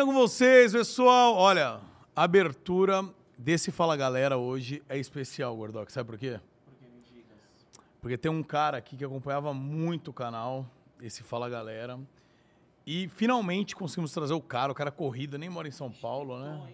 Belezinha com vocês, pessoal? Olha, a abertura desse Fala Galera hoje é especial, Gordox. Sabe por quê? Porque tem um cara aqui que acompanhava muito o canal, esse Fala Galera. E finalmente conseguimos trazer o cara, o cara corrida, nem mora em São Paulo, né?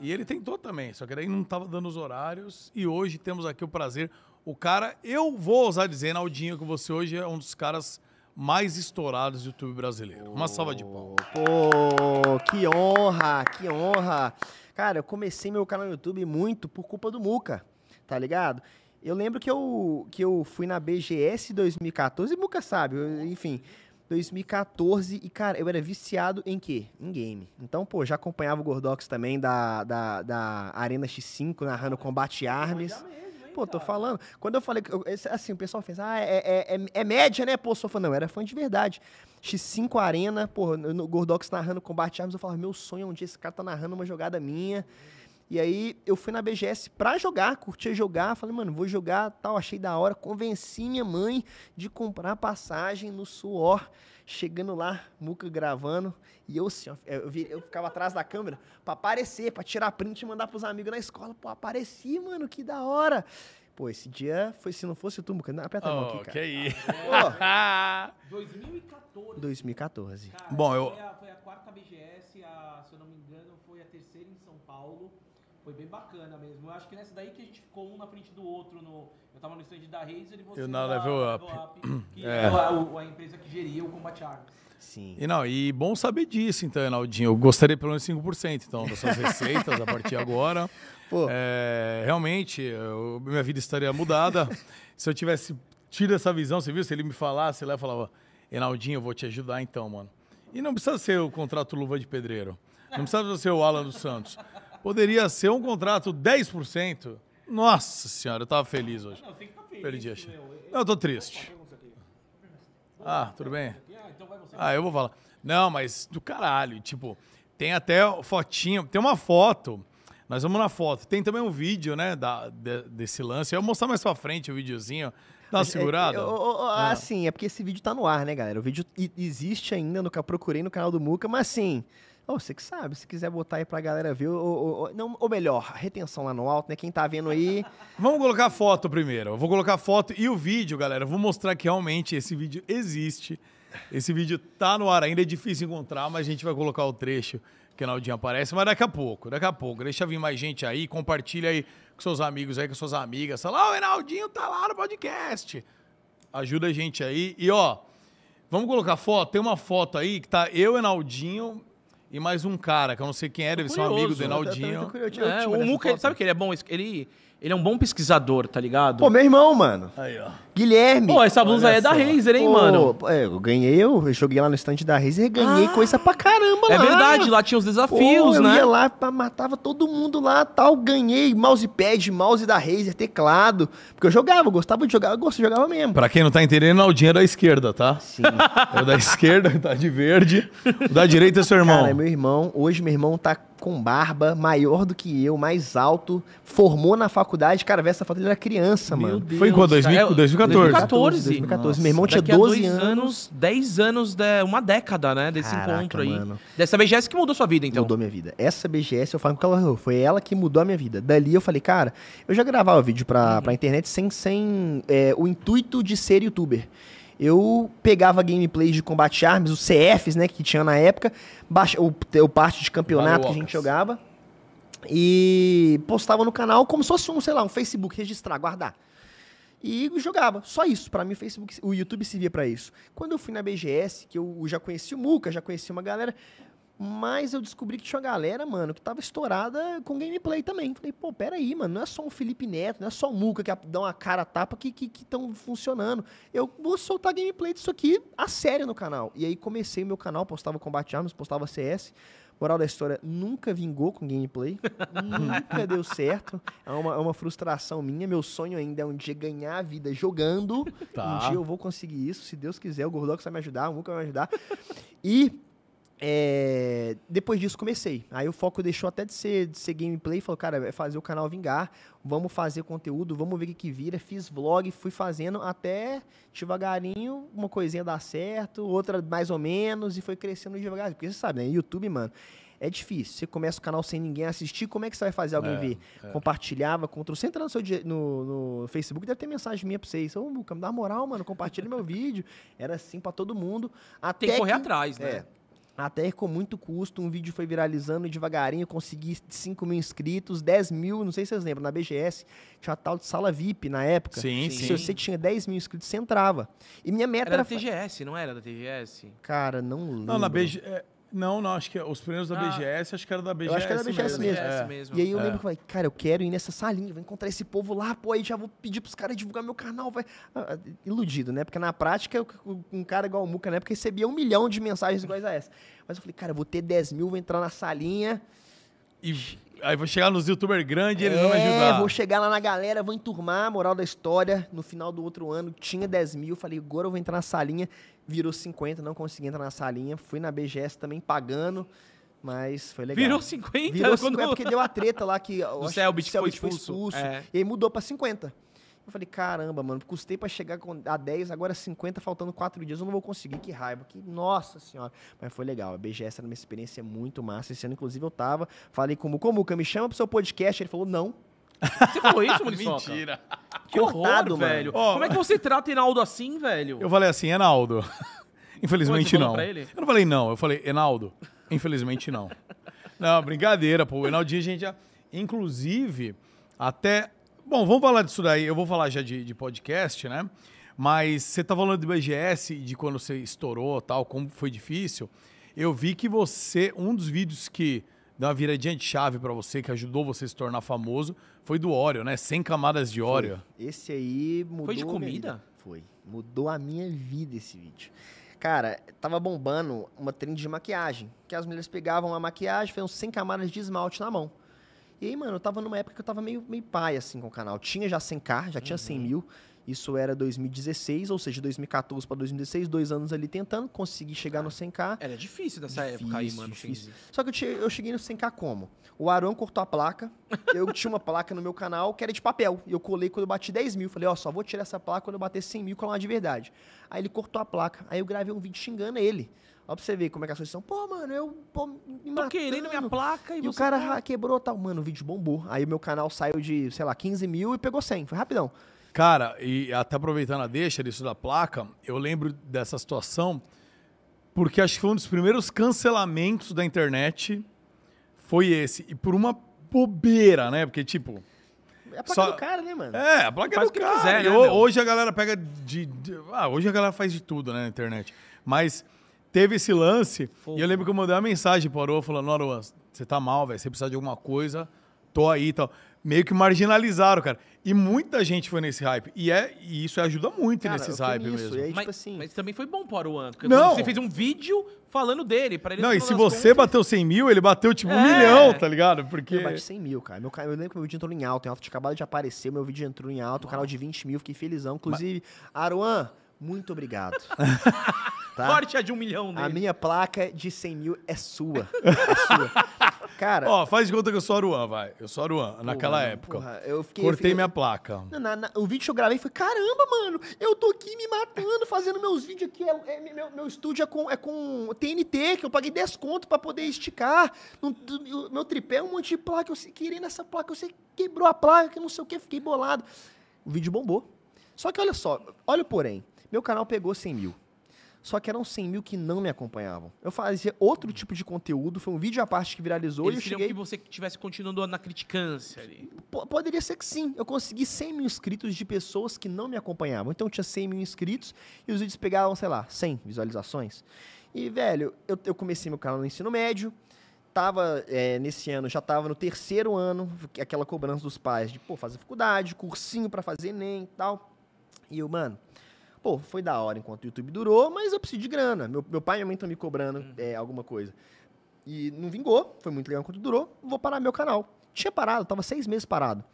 E ele tentou também, só que daí não estava dando os horários. E hoje temos aqui o prazer. O cara, eu vou ousar dizer, Naldinho, que você hoje é um dos caras mais estourados do YouTube brasileiro. Uma salva de palmas. Pô, que honra, que honra. Cara, eu comecei meu canal no YouTube muito por culpa do Muca, tá ligado? Eu lembro que eu, que eu fui na BGS 2014, e Muca sabe, eu- enfim, 2014, e cara, eu era viciado em quê? Em game. Então, pô, já acompanhava o Gordox também da, da, da Arena X5, narrando Combate Arms. Pô, tô falando. Quando eu falei, eu- assim, o pessoal fez, ah, é, é, é, é média, né? Pô, sou fã. Não, era fã de verdade. X5 Arena, pô, no Gordox narrando Combate Arms, eu falava, meu sonho é um dia esse cara tá narrando uma jogada minha. E aí eu fui na BGS pra jogar, curtia jogar, falei, mano, vou jogar, tal, achei da hora, convenci minha mãe de comprar passagem no suor. Chegando lá, Muca gravando, e eu assim, ó, eu, vi- eu ficava atrás da câmera pra aparecer, pra tirar print e mandar pros amigos na escola. Pô, apareci, mano, que da hora. Pô, esse dia foi se não fosse tu, Muca. Não, aperta a mão Oh, aqui, que cara. aí. 2014. 2014. Cara, Bom, eu- Foi a, foi a quarta BGS, a, se eu não me engano, foi a terceira em São Paulo. Foi bem bacana mesmo. Eu acho que nessa daí que a gente ficou um na frente do outro. No, eu tava no stand da Razer e você Eu na da Level Up. que É. é a, a empresa que geria o Combat Arms. Sim. E não, e bom saber disso, então, Enaldinho. Eu gostaria pelo menos 5%, então, das suas receitas a partir de agora. Pô. É, realmente, eu- minha vida estaria mudada. Se eu tivesse tido essa visão, você viu? Se ele me falasse lá, eu falava, Enaldinho, eu vou te ajudar então, mano. E não precisa ser o contrato luva de pedreiro. Não precisa ser o Alan dos Santos. Poderia ser um contrato 10%. Nossa senhora, eu tava feliz hoje. Não, tem que. Perdi a chance. meu. Não, eu tô triste. Ah, tudo bem? Ah, então. Ah, eu vou falar. Não, mas do caralho. Tipo, tem até fotinho. Tem uma foto. Nós vamos na foto. Tem também um vídeo, né, da, de- desse lance. Eu vou mostrar mais pra frente o videozinho. Dá uma segurada. É, é, Ah. Assim, é porque esse vídeo tá no ar, né, galera? O vídeo existe ainda, no, procurei no canal do Muca, mas assim, ô, você que sabe, se quiser botar aí pra galera ver, ou, ou- ou- não, ou melhor, retenção lá no alto, né? Quem tá vendo aí, Vamos colocar foto primeiro. Eu vou colocar foto e o vídeo, galera. Eu vou mostrar que realmente esse vídeo existe. Esse vídeo tá no ar ainda, é difícil encontrar, mas a gente vai colocar o trecho que o Naldinho aparece. Mas daqui a pouco, daqui a pouco. Deixa vir mais gente aí, compartilha aí com seus amigos aí, com suas amigas. Fala, ó, o Enaldinho tá lá no podcast. Ajuda a gente aí. E ó, vamos colocar foto? Tem uma foto aí que tá eu, Enaldinho e mais um cara, que eu não sei quem é, deve ser um amigo do Enaldinho. É, o Muca, sabe que ele é bom? Ele, ele é um bom pesquisador, tá ligado? Pô, meu irmão, mano. Aí, ó. Guilherme. Pô, essa blusa aí é da. Razer, hein, Pô, mano? pô, é, eu ganhei, eu joguei lá no stand da Razer e ganhei Ah, coisa pra caramba É lá. verdade, lá tinha os Pô, desafios, eu né? ia lá, matava todo mundo lá, tal, ganhei mousepad, mouse da Razer, teclado, porque eu jogava, eu gostava de jogar, eu gosto, eu jogava mesmo. Pra quem não tá entendendo, Naldinho é da esquerda, tá? Sim. É o da esquerda, tá de verde. O da direita é seu irmão. Cara, é meu irmão, hoje meu irmão tá com barba, maior do que eu, mais alto, formou na faculdade, cara, vê essa foto, ele era criança, mano. Foi em quando? 2000? cara. É, 2014? 2014. 2014. Meu irmão tinha Daqui a 12 dois anos. 10 anos, de, uma década, né, desse Caraca, encontro aí. mano. Dessa BGS que mudou sua vida, então. Mudou minha vida. Essa BGS, eu falo com ela, foi ela que mudou a minha vida. Dali eu falei, cara, eu já gravava vídeo pra, pra internet sem, sem é, o intuito de ser youtuber. Eu pegava gameplays de Combat Arms, os CFs, né, que tinha na época, baixa, o, o parte de campeonato que a gente jogava, e postava no canal como se fosse um, sei lá, um Facebook, registrar, guardar. E jogava, só isso. Pra mim, o Facebook, o YouTube servia pra isso. Quando eu fui na BGS, que eu já conheci o Muca, já conheci uma galera, mas eu descobri que tinha uma galera, mano, que tava estourada com gameplay também. Falei, pô, peraí, mano, não é só um Felipe Neto, não é só o Muca que dá uma cara a tapa que estão que, estão funcionando. Eu vou soltar gameplay disso aqui a sério no canal. E aí comecei meu canal, postava Combate Arms, postava CS. Moral da história, nunca vingou com gameplay. nunca deu certo. É uma, é uma frustração minha. Meu sonho ainda é um dia ganhar a vida jogando. Tá. Um dia eu vou conseguir isso. Se Deus quiser, o Gordox vai me ajudar, o Muca vai me ajudar. E é, depois disso comecei. Aí o foco deixou até de ser, de ser gameplay, falou, cara, é fazer o canal vingar, vamos fazer conteúdo, vamos ver o que, que vira. Fiz vlog, fui fazendo até devagarinho uma coisinha dar certo, outra mais ou menos, e foi crescendo devagar. Porque você sabe, né? YouTube, mano, é difícil. Você começa o canal sem ninguém assistir, como é que você vai fazer alguém É, ver? é. Compartilhava, contra Você entra no, seu, no, no Facebook, deve ter mensagem minha pra vocês. Ô, Muca, me dá moral, mano, compartilha meu vídeo. Era assim pra todo mundo. Até Tem que correr que- atrás, né? é. Até com muito custo, um vídeo foi viralizando devagarinho, eu consegui 5 mil inscritos, 10 mil, não sei se vocês lembram, na BGS, tinha uma tal de sala VIP na época. Sim, Se sim. você tinha 10 mil inscritos, você entrava. E minha meta Era era... da TGS, não era da TGS? Cara, não lembro. Não, na BG... é, Não, não, acho que os primeiros da Ah. BGS, acho que era da BGS Eu acho que era da BGS mesmo. BGS É. mesmo. E aí eu É. lembro que eu falei, cara, eu quero ir nessa salinha, vou encontrar esse povo lá, pô, aí já vou pedir pros caras divulgar meu canal, vai. Ah, ah, Iludido, né? Porque na prática, um cara igual o Muca, na época, recebia um milhão de mensagens iguais a essa. Mas eu falei, cara, eu vou ter 10 mil, vou entrar na salinha. E aí vou chegar nos youtubers grandes e eles vão me É, ajudar. vou chegar lá na galera, vou enturmar, moral da história. No final do outro ano, tinha 10 mil, falei, agora eu vou entrar na salinha. Virou 50, não consegui entrar na salinha. Fui na BGS também pagando, mas foi legal. Virou 50? Virou quando... 50 porque deu a treta lá que que Selbit o foi Selbit expulso. É. E aí mudou pra 50. Eu falei, caramba, mano, custei pra chegar com- a 10, agora 50, faltando 4 dias, eu não vou conseguir, que raiva, que nossa senhora. Mas foi legal, a BGS era uma experiência muito massa. Esse ano, inclusive, eu tava, falei com o Muca, me chama pro seu podcast. Ele falou, não. Você falou isso, Muriçoca? Mentira. Que horror, Cortado, mano. velho. Ó, Como é que você trata Enaldo assim, velho? Eu falei assim, Enaldo. Infelizmente falou não. pra ele? Eu não falei não, eu falei, Enaldo. Infelizmente não. Não, brincadeira, pô. O Enaldinho a gente já. Inclusive, até. Bom, vamos falar disso daí. Eu vou falar já de, de podcast, né? Mas você tá falando de BGS e de quando você estourou tal, como foi difícil. Eu vi que você, um dos vídeos que deu uma viradinha de chave pra você, que ajudou você a se tornar famoso, foi do Oreo, né? 100 camadas de Oreo. Esse aí mudou. Foi de comida? Foi. Mudou a minha vida esse vídeo. Cara, tava bombando uma trend de maquiagem. Que as mulheres pegavam a maquiagem, faziam 100 camadas de esmalte na mão. E aí, mano, eu tava numa época que eu tava meio, meio pai, assim, com o canal. Tinha já 100k, já tinha Uhum. 100 mil. Isso era 2016, ou seja, 2014 pra 2016, dois anos ali tentando, consegui chegar no 100k. Era difícil dessa época aí, Difícil, mano. difícil. 15. Só que eu, che- eu cheguei no 100k como? O Arão cortou a placa, eu tinha uma placa no meu canal que era de papel, e eu colei quando eu bati 10 mil. Falei, ó, só vou tirar essa placa quando eu bater 100 mil, colar de verdade. Aí ele cortou a placa, aí eu gravei um vídeo xingando ele. Ó pra você ver como é que as coisas são. Pô, mano, eu pô, me Tô querendo minha placa e, E o cara tá- quebrou tal. Mano, o vídeo bombou. Aí o meu canal saiu de, sei lá, 15 mil e pegou 100. Foi rapidão. Cara, e até aproveitando a deixa disso da placa, eu lembro dessa situação porque acho que foi um dos primeiros cancelamentos da internet foi esse. E por uma bobeira, né? Porque, tipo, É a placa Só- do cara, né, mano? é, a placa Faz é o do que cara. quiser, né, hoje a galera pega de, de- Ah, hoje a galera faz de tudo, né, na internet. Mas teve esse lance Fogo. e eu lembro que eu mandei uma mensagem pro Aroa falando, Aroa, você tá mal, velho, você precisa de alguma coisa, tô aí e tal. Meio que marginalizaram, cara. E muita gente foi nesse hype. E, é, e isso ajuda muito Cara, nesses hype nisso, mesmo. e aí, Mas, tipo assim... mas também foi bom pro Aruan. Porque Não. você fez um vídeo falando dele. Pra ele, Não, e se você contas- bateu 100 mil, ele bateu tipo um É. milhão, tá ligado? Porque. Eu bati 100 mil, cara. Meu, eu lembro que meu vídeo entrou em alto. Em alto tinha acabado de aparecer, meu vídeo entrou em alto, o canal de 20 mil, fiquei felizão. Inclusive, Aruan, muito obrigado. tá? Corte a de um milhão A dele. minha placa de 100 mil é sua. É sua. Cara, Ó, faz de conta que eu sou Aruan, vai. Eu sou Aruan, naquela porra, época. porra, eu fiquei, Cortei eu fiquei- minha placa. Na- na- o vídeo que eu gravei foi, caramba, mano, eu tô aqui me matando, fazendo meus vídeos aqui. é- é- meu, meu estúdio é com, é com TNT, que eu paguei 10 conto pra poder esticar. Não- tu- o meu tripé é um monte de placa. Eu sei- queria nessa placa, você quebrou a placa, que não sei o que, fiquei bolado. O vídeo bombou. Só que olha só, olha o porém. Meu canal pegou 100 mil. Só que eram 100 mil que não me acompanhavam. Eu fazia outro tipo de conteúdo, foi um vídeo à parte que viralizou e Eles eu queriam cheguei... que você estivesse continuando na criticância ali. Po- Poderia ser que sim. Eu consegui 100 mil inscritos de pessoas que não me acompanhavam. Então tinha 100 mil inscritos e os vídeos pegavam, sei lá, 100 visualizações. E, velho, eu, eu comecei meu canal no ensino médio. Tava, é, nesse ano, já tava no terceiro ano, aquela cobrança dos pais de, pô, fazer faculdade, cursinho pra fazer Enem e tal. E eu, mano, pô, foi da hora enquanto o YouTube durou, mas eu preciso de grana. Meu, meu pai e minha mãe estão me cobrando é, alguma coisa. E não vingou, foi muito legal enquanto durou, vou parar meu canal. Tinha parado, tava seis meses parado.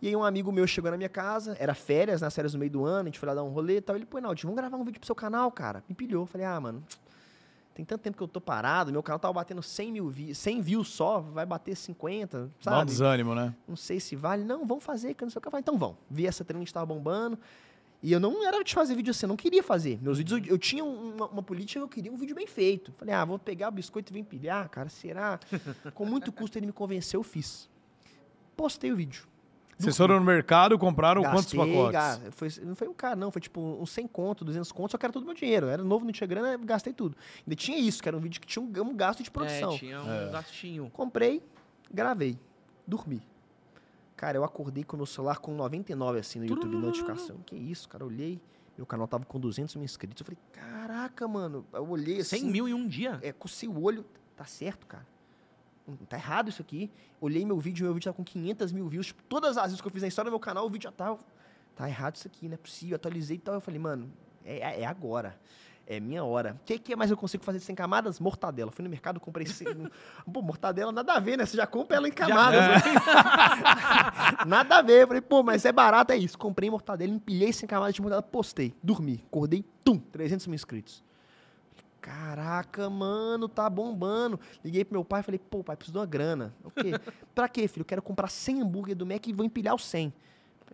E aí um amigo meu chegou na minha casa, era férias, nas férias no meio do ano, a gente foi lá dar um rolê e tal. Ele, pô, Naldinho, vamos gravar um vídeo pro seu canal, cara. Me pilhou. Falei, ah, mano, tem tanto tempo que eu tô parado, meu canal tava batendo 100 mil views, 100 views só, vai bater 50, Dá um sabe? desânimo, né? Não sei se vale. Não, vamos fazer, que eu não sei o que. Eu falei, então vamos. Vi essa trend tava bombando. E eu não era de fazer vídeo assim, eu não queria fazer. Meus vídeos, eu, eu tinha uma, uma política que eu queria um vídeo bem feito. Falei, ah, vou pegar o biscoito e vou empilhar, cara, será? Com muito custo ele me convenceu, eu fiz. Postei o vídeo. Vocês foram no mercado, compraram quantos Gastei, pacotes? ga- foi, não foi um cara, não. Foi tipo uns 100 conto, 200 conto, só que era todo meu dinheiro. Eu era novo, não tinha grana, gastei tudo. Ainda tinha isso, que era um vídeo que tinha um, um gasto de produção. É, tinha um gastinho. Comprei, gravei, dormi. Cara, eu acordei com o meu celular com 99 assim no YouTube, notificação. Que isso, cara, eu olhei, meu canal tava com 200 mil inscritos. Eu falei, caraca, mano. Eu olhei assim. 100 mil em um dia. É, cocei o olho, tá certo, cara. Hum, Tá errado isso aqui. Olhei meu vídeo, meu vídeo tá com 500 mil views. Tipo, todas as vezes que eu fiz na história do meu canal, o vídeo já tá... Tá errado isso aqui, não é possível. Atualizei e tal. Eu falei, mano, é, é agora. É minha hora. O que, que mais eu consigo fazer sem camadas? Mortadela. Fui no mercado, comprei... Pô, mortadela nada a ver, né? Você já compra ela em camadas. né? nada a ver. Eu falei, pô, mas é barato, é isso. Comprei mortadela, empilhei sem camadas de mortadela, postei. Dormi. Acordei, tum, 300 mil inscritos. Caraca, mano, tá bombando. Liguei pro meu pai e falei, pô, pai, preciso de uma grana. O quê? pra quê, filho? Eu quero comprar 100 hambúrguer do Mac e vou empilhar os 100.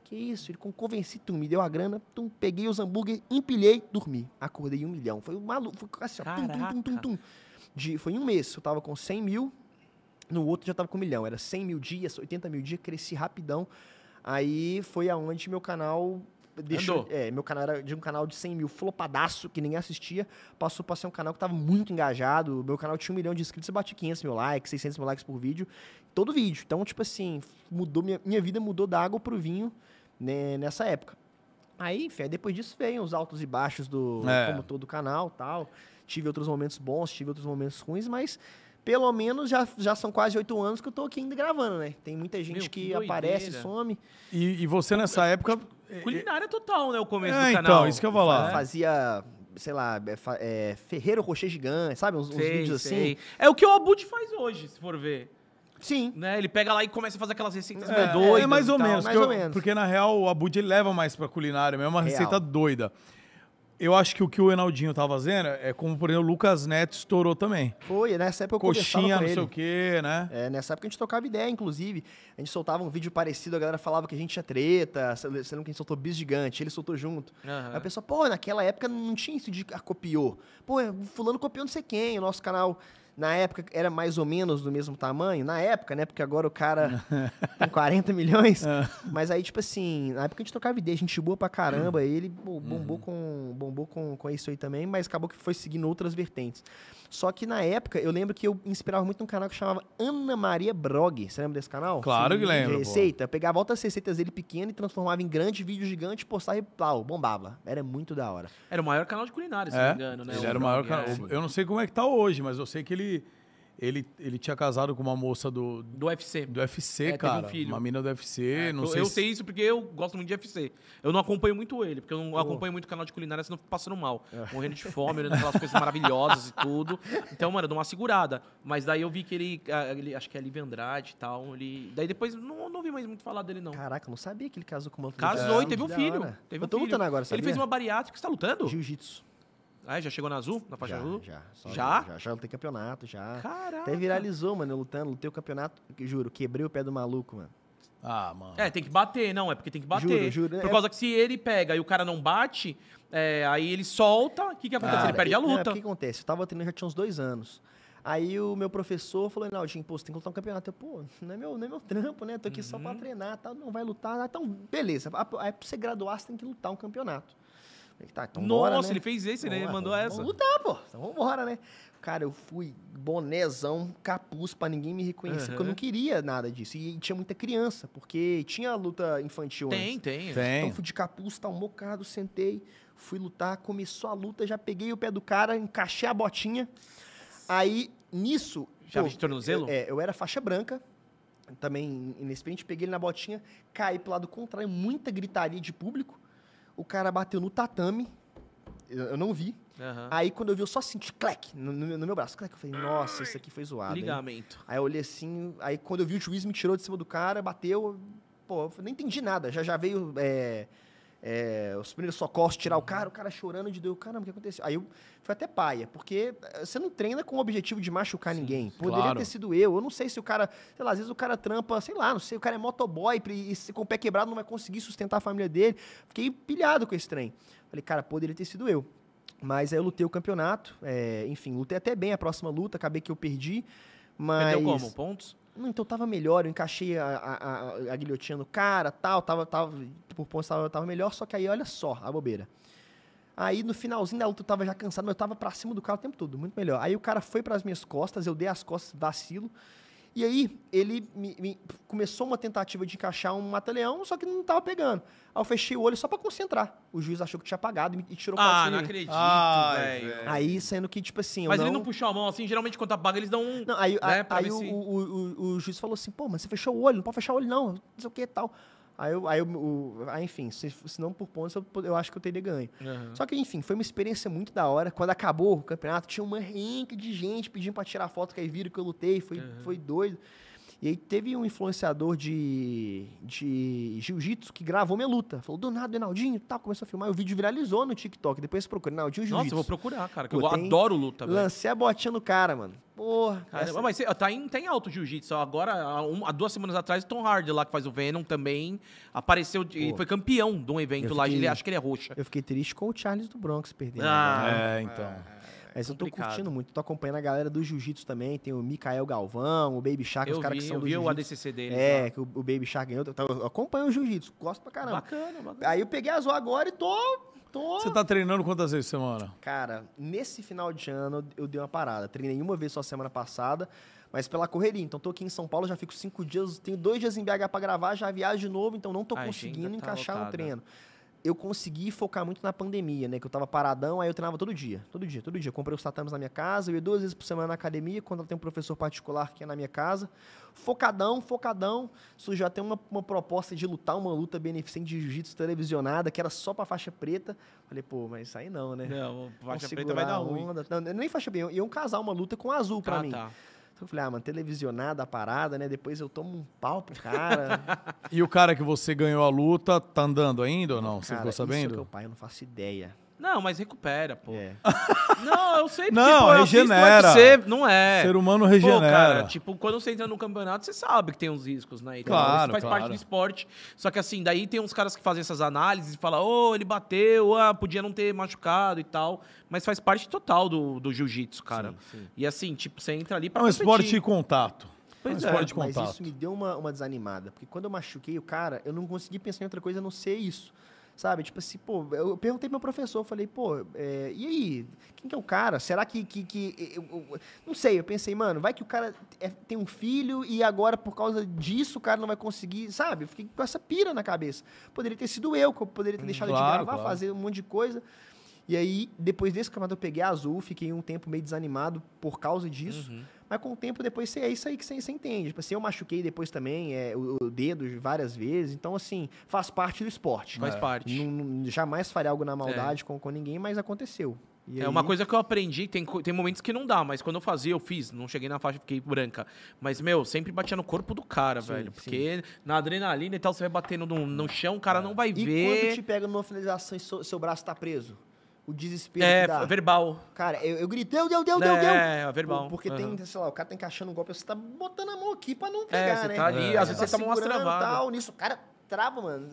Que isso? Ele con- convenci, tum, me deu a grana, tum, peguei os hambúrguer, empilhei, dormi. Acordei um milhão. Foi um maluco, foi assim, ó, tum, tum, tum, tum, tum. De, foi em um mês, eu tava com 100 mil, no outro já tava com um milhão. Era 100 mil dias, 80 mil dias, cresci rapidão. Aí foi aonde meu canal deixou. Andou. É, meu canal era de um canal de 100 mil flopadaço, que ninguém assistia, passou pra ser um canal que tava muito engajado. Meu canal tinha um milhão de inscritos, eu bati 500 mil likes, 600 mil likes por vídeo, todo vídeo. Então, tipo assim, mudou minha, minha vida mudou da água pro vinho né, nessa época. Aí, enfim, aí depois disso veio os altos e baixos do É. como todo canal, tal. Tive outros momentos bons, tive outros momentos ruins, mas pelo menos já, já são quase oito anos que eu tô aqui ainda gravando, né? Tem muita gente Meu, que que, aparece, some. E, e você nessa época. Culinária total, né? O começo É, do então, canal. isso que eu vou falar. É. Fazia, sei lá, é, é, Ferreiro Rocher Gigante, sabe? Uns, uns Sei, vídeos sei. assim. É o que o Abud faz hoje, se for ver. Sim. Né? Ele pega lá e começa a fazer aquelas receitas É, meio doidas. é mais ou menos. mais ou eu- menos. Porque na real o Abud ele leva mais pra culinária mesmo, é uma Real. receita doida. Eu acho que o que o Enaldinho tá fazendo é como, por exemplo, o Lucas Neto estourou também. Foi, nessa época eu Coxinha, não com sei ele. o quê, né? É, nessa época a gente trocava ideia, inclusive. A gente soltava um vídeo parecido, a galera falava que a gente tinha treta, você lembra que a gente soltou bis gigante, ele soltou junto. Aí a pessoa, pô, naquela época não tinha isso de ah, copiou. Pô, fulano copiou não sei quem, o nosso canal na época era mais ou menos do mesmo tamanho. Na época, né? Porque agora o cara tem 40 milhões. Mas aí, tipo assim, na época a gente trocava ideia, a gente boa pra caramba. Ele pô, bombou, com, bombou com, com isso aí também, mas acabou que foi seguindo outras vertentes. Só que na época, eu lembro que eu me inspirava muito num canal que chamava Ana Maria Brog. Você lembra desse canal? Claro que De lembro, pô. Receita. Eu pegava outras receitas dele pequeno e transformava em grande vídeo gigante, postava e plau, bombava. Era muito da hora. Era o maior canal de culinária, se não É, me engano, né? ele era o maior canal. é. Eu não sei como é que tá hoje, mas eu sei que ele, ele, ele tinha casado com uma moça do, Do UFC. do UFC, É, teve um cara. filho. Uma mina do UFC, É, não eu, sei eu se... sei isso porque eu gosto muito de UFC. Eu não acompanho muito ele, porque eu não acompanho muito canal de culinária, senão eu fico passando mal. É. Morrendo de fome, olhando aquelas coisas maravilhosas e tudo. Então, mano, eu dou uma segurada. Mas daí eu vi que ele, ah, ele acho que é Livre Andrade e tal. Ele... Daí depois não, não vi mais muito falar dele, não. Caraca, eu não sabia que ele casou com uma Casou e teve um filho. Teve eu um tô filho. lutando agora, Ele sabia? fez uma bariátrica. Você tá lutando? Jiu-jitsu. Ah, já chegou na Azul? Na faixa Já, azul? já, só- Já? Já, já lutei campeonato, já. Caraca. Até viralizou, mano, eu lutando. Lutei o campeonato, juro, quebrei o pé do maluco, mano. Ah, mano. É, tem que bater, não, é porque tem que bater. Juro, juro. Por É- causa que se ele pega e o cara não bate, é, aí ele solta, o que, que acontece? Cara, ele perde a não, é, luta. O que acontece? Eu tava treinando já tinha uns dois anos. Aí o meu professor falou, Naldinho, pô, você tem que lutar um campeonato. Eu, pô, não é meu, não é meu trampo, né? Tô aqui só Uhum. pra treinar, tá? não vai lutar. Ah, Então, beleza. Aí pra você graduar, você tem que lutar um campeonato. Falei, tá, então Nossa, bora, né? ele fez esse, né? Ele Vamos lá, mandou vamos- essa. Vamos lutar, pô. Então vambora, né? Cara, eu fui bonézão, capuz pra ninguém me reconhecer, porque eu não queria nada disso. E tinha muita criança, porque tinha luta infantil antes. Tem, tem. Tem. Então fui de capuz, tá um mocado, sentei, fui lutar, começou a luta, já peguei o pé do cara, encaixei a botinha. Aí, nisso. Chave de tornozelo? Eu, é, eu era faixa branca, também inexperiente, peguei ele na botinha, caí pro lado contrário, muita gritaria de público. O cara bateu no tatame, eu, eu não vi. Aham. Aí quando eu vi, eu só senti clec no, no- meu braço. Clec, eu falei, nossa, isso aqui foi zoado. hein? Ligamento. Aí eu olhei assim, aí quando eu vi o juiz me tirou de cima do cara, bateu, pô, eu nem entendi nada. Já já veio é, é, os primeiros socorros, tirar o cara, o cara chorando de dor. Caramba, o que aconteceu? Aí eu foi até paia, porque eh, você não treina com o objetivo de machucar ninguém. Poderia claro. ter sido eu. Eu não sei se o cara, sei lá, às vezes o cara trampa, sei lá, não sei, o cara é motoboy e com o pé quebrado não vai conseguir sustentar a família dele. Fiquei pilhado com esse trem. Falei, cara, poderia ter sido eu. Mas aí eu lutei o campeonato, é, enfim, lutei até bem a próxima luta, acabei que eu perdi. Mas. Perdeu como? Pontos? Não, então tava melhor, eu encaixei a, a, a, guilhotina no cara, tal, tava, tava, por pontos tava, tava melhor, só que aí olha só a bobeira. Aí no finalzinho da luta eu tava já cansado, mas eu tava pra cima do cara o tempo todo, muito melhor. Aí o cara foi pras minhas costas, eu dei as costas, vacilo. E aí ele me, me- começou uma tentativa de encaixar um mata-leão, só que não tava pegando. Aí eu fechei o olho só pra concentrar. O juiz achou que tinha apagado e, me- e tirou o Ah, não acredito, velho. Aí sendo que, tipo assim, eu Mas não... ele não puxou a mão assim, geralmente quando apaga eles dão um. Não, aí, né, a- aí o, se- o, o, o juiz falou assim, pô, mas você fechou o olho, não pode fechar o olho não, não sei o que e tal. Aí, eu, aí, eu, o, aí enfim, se, se não por pontos, eu, eu acho que eu teria ganho. Aham. Só que, enfim, foi uma experiência muito da hora. Quando acabou o campeonato, tinha uma renca de gente pedindo pra tirar foto, que aí viram que eu lutei, foi, foi doido. E aí teve um influenciador de, de jiu-jitsu que gravou minha luta. Falou, do nada, Reinaldinho e tal, começou a filmar. E o vídeo viralizou no TikTok. Depois você procura, Reinaldinho Nossa, Jiu-Jitsu. eu vou procurar, cara, que Pô, eu tem- adoro luta, velho. Lancei a botinha no cara, mano. Porra. Essa- mas você, tá em, tem alto jiu-jitsu. Agora, há, um- há duas semanas atrás, o Tom Hardy lá, que faz o Venom, também apareceu e foi campeão de um evento Eu lá. fiquei- Ele acho que ele é roxa. Eu fiquei triste com o Charles do Bronx perdendo. Ah, agora. É, então. Mas eu tô complicado. curtindo muito. Tô acompanhando a galera do jiu-jitsu também. Tem o Mikael Galvão, o Baby Shark, os Eu caras vi, que são eu do vi o jiu-jitsu. ADCC dele. É, que o, Baby Shark ganhou. Então, Eu acompanho o jiu-jitsu, gosto pra caramba. Bacana, bacana. Aí eu peguei a Zoa agora e tô. tô... Você tá treinando quantas vezes por semana? Cara, nesse final de ano eu dei uma parada. Treinei uma vez só semana passada, mas pela correria. Então tô aqui em São Paulo, já fico cinco dias, tenho dois dias em BH pra gravar, já viajo de novo, então não tô A conseguindo tá encaixar no lotada. treino. Eu consegui focar muito na pandemia, né? Que eu tava paradão, aí eu treinava todo dia. Todo dia, todo dia. Comprei os tatames na minha casa, eu ia duas vezes por semana na academia, quando tenho um professor particular que é na minha casa. Focadão, focadão. Surgiu até uma, uma proposta de lutar uma luta beneficente de jiu-jitsu televisionada, que era só pra faixa preta. Falei, pô, mas isso aí não, né? Não, faixa preta vai dar segurar a ruim. onda. Não, nem faixa preta, iam casar uma luta com azul pra Ah, mim. tá. Então eu falei, ah, mano, televisionada a parada, né? Depois eu tomo um pau pro cara. E o cara que você ganhou a luta, tá andando ainda ou não? Você cara, ficou Isso é sabendo? que eu, pai, eu não faço ideia. Não, mas recupera, pô. É. Não, eu sei porque, Não, pô, regenera. UFC, não é. Ser humano Pô, regenera. cara, tipo, quando você entra no campeonato, você sabe que tem uns riscos, né? Então, Claro, isso faz claro. parte do esporte. Só que assim, daí tem uns caras que fazem essas análises e falam, ô, ele bateu, ah, podia não ter machucado e tal. Mas faz parte total do, do jiu-jitsu, cara. Sim, sim. E assim, tipo, você entra ali É pra um competir. esporte de contato. É um Pois é, Mas contato. isso me deu uma, uma desanimada. Porque quando eu machuquei o cara, eu não consegui pensar em outra coisa a não ser isso. Sabe? Tipo assim, pô, eu perguntei pro meu professor, falei, pô, é, e aí? Quem que é o cara? Será que. que, que eu- eu- não sei, eu pensei, mano, vai que o cara é- tem um filho e agora, por causa disso, o cara não vai conseguir, sabe? Eu fiquei com essa pira na cabeça. Poderia ter sido eu, que eu poderia ter deixado claro, de gravar, claro. fazer um monte de coisa. E aí, depois desse campeonato, eu peguei azul, fiquei um tempo meio desanimado por causa disso. Uhum. Mas com o tempo depois você- é isso aí que você, você entende. Tipo assim, eu machuquei depois também é, o, o dedo várias vezes. Então, assim, faz parte do esporte. Faz É. parte. Não- não- jamais faria algo na maldade com, com ninguém, mas aconteceu. E É aí- uma coisa que eu aprendi, tem, tem momentos que não dá, mas quando eu fazia, eu fiz. Não cheguei na faixa, fiquei branca. Mas, meu, sempre batia no corpo do cara, Sim, velho. sim. Porque na adrenalina e tal, você vai batendo no, no chão, o cara não vai E ver. quando te pega numa finalização e seu, seu braço tá preso? O desespero É, que dá. verbal. Cara, eu, eu gritei, deu, deu, deu, deu, É, deu. é verbal. Por- Porque Aham. tem, sei lá, o cara tá encaixando um golpe, você tá botando a mão aqui pra não É, pegar, você né? tá ali, É. às vezes Tá você toma umas e travadas. tal, nisso, o cara trava, mano.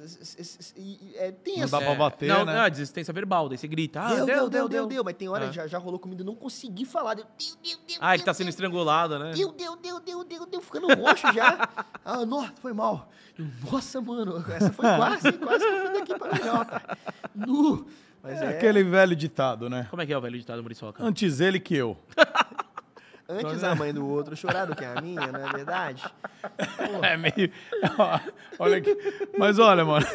E- e- É Não tenso. dá pra É. bater, não, né? Não, é desistência verbal, daí você grita. Ah, deu, deu, deu, deu, deu. Mas tem hora É. que já, já rolou comigo, eu não consegui falar. Deu, deu, deu, deu, Ah, ele deu, tá sendo deu, estrangulado, né? Deu, deu, deu, deu, deu, deu, ficando roxo já. Ah, nossa, foi mal. Nossa, mano, essa foi quase, quase que eu fui daqui pra melhor, cara. Nu. Mas É é, aquele velho ditado, né? Como é que é o velho ditado Muriçoca? Antes ele que eu. antes a mãe do outro chorar do que a minha, não é verdade? É meio. olha aqui. Mas olha, mano.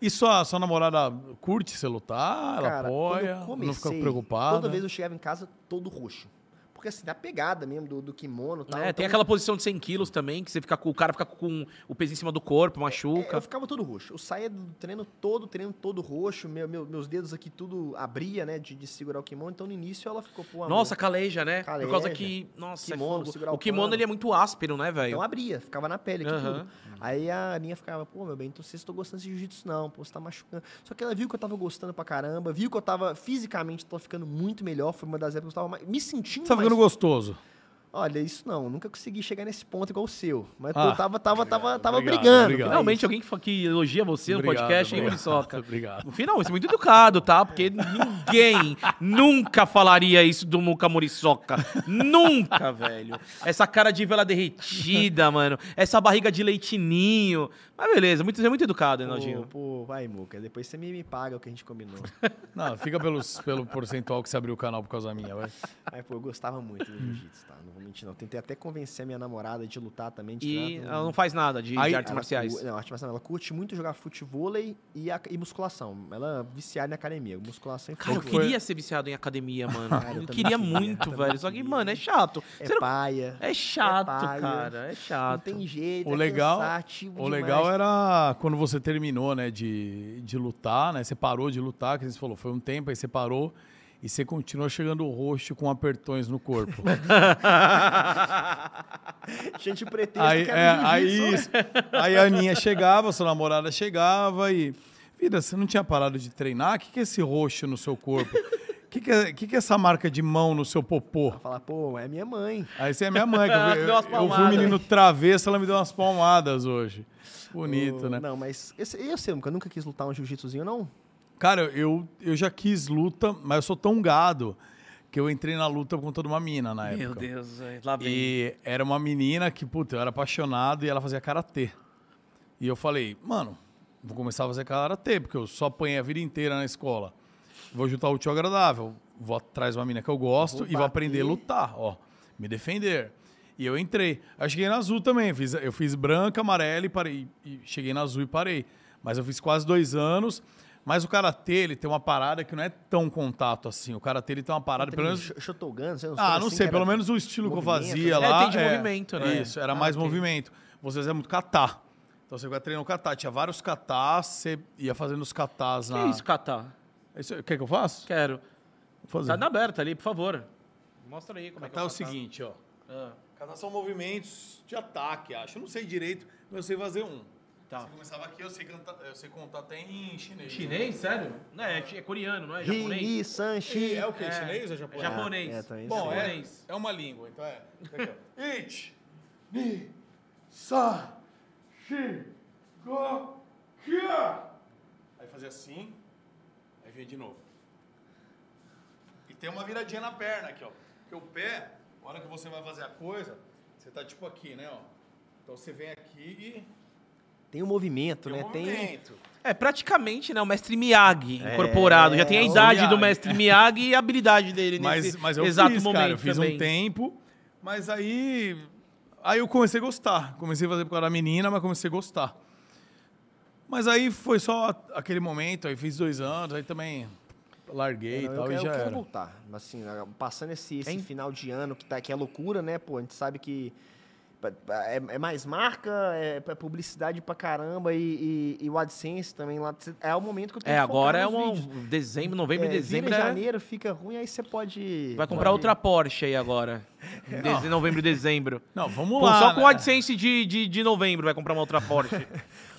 E sua, sua namorada curte você lutar? Ela Cara, apoia? eu não fica comecei, preocupada? Toda vez eu chegava em casa todo roxo. Porque assim, da pegada mesmo do, do kimono e tal. É, tem então- aquela posição de 100 quilos também, que você fica com, o cara fica com o peso em cima do corpo, machuca. Eu ficava todo roxo. Eu saía do treino todo, treino todo roxo. Meu, meu- meus dedos aqui tudo abria, né? De, de segurar o kimono. Então no início ela ficou, pô. amor, Nossa, caleja, né? Por causa Caleja. que. Nossa, Kimono, é fogo. segurar O o kimono ele é muito áspero, né, velho? Então abria, ficava na pele aqui Aham. tudo. Aí a Aninha ficava, pô, meu bem, então vocês estão gostando de jiu-jitsu, não, pô, você tá machucando. Só que ela viu que eu tava gostando pra caramba, viu que eu tava fisicamente, tô ficando muito melhor. Foi uma das épocas que eu tava me sentindo. Tá ficando gostoso. Olha, isso não, nunca consegui chegar nesse ponto igual o seu. Mas Ah, eu tava, tava, tava, tava obrigado, brigando. obrigado. Finalmente alguém que, que elogia você no Obrigado, podcast, hein, obrigado, Muriçoca? Obrigado. No final, isso é muito educado, tá? Porque ninguém nunca falaria isso do Muca Muriçoca. nunca, velho. Essa cara de vela derretida, mano. Essa barriga de leitinho. Mas beleza, muito, é muito educado, Pô, Renaldinho. pô, vai, Muca. Depois você me, me paga o que a gente combinou. Não, fica pelos, pelo percentual que você abriu o canal por causa minha, vai. Mas, pô, eu gostava muito do jiu-jitsu, tá? Não vou mentir, não. Tentei até convencer a minha namorada de lutar também. De E treinar, ela não faz nada de, de Aí- artes Ela marciais. Não, arte marcial não. Ela curte muito jogar futevôlei e, a- e musculação. Ela é viciada em academia. Musculação e Cara, eu queria ser viciado em academia, mano. Cara, eu eu queria queria, muito, velho. Só que, mano, é chato. É Você não- paia. É chato, paia. cara. É Não chato. tem jeito. O é legal, o demais. Legal era quando você terminou, né, de, de lutar, né? Você parou de lutar, que você falou, foi um tempo, aí você parou e você continuou chegando roxo com apertões no corpo. Gente, o pretexto aí, que é, aí, jiu-jitsu. aí a Aninha chegava, sua namorada chegava e. Vida, você não tinha parado de treinar? O que, que é esse roxo no seu corpo? O que, que, é, que, que é essa marca de mão no seu popô? Falar, pô, é minha mãe. Aí você é minha mãe, Ela eu, eu, eu fui um menino travesso, ela me deu umas palmadas hoje. Bonito, Ô, né? Não, mas esse, eu sei, nunca, nunca quis lutar um jiu-jitsuzinho, não. Cara, eu, eu já quis luta, mas eu sou tão gado que eu entrei na luta com toda uma mina na época. Meu Deus, velho. lá vem. E era uma menina que, puta, eu era apaixonado e ela fazia karatê. E eu falei, mano, vou começar a fazer karatê, porque eu só apanhei a vida inteira na escola. Vou juntar o útil ao agradável. Vou atrás de uma mina que eu gosto Vou e vou aprender a bater. lutar, ó. Me defender. E eu entrei. Aí cheguei na azul também. Fiz, eu fiz branca, amarela e parei. E cheguei na azul e parei. Mas eu fiz quase dois anos. Mas o karatê, ele tem uma parada que não é tão contato assim. O karatê, ele tem uma parada, pelo menos... Sh- Shotogun, você não Ah, não assim, sei, pelo menos o estilo que eu fazia né? lá. É, tem de movimento, né? Isso, era Ah, mais ok. movimento. Vocês é muito catar. Então você vai treinando catar. Tinha vários catás, você ia fazendo os catás Que na. isso, Catar? Isso, quer que eu faça? Quero. Vou fazer. Tá na aberta ali, por favor. Mostra aí como é que Catar é o o catar. seguinte, ó. Ah, Catar são movimentos de ataque, acho. Eu não sei direito, mas eu sei fazer um. tá. Você começava aqui, eu sei, cantar, eu sei contar até em chinês. Chinês, sério? Não, é, é coreano, não é japonês? Ri, Sanchi. É o quê? É. chinês ou japonês? Japonês. É, também Bom, é, é uma língua, então é. Ich, ni, sa, shi, go, kia. Aí fazia assim, aí vinha de novo. E tem uma viradinha na perna aqui, ó. Porque o pé, na hora que você vai fazer a coisa, você tá tipo aqui, né, ó. Então você vem aqui e Tem um movimento, tem né? um Tem. movimento. É praticamente, né, o mestre Miyagi incorporado. Já tem a o idade do Miyagi. mestre Miyagi e a habilidade dele Mas, nesse mas eu exato fiz, momento cara, eu fiz também. um tempo, mas aí aí eu comecei a gostar. Comecei a fazer por causa da menina, mas comecei a gostar. Mas aí foi só aquele momento, aí fiz dois anos, aí também larguei Não, e eu tal, quero, e já eu quero era. voltar. Assim, passando esse, esse final de ano que, tá, que é loucura, né? Pô, a gente sabe que é, é mais marca, é, é publicidade pra caramba e, e, e o AdSense também lá. É o momento que eu tenho É, agora é um vídeos. dezembro, novembro É, e dezembro. vira é- janeiro, fica ruim, aí você pode... Vai comprar pode- outra Porsche aí agora. Em deze- novembro e dezembro. Não, vamos Pô, lá. só com o né? AdSense de, de, de novembro vai comprar uma outra Porsche.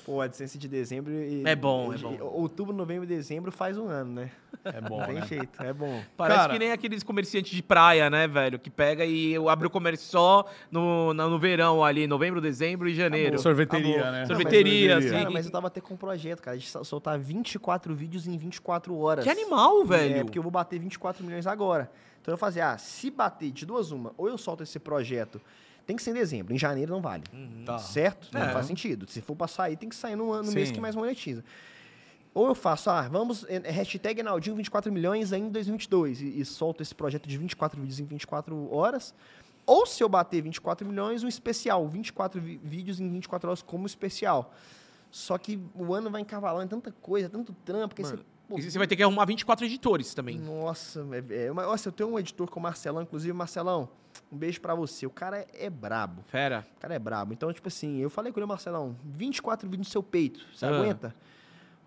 Pô, AdSense de dezembro e... É bom, é bom. Outubro, novembro e dezembro faz um ano, né? É bom, Não tem né? jeito, é bom. Parece Cara- que nem aqueles comerciantes de praia, né, velho? Que pega e abre o comércio só no, no, no verão ali, novembro, dezembro e janeiro. Sorveteria, Acabou. né? Não, Sorveteria, mas- assim. Cara, mas eu tava até com um projeto, cara, de sol- soltar 24 vídeos em 24 horas. Que animal, velho. É, porque eu vou bater 24 milhões agora. Então eu fazia, ah, se bater de duas uma, ou eu solto esse projeto, tem que ser em dezembro, em janeiro não vale. Tá. Certo? Não É. faz sentido. Se for pra sair, tem que sair no, ano- no mês que mais monetiza. Ou eu faço, ah, vamos, é, é, hashtag Naldinho 24 milhões em 2022 e, e solto esse projeto de 24 vídeos em 24 horas. Ou se eu bater 24 milhões, um especial, 24 vi- vídeos em 24 horas como especial. Só que o ano vai encavalando tanta coisa, tanto trampo, que aí você E você vai ter que arrumar 24 editores também. Nossa, é, é, mas, nossa, eu tenho um editor com o Marcelão, inclusive, Marcelão, um beijo pra você. O cara é, é brabo. Fera. O cara é brabo. Então, tipo assim, eu falei com ele, Marcelão, 24 vídeos no seu peito, você Ah. aguenta?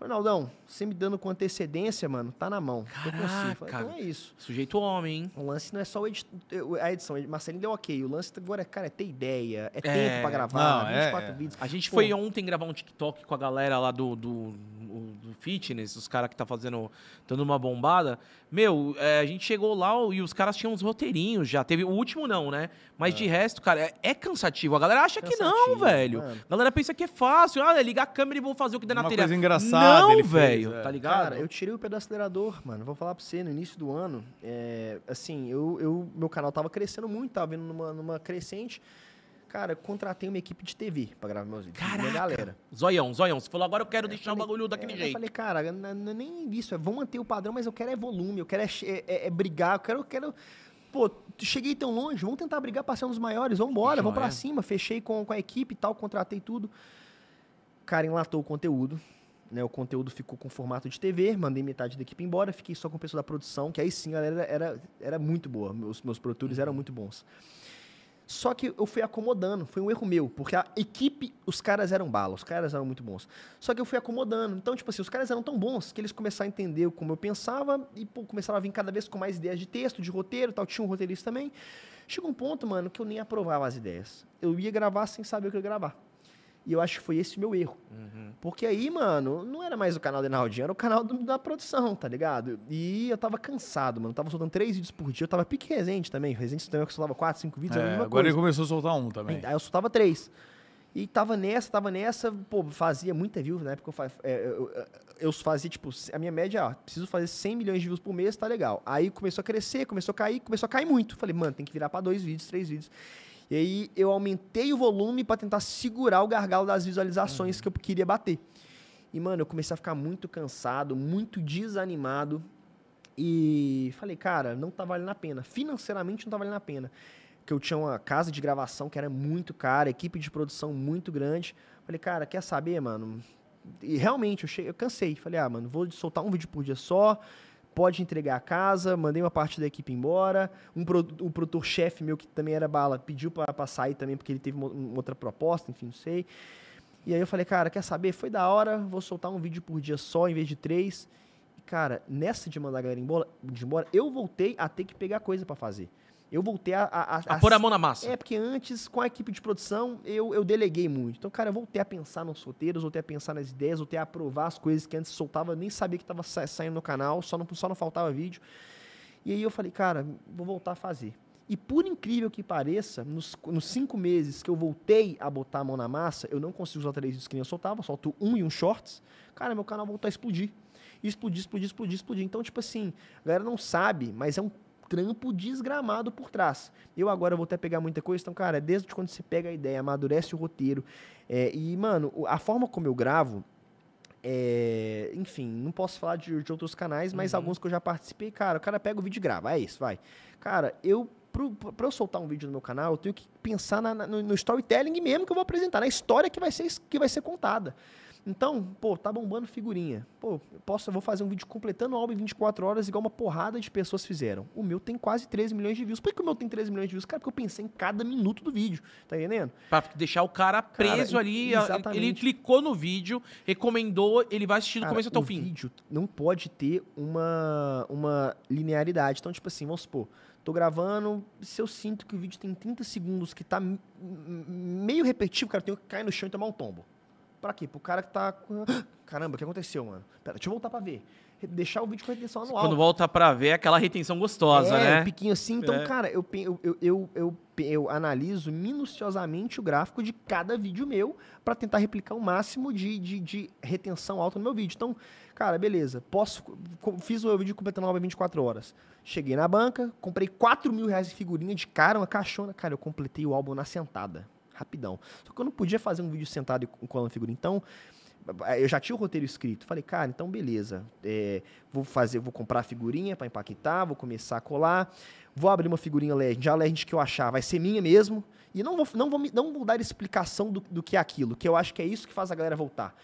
Ronaldão, você me dando com antecedência, mano, tá na mão. Eu consigo. Eu Falei, Caraca. então é isso. Sujeito homem, hein? O lance não é só o edit- a edição. Marcelinho deu ok. O lance agora, cara, é ter ideia, é, É. tempo pra gravar, Não, é, 24 é. vídeos. A gente Pô. foi ontem gravar um TikTok com a galera lá do, do, do fitness, os caras que tá fazendo, dando uma bombada. Meu, é, a gente chegou lá e os caras tinham uns roteirinhos já. Teve o último não, né? Mas de resto, cara, é, é cansativo. A galera acha que não, Cansativo, velho. mano. A galera pensa que é fácil. Ah, ligar a câmera e vou fazer o que der na Uma telha. coisa engraçada Não, ele fez, velho. é. Tá ligado? Cara, eu tirei o pé do acelerador, mano. Vou falar pra você, no início do ano, é, assim, eu, eu- meu canal tava crescendo muito, tava vindo numa, numa crescente. Cara, eu contratei uma equipe de TV pra gravar meus vídeos. Caraca. Minha galera. Zoião, zoião. Você falou, agora eu quero deixar o bagulho daquele É, Eu jeito. falei, cara, n- n- nem isso, é, vamos manter o padrão, mas eu quero é volume, eu quero é, é- é- é brigar, eu quero, eu quero. Pô, cheguei tão longe, vamos tentar brigar pra ser um dos maiores, vamos embora, vamos pra cima. Fechei com, com a equipe e tal, contratei tudo. Cara, enlatou o conteúdo. Né, o conteúdo ficou com formato de TV, mandei metade da equipe embora, fiquei só com o pessoal da produção, que aí sim a galera era, era muito boa, meus, meus produtores eram muito bons. Só que eu fui acomodando, foi um erro meu, porque a equipe, os caras eram bala, os caras eram muito bons. Só que eu fui acomodando. Então, tipo assim, os caras eram tão bons que eles começaram a entender como eu pensava e pô, começaram a vir cada vez com mais ideias de texto, de roteiro tal. Tinha um roteirista também. Chegou um ponto, mano, que eu nem aprovava as ideias. Eu ia gravar sem saber o que eu ia gravar. E eu acho que foi esse o meu erro. Porque aí, mano, não era mais o canal do Enaldinho, era o canal do- da produção, tá ligado? E eu tava cansado, mano. Eu tava soltando três vídeos por dia. Eu tava pique resente também. Resente também que eu soltava quatro, cinco vídeos, era a É, agora ele coisa. começou a soltar um também. Aí eu soltava três. E tava nessa, tava nessa, pô, fazia muita view, na época eu, fa- é, eu, eu- fazia, tipo, a minha média, ó, preciso fazer 100 milhões de views por mês, tá legal. Aí começou a crescer, começou a cair, começou a cair muito. Falei, mano, tem que virar pra dois vídeos, três vídeos. E aí eu aumentei o volume pra tentar segurar o gargalo das visualizações que eu queria bater. E, mano, eu comecei a ficar muito cansado, muito desanimado. E falei, cara, não tá valendo a pena. Financeiramente não tá valendo a pena. Que eu tinha uma casa de gravação que era muito cara, equipe de produção muito grande. Falei, cara, quer saber, mano? E realmente, eu, cheguei, eu cansei. Falei, ah, mano, vou soltar um vídeo por dia só. Pode entregar a casa, mandei uma parte da equipe embora. Um pro, o produtor-chefe meu, que também era bala, pediu pra sair também, porque ele teve uma, uma outra proposta, enfim, não sei. E aí eu falei, cara, quer saber? Foi da hora, vou soltar um vídeo por dia só, em vez de três. E, cara, nessa de mandar a galera embora, eu voltei a ter que pegar coisa pra fazer. Eu voltei a... A, A pôr a mão na massa. É, porque antes, com a equipe de produção, eu, eu deleguei muito. Então, cara, eu voltei a pensar nos roteiros, voltei a pensar nas ideias, voltei a aprovar as coisas que antes soltava, nem sabia que tava sa- saindo no canal, só não, só não faltava vídeo. E aí eu falei, cara, vou voltar a fazer. E por incrível que pareça, nos, nos cinco meses que eu voltei a botar a mão na massa, eu não consigo usar três vídeos que nem eu soltava, solto um e um shorts. Cara, meu canal voltou a explodir. Explodir, explodir, explodir, explodir. Então, tipo assim, a galera não sabe, mas é um trampo desgramado por trás. Eu agora vou até pegar muita coisa, então, cara, é desde quando você pega a ideia, amadurece o roteiro. é, e, mano, a forma como eu gravo, é, enfim, não posso falar de, de outros canais, mas alguns que eu já participei, cara, o cara pega o vídeo e grava, é isso, vai. Cara, eu, pro, pra eu soltar um vídeo no meu canal, eu tenho que pensar na- na- no, no storytelling mesmo que eu vou apresentar, na história que vai ser, que vai ser contada. Então, pô, tá bombando figurinha. Pô, eu posso, eu vou fazer um vídeo completando o álbum em 24 horas, igual uma porrada de pessoas fizeram. O meu tem quase 13 milhões de views. Por que o meu tem 13 milhões de views? Cara, porque eu pensei em cada minuto do vídeo, tá entendendo? Pra deixar o cara preso Cara, ali. a- Ele exatamente. clicou no vídeo, recomendou, ele vai assistir do Cara, começo até o o fim. vídeo não pode ter uma, uma linearidade. Então, tipo assim, vamos supor, tô gravando, se eu sinto que o vídeo tem 30 segundos que tá meio repetitivo, cara, eu tenho que cair no chão e tomar um tombo. Pra quê? Pro cara que tá. Caramba, o que aconteceu, mano? Pera, deixa eu voltar pra ver. Deixar o vídeo com retenção anual. Quando volta pra ver, é aquela retenção gostosa, é, né? um piquinho assim. Então, É. cara, eu, eu, eu, eu, eu, analiso minuciosamente o gráfico de cada vídeo meu pra tentar replicar o máximo de, de, de retenção alta no meu vídeo. Então, cara, beleza. Posso, fiz o meu vídeo completando a obra em 24 horas. Cheguei na banca, comprei 4 mil reais de figurinha de cara, uma caixona. Cara, eu completei o álbum na sentada. Rapidão. Só que eu não podia fazer um vídeo sentado com colando figurinha. Então, eu já tinha o roteiro escrito. Falei, cara, então beleza. É, vou fazer, vou comprar a figurinha para empaquetar, vou começar a colar. Vou abrir uma figurinha Legend. A Legend que eu achar vai ser minha mesmo. E não vou, não vou, não vou dar explicação do, do que é aquilo, que eu acho que é isso que faz a galera voltar.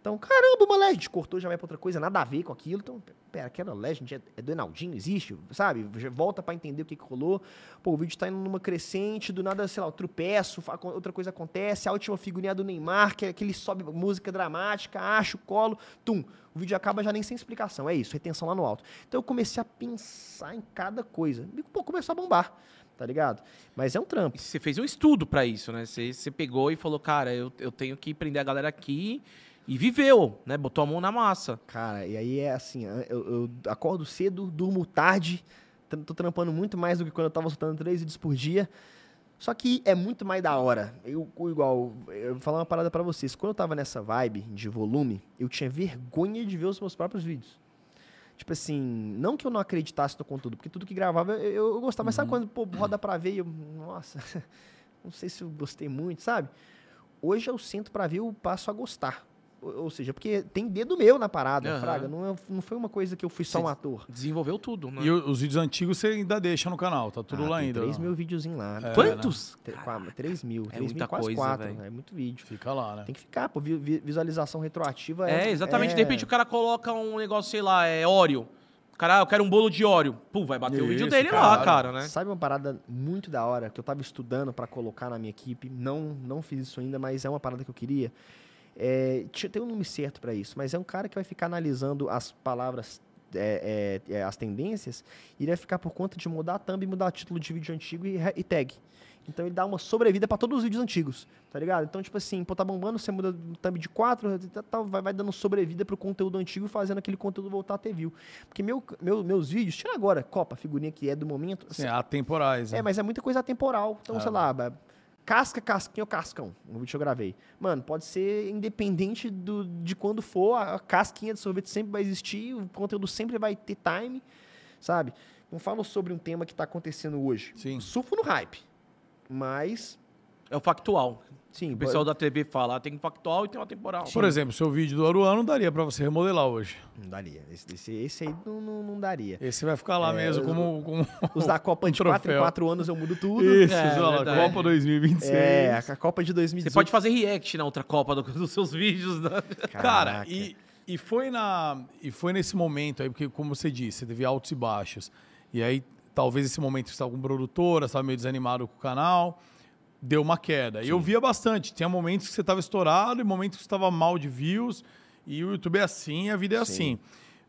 Então, caramba, uma Legend cortou, já vai pra outra coisa, nada a ver com aquilo. Então, pera, aquela Legend é, é do Enaldinho, existe, sabe? Já volta pra entender o que, que rolou. Pô, o vídeo tá indo numa crescente, do nada, sei lá, eu tropeço, outra coisa acontece, a última figurinha do Neymar, que é aquele sobe música dramática, acho, colo, tum. O vídeo acaba já nem sem explicação, é isso, retenção lá no alto. Então eu comecei a pensar em cada coisa. E, pô, começou a bombar, tá ligado? Mas é um trampo. Você fez um estudo pra isso, né? Você, você pegou e falou, cara, eu, eu tenho que prender a galera aqui e viveu, né? Botou a mão na massa. Cara, e aí é assim, eu, eu acordo cedo, durmo tarde, tô trampando muito mais do que quando eu tava soltando três vídeos por dia. Só que é muito mais da hora. Eu, igual, eu vou falar uma parada pra vocês. Quando eu tava nessa vibe de volume, eu tinha vergonha de ver os meus próprios vídeos. Tipo assim, não que eu não acreditasse no conteúdo, porque tudo que gravava eu, eu gostava. Mas sabe quando, pô, roda pra ver e eu, nossa, não sei se eu gostei muito, sabe? Hoje eu sento pra ver, eu passo a gostar. Ou, seja, porque tem dedo meu na parada, Aham. Fraga. Não, é- não foi uma coisa que eu fui só um ator. Desenvolveu tudo, né? E os vídeos antigos você ainda deixa no canal, tá tudo Ah, lá tem ainda. 3 não? mil videozinhos lá. É, Quantos? Qua- 3 mil. 3 muita mil, quase coisa, 4. velho. É muito vídeo. Fica lá, né? Tem que ficar, pô. vi- vi- Visualização retroativa É, exatamente. é- De repente o cara coloca um negócio, sei lá, é Oreo. O cara, ah, eu quero um bolo de Oreo. Pum, vai bater o vídeo Isso, dele lá, cara. cara, né? Sabe uma parada muito da hora que eu tava estudando pra colocar na minha equipe? Não, não fiz isso ainda, mas é uma parada que eu queria. É, tem um nome certo pra isso, mas é um cara que vai ficar analisando as palavras, é, é, é, as tendências, e ele vai ficar por conta de mudar a thumb, mudar o título de vídeo antigo e, e tag. Então ele dá uma sobrevida pra todos os vídeos antigos, tá ligado? Então, tipo assim, pô, tá bombando, você muda o thumb de 4, vai, vai dando sobrevida pro conteúdo antigo e fazendo aquele conteúdo voltar a ter view. Porque meu, meu- meus vídeos, tira agora, Copa, figurinha que é do momento, Sim, atemporais. é, né? mas é muita coisa atemporal. Então, É. sei lá, casca, casquinha ou cascão, no vídeo que eu gravei. Mano, pode ser independente do, de quando for, a, a casquinha de sorvete sempre vai existir, o conteúdo sempre vai ter time, sabe? Não falo sobre um tema que tá acontecendo hoje. Sim. Surfo no hype. Mas, É o factual. Sim, O pessoal da TV fala, tem um factual e tem uma temporal. Por exemplo, seu vídeo do Aruano daria pra você remodelar hoje. não daria. Esse, esse, esse aí não, não, não daria. Esse vai ficar lá É, mesmo os- como, como Os da Copa de 4 em troféu. 4 anos eu mudo tudo. Isso, É, lá, verdade. Copa 2026. É, a Copa de Você 2018. pode fazer react na outra Copa do- dos seus vídeos, né? Cara, e, e, foi na, e foi nesse momento aí, porque como você disse, você teve altos e baixos. E aí, talvez esse momento você estava com produtora, estava meio desanimado com o canal, deu uma queda. E eu via bastante. Tinha momentos que você estava estourado e momentos que você estava mal de views. E o YouTube é assim, a vida é assim.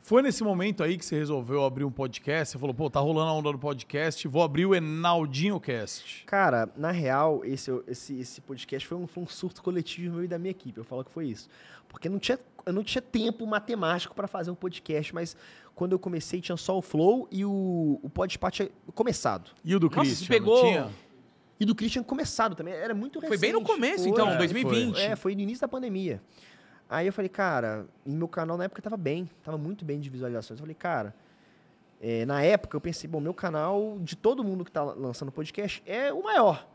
Foi nesse momento aí que você resolveu abrir um podcast? Você falou, pô, tá rolando a onda do podcast, vou abrir o Enaldinho Cast. Cara, na real, esse, esse, esse podcast foi um, foi um surto coletivo meu e da minha equipe. Eu falo que foi isso. Porque não tinha, eu não tinha tempo matemático para fazer um podcast, mas quando eu comecei tinha só o Flow e o, o Podpah tinha começado. E o do Nossa, Christian? você pegou- tinha? E do Christian começado também. Era muito recente. Foi bem no começo, Foi, então, é, 2020. É, foi no início da pandemia. Aí eu falei, cara, e meu canal na época tava bem, tava muito bem de visualizações. Eu falei, cara, é, na época eu pensei, bom, meu canal, de todo mundo que tá lançando podcast, é o maior.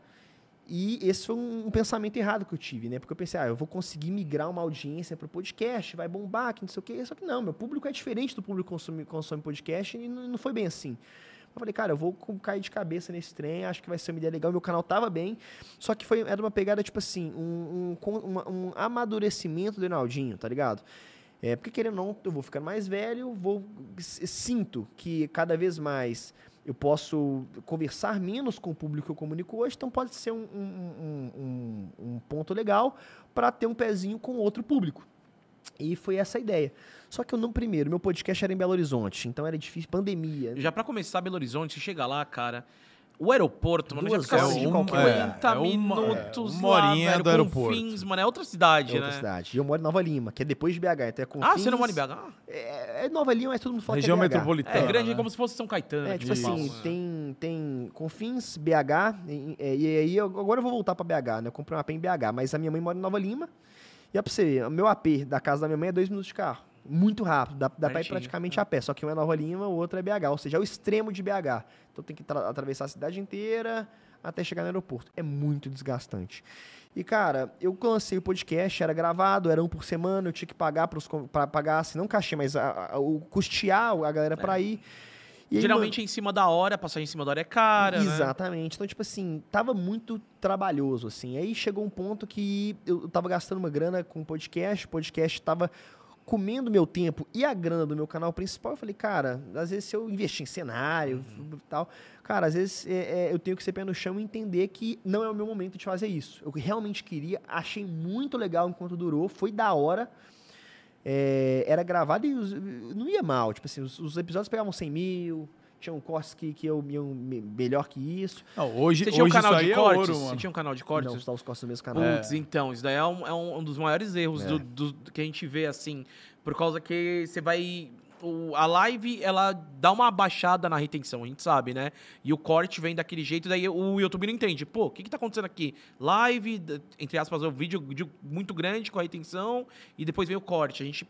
E esse foi um, um pensamento errado que eu tive, né? Porque eu pensei, ah, eu vou conseguir migrar uma audiência para podcast, vai bombar, que não sei o quê. Só que não, meu público é diferente do público que consome, consome podcast e não, não foi bem assim. Eu falei, cara, eu vou cair de cabeça nesse trem, acho que vai ser uma ideia legal. Meu canal tava bem, só que foi, era uma pegada, tipo assim, um, um, um amadurecimento do Reinaldinho, tá ligado? É, porque querendo ou não, eu vou ficando mais velho, vou sinto que cada vez mais eu posso conversar menos com o público que eu comunico hoje, então pode ser um- um- um- um ponto legal para ter um pezinho com outro público. E foi essa a ideia. Só que eu não, primeiro, meu podcast era em Belo Horizonte, então era difícil, pandemia. Já pra começar, Belo Horizonte, você chega lá, cara. O aeroporto, mano, já Duas fica horas assim, de qualquer 50 é, é uma- minutos é, uma lá, velho, do aeroporto. Confins, mano, é outra cidade, É outra né? cidade. E eu moro em Nova Lima, que é depois de BH. Então é Ah, você não Confins- mora em BH? É, é Nova Lima, mas todo mundo fala Região que é BH. metropolitana. É, grande né? como se fosse São Caetano. É, tipo Isso. assim, tem, tem Confins, BH, e, e- e aí eu- agora eu vou voltar pra BH, né? Eu comprei um AP em BH, mas a minha mãe mora em Nova Lima. E pra você ver, meu AP da casa da minha mãe é dois minutos de carro. Muito rápido, dá, dá pra ir praticamente a pé. Só que um é Nova Lima, o outro é BH, ou seja, é o extremo de BH. Então tem que tra- atravessar a cidade inteira até chegar no aeroporto. É muito desgastante. E, cara, eu lancei o podcast, era gravado, era um por semana, eu tinha que pagar pra pagar, assim, não cachê, mas a- a- o custear a galera pra ir. Aí, Geralmente é em cima da hora, a passagem em cima da hora é cara, né? Exatamente. Então, tipo assim, tava muito trabalhoso, assim. Aí chegou um ponto que eu tava gastando uma grana com podcast, o podcast tava comendo meu tempo e a grana do meu canal principal. Eu falei, cara, às vezes se eu investir em cenário e tal, cara, às vezes é, é, eu tenho que ser pé no chão e entender que não é o meu momento de fazer isso. Eu realmente queria, achei muito legal enquanto durou, foi da hora. É, era gravado e os- não ia mal. Tipo assim, os, os episódios pegavam 100 mil, tinham cortes que, que eu iam me- melhor que isso. Não, hoje, Você tinha um hoje canal isso aí de é cortes? ouro, Você tinha um canal de cortes? Não, os cortes no mesmo canal. Putz, então, isso daí é um, é um- um dos maiores erros É. do, do- que a gente vê, assim, por causa que você vai... o- a live, ela dá uma baixada na retenção, a gente sabe, né? E o corte vem daquele jeito, daí o YouTube não entende. Pô, o que que tá acontecendo aqui? Live, entre aspas, o vídeo, vídeo muito grande com a retenção, e depois vem o corte. A gente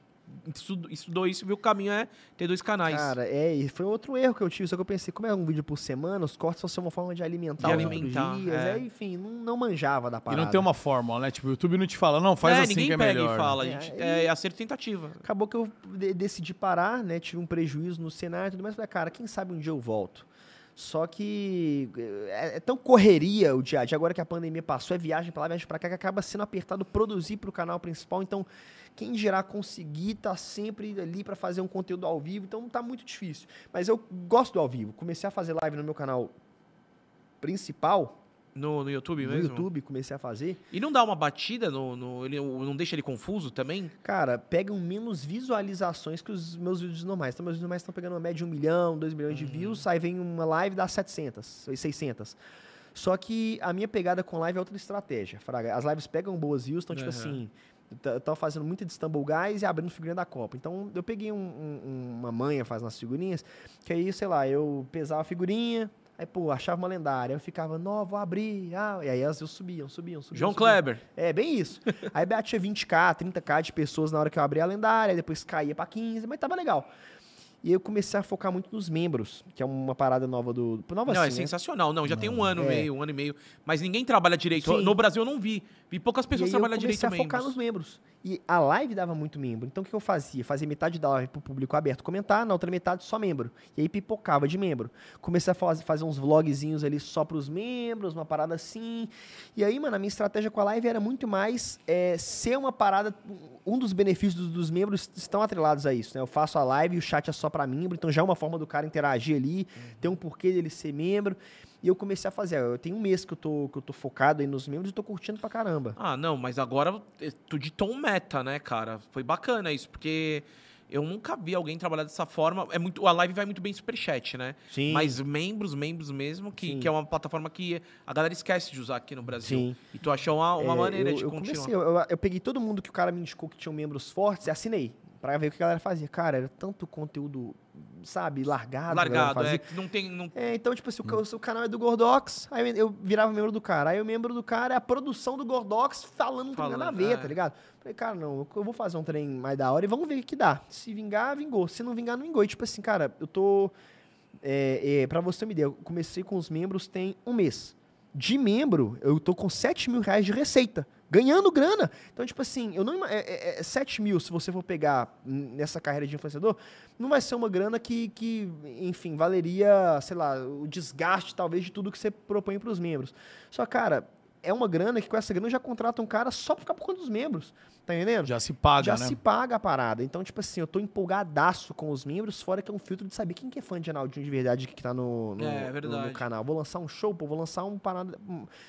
estu- estudou isso e viu que o caminho é ter dois canais. Cara, é, e foi outro erro que eu tive, só que eu pensei, como é um vídeo por semana, os cortes vão ser uma forma de alimentar De os alimentar, dias. é. Aí, enfim, não, não manjava da E parada. não tem uma fórmula, né? Tipo, o YouTube não te fala, não, faz é, assim ninguém que é pega melhor. e fala, a É, gente, aí- é acerto e tentativa. Acabou que eu de- decidi parar, né? Tive um prejuízo no cenário e tudo mais. Falei, cara, quem sabe um dia eu volto. Só que é, é tão correria o dia a dia. Agora que a pandemia passou, é viagem pra lá, viagem pra cá, que acaba sendo apertado produzir pro canal principal. Então, quem dirá conseguir tá sempre ali pra fazer um conteúdo ao vivo. Então, tá muito difícil. Mas eu gosto do ao vivo. Comecei a fazer live no meu canal principal, No, no YouTube no mesmo? YouTube, comecei a fazer. E não dá uma batida no. no- ele não deixa ele confuso também? Cara, pegam menos visualizações que os meus vídeos normais. Então, meus vídeos normais estão pegando uma média de 1 milhão, 2 milhões de Uhum. views, aí vem uma live dá 700, 600. Só que a minha pegada com live é outra estratégia, Fraga. As lives pegam boas views, então, tipo Aham. assim, eu tava fazendo muita de Stumble Guys e abrindo figurinha da Copa. Então, eu peguei um- um- uma manha, faz nas figurinhas, que aí, sei lá, eu pesava a figurinha, aí, pô, achava uma lendária, eu ficava, não, vou abrir, ah, e aí elas eu subiam, subiam, subiam. João subiam. Kleber. É, bem isso. Aí batia 20k, 30k de pessoas na hora que eu abri a lendária, depois caía pra 15, mas tava legal. E aí eu comecei a focar muito nos membros, que é uma parada nova do. Nova não, é assim, né? sensacional. Não, já tem um ano e É. meio, um ano e meio. Mas ninguém trabalha direito. Sim. No Brasil eu não vi. Vi poucas pessoas aí eu trabalhando comecei direito a focar membros. nos membros. E a live dava muito membro. Então o que eu fazia? Fazia metade da live pro público aberto comentar, na outra metade só membro. E aí pipocava de membro. Comecei a faz- fazer uns vlogzinhos ali só pros membros, uma parada assim. E aí, mano, a minha estratégia com a live era muito mais é, ser uma parada. Um dos benefícios dos, dos membros estão atrelados a isso, né? Eu faço a live e o chat é só pra membro, então já é uma forma do cara interagir ali, tem um porquê dele ser membro. E eu comecei a fazer. Eu tenho um mês que eu tô, que eu tô focado aí nos membros e tô curtindo pra caramba. Ah, não, mas agora é tudo de tom meta, né, cara? Foi bacana isso, porque eu nunca vi alguém trabalhar dessa forma. É muito, a live vai muito bem superchat, né? Sim. Mas membros, membros mesmo, que, Sim. que é uma plataforma que a galera esquece de usar aqui no Brasil. Sim. E tu achou uma, uma É, maneira eu, de eu continuar. comecei, eu, eu- eu peguei todo mundo que o cara me indicou que tinham membros fortes e assinei. Pra ver o que a galera fazia. Cara, era tanto conteúdo, sabe, largado. Largado, é. Não tem. Não... É, então, tipo assim, o ca- o canal é do Gordox, aí eu virava membro do cara. Aí o membro do cara é a produção do Gordox falando, tem nada a Falando, ver, é. tá ligado? Falei, cara, não, eu vou fazer um trem mais da hora e vamos ver o que dá. Se vingar, vingou. Se não vingar, não vingou. E tipo assim, cara, eu tô. É, é, pra você ter uma ideia, eu comecei com os membros tem um mês. De membro, eu tô com 7 mil reais de receita. Ganhando grana. Então, tipo assim, eu não é, é, é 7 mil, se você for pegar nessa carreira de influenciador, não vai ser uma grana que, que, enfim, valeria, sei lá, o desgaste, talvez, de tudo que você propõe para os membros. Só, cara, é uma grana que com essa grana já contrata um cara só pra ficar por conta dos membros. Tá entendendo? Já se paga, já né? se paga a parada. Então, tipo assim, eu tô empolgadaço com os membros, fora que é um filtro de saber quem que é fã de Arnaldinho de verdade que tá no, no, É, no- verdade. no canal. Vou lançar um show, pô, vou lançar um parada.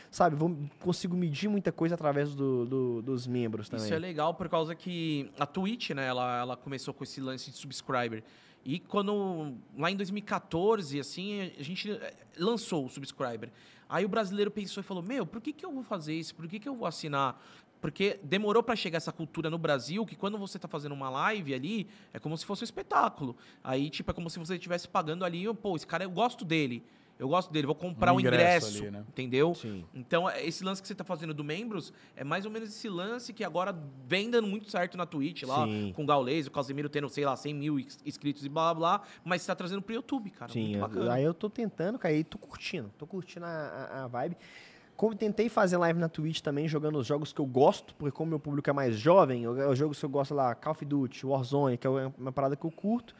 sabe, vou, consigo medir muita coisa através do, do- dos membros também. Isso é legal por causa que a Twitch, né, ela, ela começou com esse lance de subscriber. E quando, lá em 2014, assim, a gente eh, lançou o subscriber. Aí o brasileiro pensou e falou, meu, por que, que eu vou fazer isso? Por que, que eu vou assinar? Porque demorou pra chegar essa cultura no Brasil, que quando você tá fazendo uma live ali, é como se fosse um espetáculo. Aí, tipo, é como se você estivesse pagando ali, pô, esse cara, eu gosto dele. Eu gosto dele, vou comprar Um o ingresso ingresso, ali, né? entendeu? Sim. Então, é- esse lance que você tá fazendo do membros é mais ou menos esse lance que agora vem dando muito certo na Twitch, lá, Sim. com o Gaules, o Casemiro tendo, sei lá, 100 mil ins- inscritos e blá, blá, blá, mas você tá trazendo pro YouTube, cara. Sim, muito eu- bacana. aí eu tô tentando, cara, e tô curtindo. Tô curtindo a, a- a vibe. Como tentei fazer live na Twitch também, jogando os jogos que eu gosto, porque como meu público é mais jovem, eu- os jogos que eu gosto lá, Call of Duty, Warzone, que é uma parada que eu curto.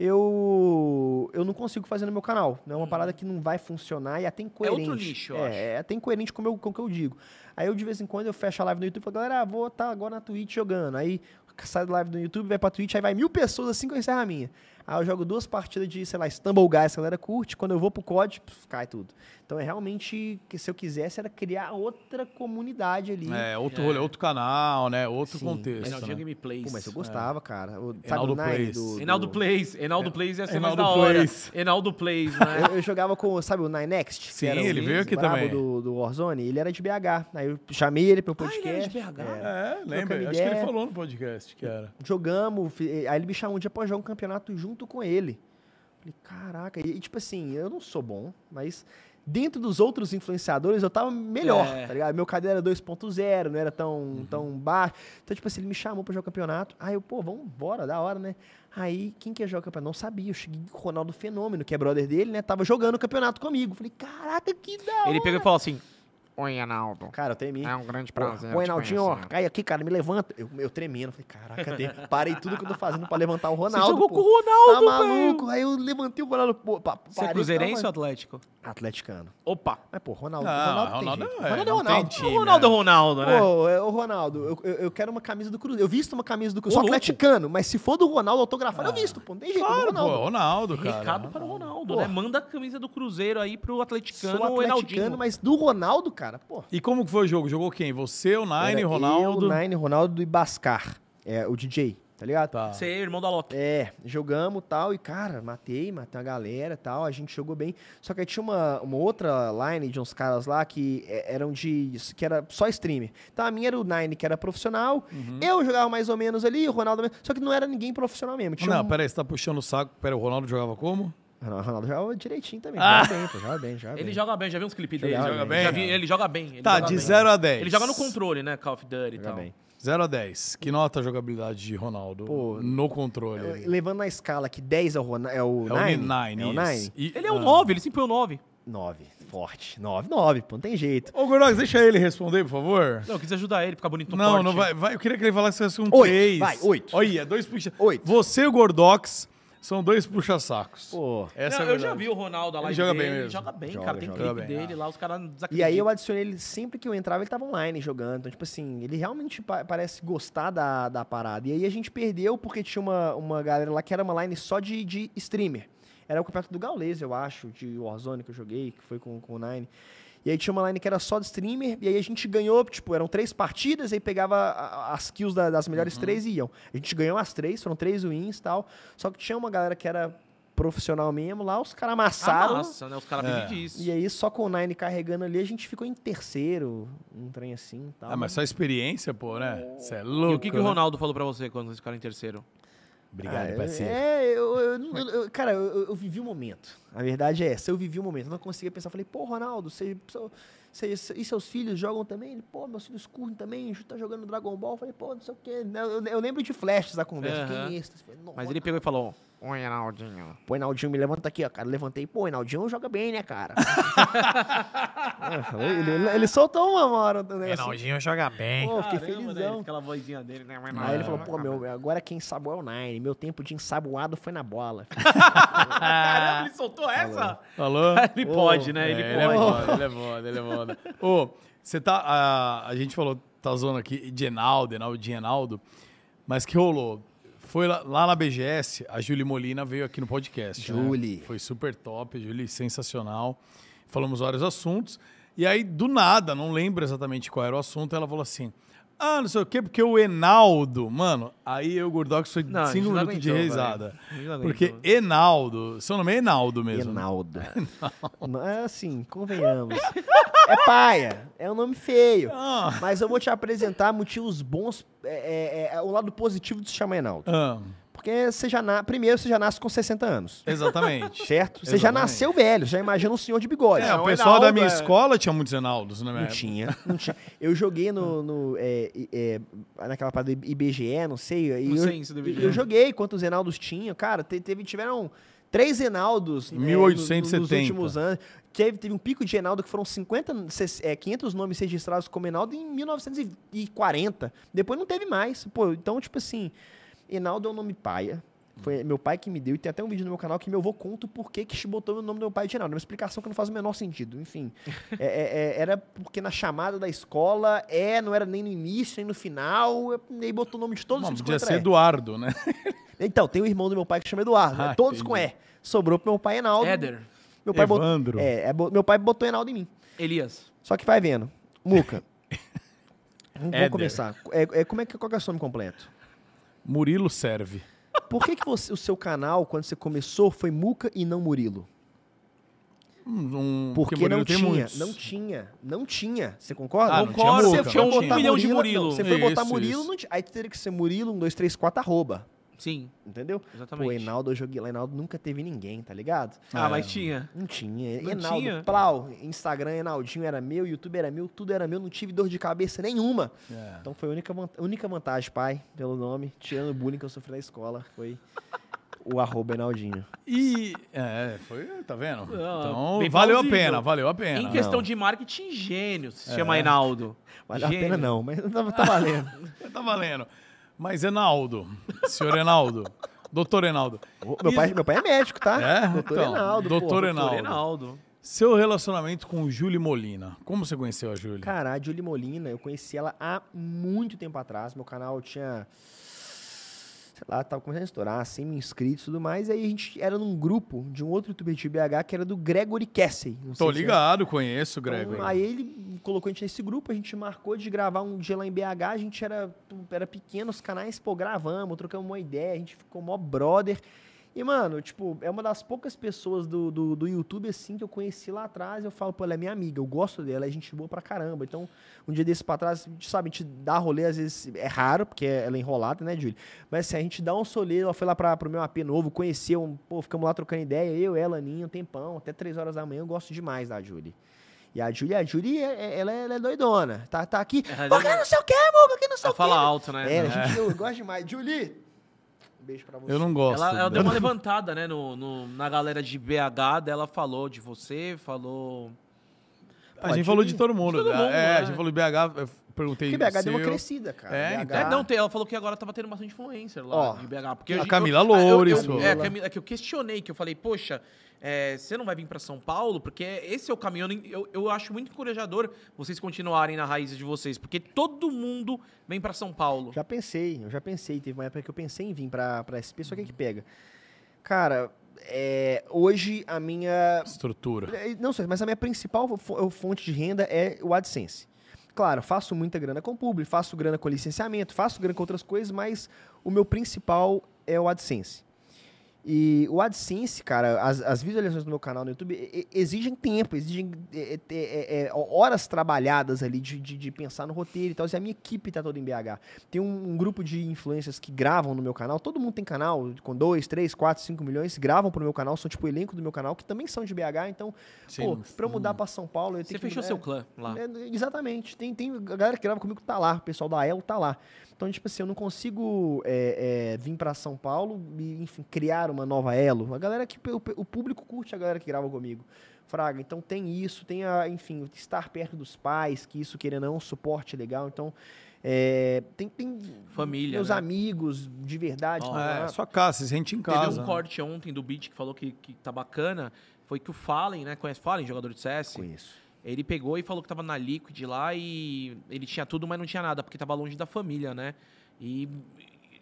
eu eu não consigo fazer no meu canal. Não é uma parada que não vai funcionar e é até incoerente. outro nicho, eu é, acho. é até incoerente com, o meu- com o que eu digo. Aí eu, de vez em quando, eu fecho a live no YouTube e falo, galera, vou estar agora na Twitch jogando. Aí sai da live do YouTube, vai pra Twitch, aí vai mil pessoas assim que eu encerro a minha. Aí eu jogo duas partidas de, sei lá, Stumble Guys, a galera curte. Quando eu vou pro COD, cai tudo. Então é realmente que se eu quisesse era criar outra comunidade ali. É, outro rolê, outro canal, né? Outro Sim, contexto. Reinaldinho né? Gameplays. Pô, mas eu gostava, cara. O, sabe Enaldo Plays. do, do- Enaldo Plays. Enaldo Plays ia ser mais Enaldo da hora. Plays. Enaldo Plays, né? Eu, eu jogava com, sabe, o Nine Next? que Sim, ele veio aqui também. Do, do Warzone. Ele era de BH. Aí eu chamei ele pro Ah, ele podcast. era de BH? é. É, lembra? Acho que ele falou no podcast que era. Jogamos. Aí ele me chamou um dia pra jogar um campeonato junto com ele. Falei, caraca. E, tipo assim, eu não sou bom, mas dentro dos outros influenciadores eu tava melhor, É. tá ligado? Meu KD era 2.0, não era tão, tão baixo. Então, tipo assim, ele me chamou pra jogar campeonato. Aí eu, pô, vamos embora, da hora, né? Aí, quem que ia jogar campeonato? Não sabia. Eu cheguei com o Ronaldo Fenômeno, que é brother dele, né? Tava jogando o campeonato comigo. Falei, caraca, que da hora. Ele pegou e falou assim: Oi, Arnaldo. Cara, eu tremi. É um grande prazer. Ô, te Reinaldinho, ó, cai aqui, cara, me levanta. Eu, eu tremendo, falei, caraca, de- parei tudo que eu tô fazendo pra levantar o Ronaldo. jogou pô. com o Ronaldo, Tá maluco? Aí eu levantei o Ronaldo, pô, pa, Você é cruzeirense ou atlético? Atleticano. Opa. Mas, pô, Ronaldo, Ah, Ronaldo, Ronaldo tem é, Ronaldo é Ronaldo. time, o Ronaldo é né? Ronaldo, né? Pô, é, ô Ronaldo, eu, eu, eu quero uma camisa do Cruzeiro. Eu visto uma camisa do Cruzeiro. Sou atleticano, mas se for do Ronaldo autografado, eu visto, pô. Não tem jeito, Claro, Ronaldo. pô, Ronaldo, cara. Recado para o Ronaldo, né? Manda a camisa do Cruzeiro aí pro atleticano Sou ou Enaldinho. mas do Ronaldo, cara, pô. E como que foi o jogo? Jogou quem? Você, o Nine, Era Ronaldo? Eu, Nine, Ronaldo e Bascar. É, o DJ, tá ligado? Tá. Você é irmão da Loki. É, jogamos tal, e cara, matei, matei uma galera tal, a gente jogou bem. Só que aí tinha uma, uma outra line de uns caras lá que é, eram de. que era só streamer. Então a minha era o Nine, que era profissional. Uhum. Eu jogava mais ou menos ali, o Ronaldo. Só que não era ninguém profissional mesmo. Tinha Não, um... peraí, você tá puxando o saco. Pera, o Ronaldo jogava como? O Ronaldo jogava direitinho também. Ah! Bem, pô, jogava bem, jogava Ele bem. joga bem, já vi uns clipes dele. Jogava Já bem. Já vi- ele joga bem. ele Tá, joga de bem. 0 a 10. Ele joga no controle, né? Call of Duty e Joga tal. bem. 0 a 10. Que nota a jogabilidade de Ronaldo Pô, no controle? Levando na escala que 10 é o, Rona- é o É o Nine. Nine, é o isso. Nine. E- Ele é um ah. 9, ele sempre foi um 9. 9. Forte. 9, 9, pô, não tem jeito. Ô, Gordox, deixa ele responder, por favor. Não, eu quis ajudar ele, ficar bonito no Não, corte. não vai, vai. Eu queria que ele falasse que fosse um Oito, 3. vai, oito. Olha, dois puxa. Oito. Você o Gordox são dois puxa-sacos. Pô. Essa Não, é a eu já vi o Ronaldo lá Ele joga bem dele, mesmo. Ele joga bem, Joga, cara. Tem joga clipe bem. dele lá, os caras E desacreditam. aí eu adicionei ele, sempre que eu entrava, ele tava online jogando. Então, tipo assim, ele realmente pa- parece gostar da, da parada. E aí a gente perdeu porque tinha uma, uma galera lá que era uma line só de, de streamer. Era o campeonato do Gaules, eu acho, de Warzone que eu joguei, que foi com, com o Nine. E aí tinha uma line que era só de streamer, e aí a gente ganhou, tipo, eram três partidas, aí pegava as kills da- das melhores três e iam. A gente ganhou as três, foram três wins e tal. Só que tinha uma galera que era profissional mesmo lá, os caras amassaram. Nossa, né? Os caras É. vivem disso. E aí, só com o Nine carregando ali, a gente ficou em terceiro, um trem assim e tal. Ah, mas só experiência, pô, né? Você é louco. E o que, que o né? Ronaldo falou pra você quando vocês ficaram em terceiro? Obrigado, Ah, parceiro. É, eu, eu- eu- cara, eu, eu- vivi o momento. A verdade é essa, eu vivi o momento. Eu não conseguia pensar. Falei, pô, Ronaldo, você- e seus filhos jogam também? Ele, pô, meus filhos curtem também, tá jogando Dragon Ball. Eu falei, pô, não sei o quê. Eu, eu- eu lembro de flashes da conversa, Aham. fiquei em êxtase. Falei, "Nossa, Mas ele pegou e falou: Oi, Arnaldinho. Pô, Enaldinho, me levanta aqui, ó, cara. Levantei, pô, Enaldinho joga bem, né, cara? Ele, ele- ele soltou uma hora negócio. Reinaldinho joga bem. Pô, fiquei Caramba, né? felizão. Aquela vozinha dele, né? Mas Aí ele não. falou, pô, meu, agora quem sabe é o Nine. Meu tempo de ensaboado foi na bola. Caramba, ele soltou essa? Falou? ele pode, né? É, Ele ele é pode. foda, ele é foda, ele é foda. Ô, você tá. A, a gente falou, tá zoando aqui de Enaldo, Enaldo de Enaldo, mas que rolou? Foi lá, lá na BGS, a Julie Molina veio aqui no podcast. né? Julie. Foi super top, Julie sensacional. Falamos vários assuntos. E aí, do nada, não lembro exatamente qual era o assunto, ela falou assim. Ah, não sei o quê, porque o Enaldo, mano, aí eu, Gordox, foi Não, cinco minutos de aguentou, risada. velho. A gente não Porque. Enaldo, seu nome é Enaldo mesmo. né? Enaldo. Não, É assim, convenhamos. É paia, é um nome feio. Ah. Mas eu vou te apresentar motivos bons, é, é, é, o lado positivo de se chamar Enaldo. Ah, Porque você já na... primeiro você já nasce com 60 anos. exatamente. Certo? Você já Exatamente. nasceu velho, já imagina um senhor de bigode. É, Não, o pessoal da minha Enaldo é- escola tinha muitos Enaldos, né? Não tinha, não tinha. Eu joguei no, no, é, é, naquela parada do IBGE, não sei. E Não eu, sei isso do IBGE. eu joguei quantos Enaldos tinha. Cara, te- teve, tiveram três Enaldos Em é, no- 1870. nos últimos anos. Teve, teve um pico de Enaldo que foram 50, ses- é, 500 nomes registrados como Enaldo em 1940. Depois não teve mais. Pô, então, tipo assim, Enaldo é um nome paia. Foi meu pai que me deu, e tem até um vídeo no meu canal que meu avô conta o porquê que botou o nome do meu pai de Reinaldo. É uma explicação que não faz o menor sentido. Enfim, é- é- é- era porque na chamada da escola, é, não era nem no início, nem no final, e aí botou o nome de todos Não, os podia ser. Eduardo, né? Então, tem o irmão do meu pai que chama Eduardo, né? Ah, todos com E. Sobrou pro meu pai Enaldo. Éder. Meu pai botou, Evandro. é, é, bo- meu pai botou Enaldo em mim. Elias. Só que vai vendo. Muca. vamos, começar. É, é, como é que, qual que é o seu nome completo? Murilo serve. Por que, que você- o seu canal, quando você começou, foi Muca e não Murilo? Um, Porque, Murilo não tem tinha, muitos. não tinha, não tinha. Você concorda? Ah, não tinha Você tinha foi um não botar milhão de Murilo, Murilo. não, você foi botar Isso, Murilo, isso. não. Aí teria que ser Murilo, um, dois, três, quatro, arroba. Sim, Entendeu? Pô, exatamente. Enaldo, eu joguei lá, Enaldo nunca teve ninguém, tá ligado? Ah, É. mas tinha. Não tinha. Não Enaldo, tinha? Plau, Instagram, Enaldinho era meu, YouTube era meu, tudo era meu, não tive dor de cabeça nenhuma. É. Então foi a única, única vantagem, pai, pelo nome, tirando o bullying que eu sofri na escola, foi o arroba Enaldinho. E. É, foi. Tá vendo? então, bem valeu a pena, valeu a pena. Em questão não. de marketing, gênio. Se chama Reinaldo. Valeu a pena Gênio. não, mas tá, tá valendo. Tá valendo. Mas, Enaldo, senhor Enaldo, doutor Enaldo, meu, pai, meu pai é médico, tá? É? Doutor Então, Enaldo, doutor. Enaldo. Reinaldo. seu relacionamento com o Júlio Molina. Como você conheceu a Júlia? Cara, a Julie Molina, eu conheci ela há muito tempo atrás. Meu canal tinha. Sei lá, tava começando a estourar, 100 mil inscritos e tudo mais. Aí a gente era num grupo de um outro youtuber de BH que era do Gregory não Tô se é- ligado, conheço o Então, Gregory. aí ele colocou a gente nesse grupo, a gente marcou de gravar um dia lá em BH, a gente era, era pequeno, os canais, pô, gravamos, trocamos uma ideia, a gente ficou mó brother. E, mano, tipo, é uma das poucas pessoas do, do, do YouTube, assim, que eu conheci lá atrás, eu falo, pô, ela é minha amiga, eu gosto dela, é gente boa pra caramba. Então, um dia desse pra trás, a gente sabe, a gente dá rolê, às vezes, é raro, porque ela é enrolada, né, Júlio? Mas, assim, a gente dá um solê, ela foi lá pra, pro meu AP novo, conheceu, um, pô, ficamos lá trocando ideia, eu, ela, Aninha, um tempão, até três horas da manhã, eu gosto demais da Júlia. E a Julie, a Julie, é- é- ela, é- ela é doidona. Tá, tá aqui. É, Porque não sei o que, Muga, que não sei o que. fala alto, né? É, a gente, eu gosto demais. Julie, beijo pra você. Eu não gosto. Ela, ela deu uma levantada, né, no, no- na galera de BH dela, falou de você, falou... A gente falou de todo mundo. De todo né? mundo, é, a né? gente falou de BH, eu perguntei. Porque BH deu uma seu. crescida, cara. É, BH, É, não, ela falou que agora tava tendo bastante influencer lá Ó, de BH. Porque a eu- Camila eu- Loures, eu-. É, a que eu questionei, que eu falei, poxa, é, você não vai vir pra São Paulo? Porque esse é o caminho. Eu Eu, acho muito encorajador vocês continuarem na raiz de vocês, porque todo mundo vem pra São Paulo. Já pensei, eu já pensei. Teve uma época que eu pensei em vir pra, pra SP, só que é que pega. Cara, é, hoje a minha Estrutura. É, Não sei, mas a minha principal fo- fonte de renda é o AdSense. Claro, faço muita grana com publi, faço grana com licenciamento, faço grana com outras coisas, mas o meu principal é o AdSense. E o AdSense, cara, as, as visualizações do meu canal no YouTube exigem tempo, exigem é, é, é, é, horas trabalhadas ali de, de, de pensar no roteiro e tal. E a minha equipe tá toda em BH. Tem um, um grupo de influencers que gravam no meu canal. Todo mundo tem canal com 2, 3, 4, 5 milhões, gravam pro meu canal, são tipo o elenco do meu canal, que também são de BH. Então, Sim, pô, pra eu mudar pra São Paulo, eu Você tenho fechou que, seu clã lá. é, exatamente. Tem, tem a galera que grava comigo tá lá, o pessoal da El tá lá. Então, tipo assim, eu não consigo é, é, vir pra São Paulo e, enfim, criar uma nova Elo. A galera que. O, o público curte a galera que grava comigo. Fraga, então tem isso, tem a, enfim, estar perto dos pais, que isso, querendo ou não, é um suporte legal. Então, é, tem, tem Família, meus né? amigos de verdade. Lá. É, sua casa, você sente em Teve casa. um corte ontem do Beat que falou que, que tá bacana. Foi que o Fallen, né? Conhece Fallen, jogador de CS? Conheço. Ele pegou e falou que tava na Liquid lá e ele tinha tudo, mas não tinha nada, porque tava longe da família, né? E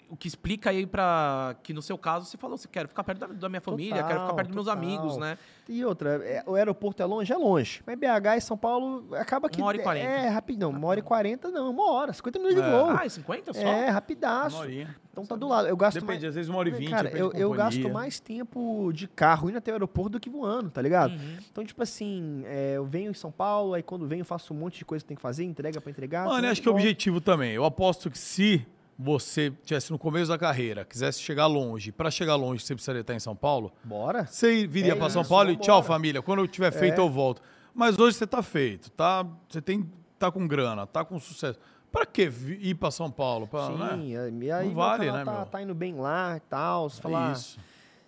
o que explica aí pra. Que no seu caso você falou, você quer ficar perto da, da minha família, quero ficar Total, perto dos meus total. amigos, né? E outra, é, o aeroporto é longe? É longe. Mas BH e São Paulo acaba que. Uma hora e quarenta. É, rapidão. Uma hora e quarenta, não, uma hora. 50 minutos de É. voo. Ah, é 50 só? é, Uma rapidaço. horinha. Então tá do lado. Eu gasto Depende, mais. às vezes uma hora e vinte. Cara, eu, eu gasto mais tempo de carro indo até o aeroporto do que voando, tá ligado? Uhum. Então, tipo assim, é, eu venho em São Paulo, aí quando venho eu faço um monte de coisa que tem que fazer, entrega pra entregar. Mano, acho que é volto. objetivo também. Eu aposto que se você tivesse no começo da carreira, quisesse chegar longe, pra chegar longe você precisaria estar em São Paulo, Bora. você viria É pra São Paulo e tchau, família. Quando eu tiver feito, É. eu volto. Mas hoje você tá feito, tá? Você tem, tá com grana, tá com sucesso. Pra que ir pra São Paulo? Pra, né? Sim, e aí Não vale, né, tá, meu? tá indo bem lá e tal. Você falar, É isso.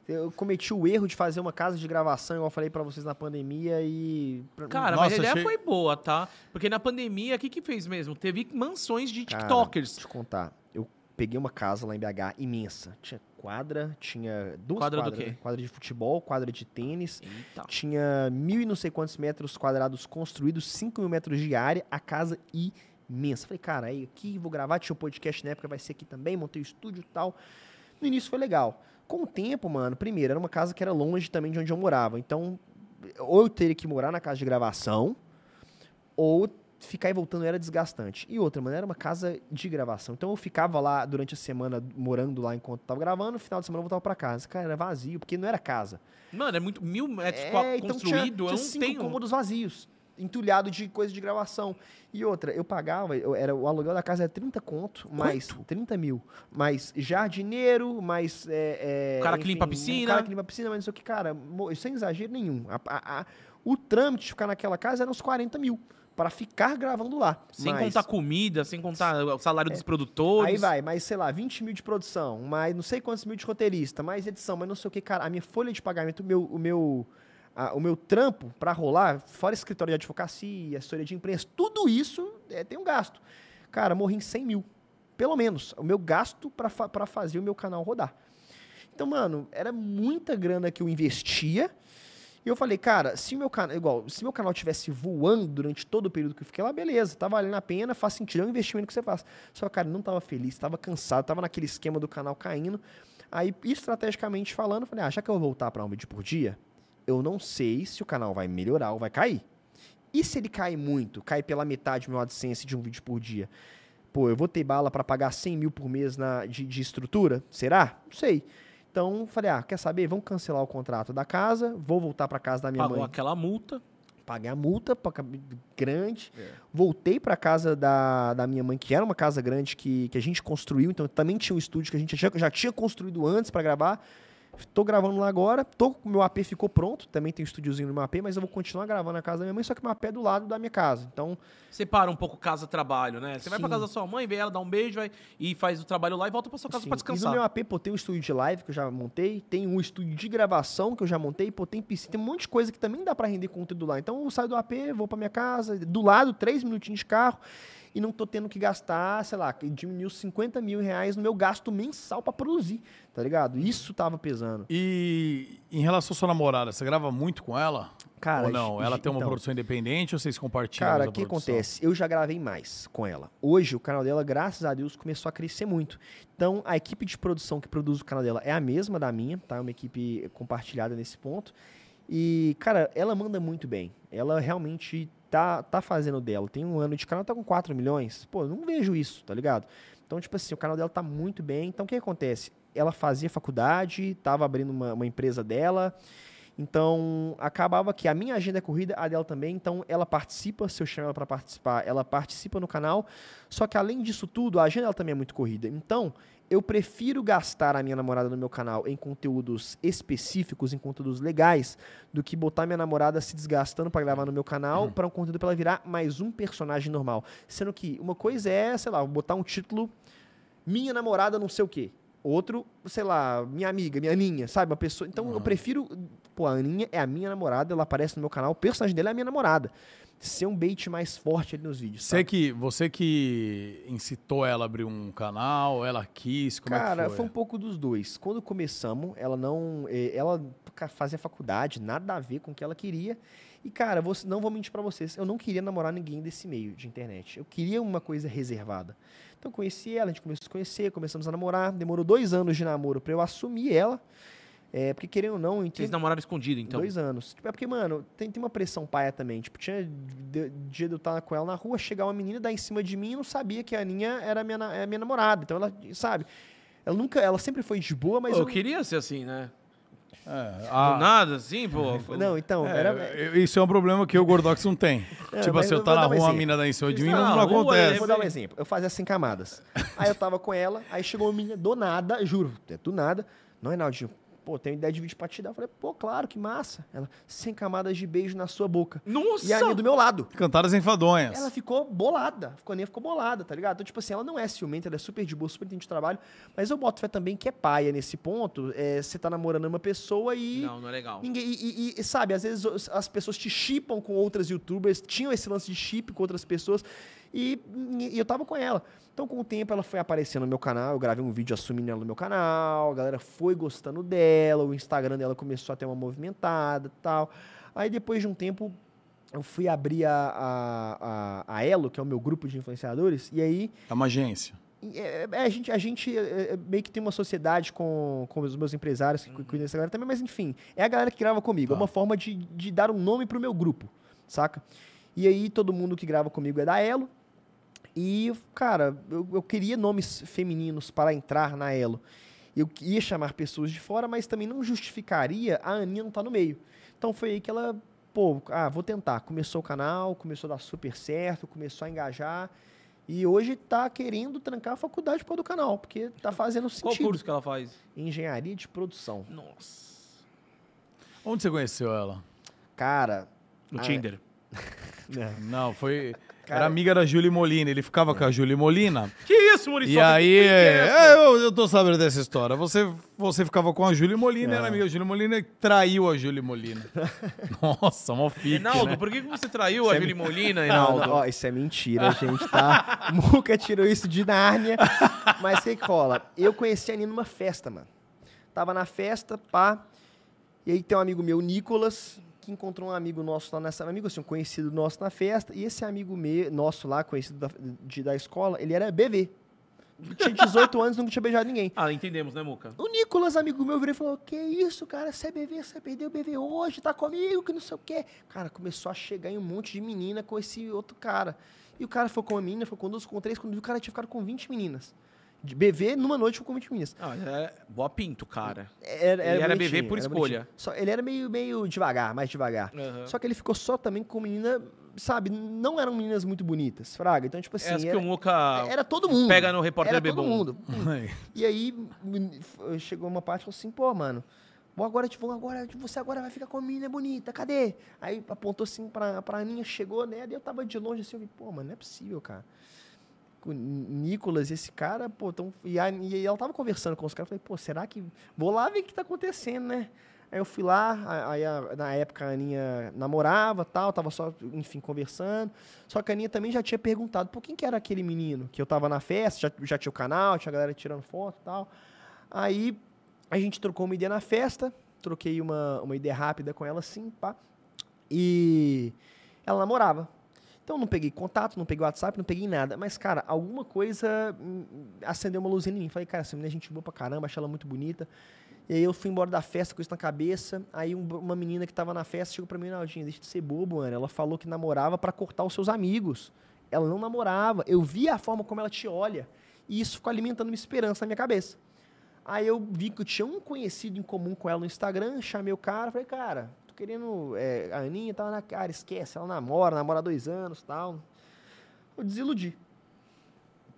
Eu cometi o erro de fazer uma casa de gravação, igual eu falei pra vocês na pandemia, e. Cara, Nossa, mas a ideia achei- foi boa, tá? Porque na pandemia, o que que fez mesmo? Teve mansões de Cara, TikTokers. Deixa eu contar. Peguei uma casa lá em BH imensa. Tinha quadra, tinha duas Quadra do quadras. quê? né? Quadra de futebol, quadra de tênis. Eita. Tinha mil e não sei quantos metros quadrados construídos, 5 mil metros de área, a casa imensa. Falei, cara, aí aqui vou gravar, tinha um podcast na época, vai ser aqui também, montei o estúdio e tal. No início foi legal. Com o tempo, mano, primeiro, era uma casa que era longe também de onde eu morava. Então, ou eu teria que morar na casa de gravação, ou ficar e voltando era desgastante. E outra, mano, era uma casa de gravação. Então eu ficava lá durante a semana, morando lá enquanto tava gravando, no final de semana eu voltava pra casa. Cara, era vazio, porque não era casa. Mano, é muito mil metros É, qua- então construído. tinha, tinha não cinco tenho. cômodos vazios, entulhado de coisa de gravação. E outra, eu pagava, eu, era, o aluguel da casa era 30 conto, mais 30 mil, mais jardineiro, mais... É, é, O cara que limpa a piscina. O cara que limpa a piscina, mas não sei o que, cara, sem exagero nenhum. A- a- a- o trâmite de ficar naquela casa era uns 40 mil, para ficar gravando lá. Sem Mas- contar comida, sem contar o salário dos produtores. Aí vai, mais, sei lá, 20 mil de produção, mais não sei quantos mil de roteirista, mais edição, mas não sei o que, cara. A minha folha de pagamento, o meu, o meu, a- o meu trampo pra rolar, fora escritório de advocacia, assessoria de imprensa, tudo isso é, tem um gasto. Cara, morri em 100 mil, pelo menos. O meu gasto pra fa pra fazer o meu canal rodar. Então, mano, era muita grana que eu investia. E eu falei, cara, se meu canal, igual, se meu canal tivesse voando durante todo o período que eu fiquei lá, beleza, tá valendo a pena, faz sentido, é um investimento que você faz. Só que, cara, não tava feliz, tava cansado, tava naquele esquema do canal caindo. Aí, estrategicamente falando, falei, ah, já que eu vou voltar para um vídeo por dia, eu não sei se o canal vai melhorar ou vai cair. E se ele cai muito, cai pela metade meu AdSense de um vídeo por dia? Pô, eu vou ter bala para pagar 100 mil por mês na, de, de estrutura? Será? Não sei. Então, falei, ah, quer saber? Vamos cancelar o contrato da casa, vou voltar para casa da minha Pagou mãe aquela multa. paguei a multa grande. Voltei pra casa da, da minha mãe, que era uma casa grande que, que a gente construiu. Então também tinha um estúdio que a gente já, já tinha construído antes pra gravar. Tô gravando lá agora. Tô, meu AP ficou pronto. Também tem um estúdiozinho no meu AP, mas eu vou continuar gravando na casa da minha mãe, só que meu AP é do lado da minha casa. Então, Separa um pouco casa-trabalho, né? Você vai pra casa da sua mãe, vê ela, dá um beijo vai, e faz o trabalho lá e volta pra sua casa Sim. pra E descansar. no meu AP, pô, tem um estúdio de live que eu já montei, tem um estúdio de gravação que eu já montei, pô, tem piscina, tem um monte de coisa que também dá pra render conteúdo lá. Então eu saio do AP, vou pra minha casa, do lado, três minutinhos de carro, e não tô tendo que gastar, sei lá, que diminuiu 50 mil reais no meu gasto mensal pra produzir, tá ligado? Isso tava pesando. E em relação à sua namorada, você grava muito com ela? Cara, ou não? Ela tem uma então, produção independente ou vocês compartilham? Cara, o que produção? acontece? Eu já gravei mais com ela. Hoje, o canal dela, graças a Deus, começou a crescer muito. Então, a equipe de produção que produz o canal dela é a mesma da minha, tá? É uma equipe compartilhada nesse ponto. E, cara, ela manda muito bem. Ela realmente tá, tá fazendo dela. Tem um ano de canal, tá com 4 milhões. Pô, não vejo isso, tá ligado? Então, tipo assim, o canal dela tá muito bem. Então, o que acontece? Ela fazia faculdade, tava abrindo uma, uma empresa dela. Então, acabava que a minha agenda é corrida, a dela também. Então, ela participa, se eu chamo ela para participar, ela participa no canal. Só que, além disso tudo, a agenda dela também é muito corrida. Então, eu prefiro gastar a minha namorada no meu canal em conteúdos específicos, em conteúdos legais, do que botar minha namorada se desgastando para gravar no meu canal para um conteúdo para ela virar mais um personagem normal. Sendo que uma coisa é, sei lá, botar um título minha namorada não sei o quê. Outro, sei lá, minha amiga, minha Aninha, sabe? Uma pessoa. Então eu prefiro. Pô, a Aninha é a minha namorada, ela aparece no meu canal, o personagem dela é a minha namorada. Ser um bait mais forte ali nos vídeos. Você sabe? que, você que incitou ela a abrir um canal, ela quis, como Cara, é que foi? um pouco dos dois. Quando começamos, ela não. eh, Ela fazia faculdade, nada a ver com o que ela queria. E, cara, você, não vou mentir pra vocês, eu não queria namorar ninguém desse meio de internet. Eu queria uma coisa reservada. Então, eu conheci ela, a gente começou a se conhecer, começamos a namorar. Demorou dois anos de namoro pra eu assumir ela. É, porque, querendo ou não, Vocês namoraram escondido, então. Dois anos. Tipo, é porque, mano, tem, tem uma pressão paia também. Tipo, tinha de- dia de eu estar com ela na rua, chegar uma menina, dar em cima de mim e não sabia que a Aninha era minha, é minha namorada. Então ela, sabe? Ela nunca, ela sempre foi de boa, mas Pô, eu eu, queria ser assim, né? É, Do a- nada, assim, pô. Não, então, é, era. isso é um problema que o Gordox não tem. É, tipo assim, eu tá na um rua, uma exemplo. mina dá em cima de mim, não, não rua, acontece. Eu vou dar um exemplo. Eu fazia assim camadas. Aí eu tava com ela, aí chegou uma menina do nada, juro, é do nada. Não, Reinaldinho, pô, tenho ideia de vídeo pra te dar. Eu falei, pô, claro, que massa. Ela, 100 camadas de beijo na sua boca. Nossa! E a Aninha do meu lado. Cantadas enfadonhas. Ela ficou bolada. Ficou, a Aninha ficou bolada, tá ligado? Então, tipo assim, ela não é ciumenta, ela é super de boa, super entende de trabalho. Mas eu boto fé também que é paia nesse ponto. É, você tá namorando uma pessoa e. Não, não é legal. Ninguém, e, e- e, sabe, às vezes as pessoas te chipam com outras youtubers, tinham esse lance de chip com outras pessoas, e, e eu tava com ela. Então, com o tempo, ela foi aparecendo no meu canal, eu gravei um vídeo assumindo ela no meu canal, a galera foi gostando dela, o Instagram dela começou a ter uma movimentada e tal. Aí, depois de um tempo, eu fui abrir a, a, a, a Elo, que é o meu grupo de influenciadores, e aí É uma agência. é, é, a gente, a gente é, é, meio que tem uma sociedade com, com os meus empresários que cu- cuidam dessa galera também, mas enfim, é a galera que grava comigo. É Tá. uma forma de, de dar um nome pro meu grupo, saca? E aí todo mundo que grava comigo é da Elo. E, cara, eu, eu queria nomes femininos para entrar na Elo. Eu ia chamar pessoas de fora, mas também não justificaria a Aninha não estar no meio. Então foi aí que ela, pô, ah, vou tentar. Começou o canal, começou a dar super certo, começou a engajar. E hoje tá querendo trancar a faculdade por causa do canal, porque tá fazendo Qual sentido. curso que ela faz? Engenharia de produção. Nossa. Onde você conheceu ela? Cara, No Ah, Tinder. Não, foi. Cara- Era amiga da Julie Molina. Ele ficava com a Julie Molina. Que isso, Maurício? E aí. é, eu, eu tô sabendo dessa história. Você, você ficava com a Julie Molina, era amiga da Julie Molina e traiu a Julie Molina. Nossa, mó fique, Reinaldo, né? por que que você traiu a Julie Molina, Não, Reinaldo? não, ó, isso é mentira, gente, tá? Muca tirou isso de Nárnia. Mas sei que rola. Eu conheci a Nina numa festa, mano. Tava na festa, pá. E aí tem um amigo meu, Nicolas, que encontrou um amigo nosso lá nessa. Um amigo assim, um conhecido nosso na festa. E esse amigo meu, nosso lá, conhecido da, de- da escola, ele era bebê. Tinha 18 anos, nunca tinha beijado ninguém. Ah, entendemos, né, Muca? O Nicolas, amigo meu, virou e falou: Que isso, cara? Você é bebê, você perdeu o bebê hoje, tá comigo, que não sei o quê. Cara, começou a chegar em um monte de menina com esse outro cara. E o cara foi com uma menina, foi com duas, com três, quando viu o cara tinha ficado com 20 meninas. De bebê, numa noite, com 20 meninas. Ah, é boa pinto, cara. Era, Ele era bebê por era escolha. Só, ele era meio, meio devagar, mais devagar. Aham. Só que ele ficou só também com menina, sabe? Não eram meninas muito bonitas, Fraga. Então, tipo assim. é as que era, o Muca era todo mundo. pega no repórter era todo mundo. E aí chegou uma parte e falou assim, pô, mano, agora, tipo, agora, você agora vai ficar com a menina bonita, cadê? Aí apontou assim pra, pra Aninha, chegou, né? Daí eu tava de longe assim, eu vi, pô, mano, não é possível, cara. O Nicolas, esse cara, pô, tão, e, a, e ela tava conversando com os caras, falei, pô, será que. Vou lá ver o que tá acontecendo, né? Aí eu fui lá, aí a- na época a Aninha namorava tal, tava só, enfim, conversando. Só que a Aninha também já tinha perguntado, pô, quem que era aquele menino? Que eu tava na festa, já, já tinha o canal, tinha a galera tirando foto tal. Aí a gente trocou uma ideia na festa, troquei uma, uma ideia rápida com ela assim, pá. E ela namorava. Então não peguei contato, não peguei WhatsApp, não peguei nada. Mas, cara, alguma coisa hum, acendeu uma luzinha em mim. Falei, cara, essa menina é gente boa pra caramba, achei ela muito bonita. E aí eu fui embora da festa com isso na cabeça. Aí um- uma menina que tava na festa chegou pra mim, Naldinho, deixa de ser bobo, Ana. Ela falou que namorava pra cortar os seus amigos. Ela não namorava. Eu vi a forma como ela te olha. E isso ficou alimentando uma esperança na minha cabeça. Aí eu vi que eu tinha um conhecido em comum com ela no Instagram, chamei o cara, falei, cara, querendo. é, a Aninha tava na cara, esquece, ela namora, namora há dois anos tal. Eu desiludi.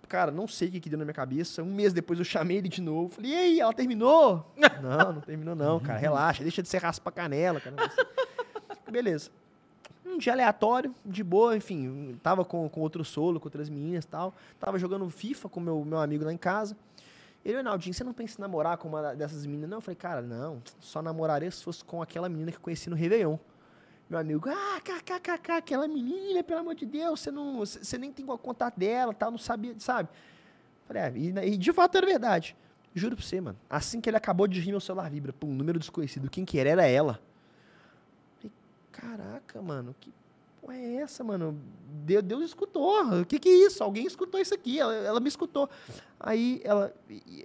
Cara, não sei o que, que deu na minha cabeça. Um mês depois eu chamei ele de novo. Falei, e aí, ela terminou? não, não terminou, não, cara. Relaxa, deixa de ser raspa canela, cara. Beleza. Um dia aleatório, de boa, enfim, tava com, com outro solo, com outras meninas e tal. Tava jogando FIFA com meu, meu amigo lá em casa. Ele, Reinaldinho, você não pensa em namorar com uma dessas meninas? Não, eu falei, cara, não, só namoraria se fosse com aquela menina que eu conheci no Réveillon. Meu amigo, ah, kkkk, aquela menina, pelo amor de Deus, você não, você nem tem contato dela, tal, não sabia, sabe? Falei, é, e, e de fato era verdade. Juro pra você, mano. Assim que ele acabou de rir, meu celular vibra. Pum, número desconhecido. Quem que era? Era ela. Falei, caraca, mano, que porra é essa, mano? Deus, Deus escutou. O que que é isso? Alguém escutou isso aqui. Ela, ela me escutou. Aí ela.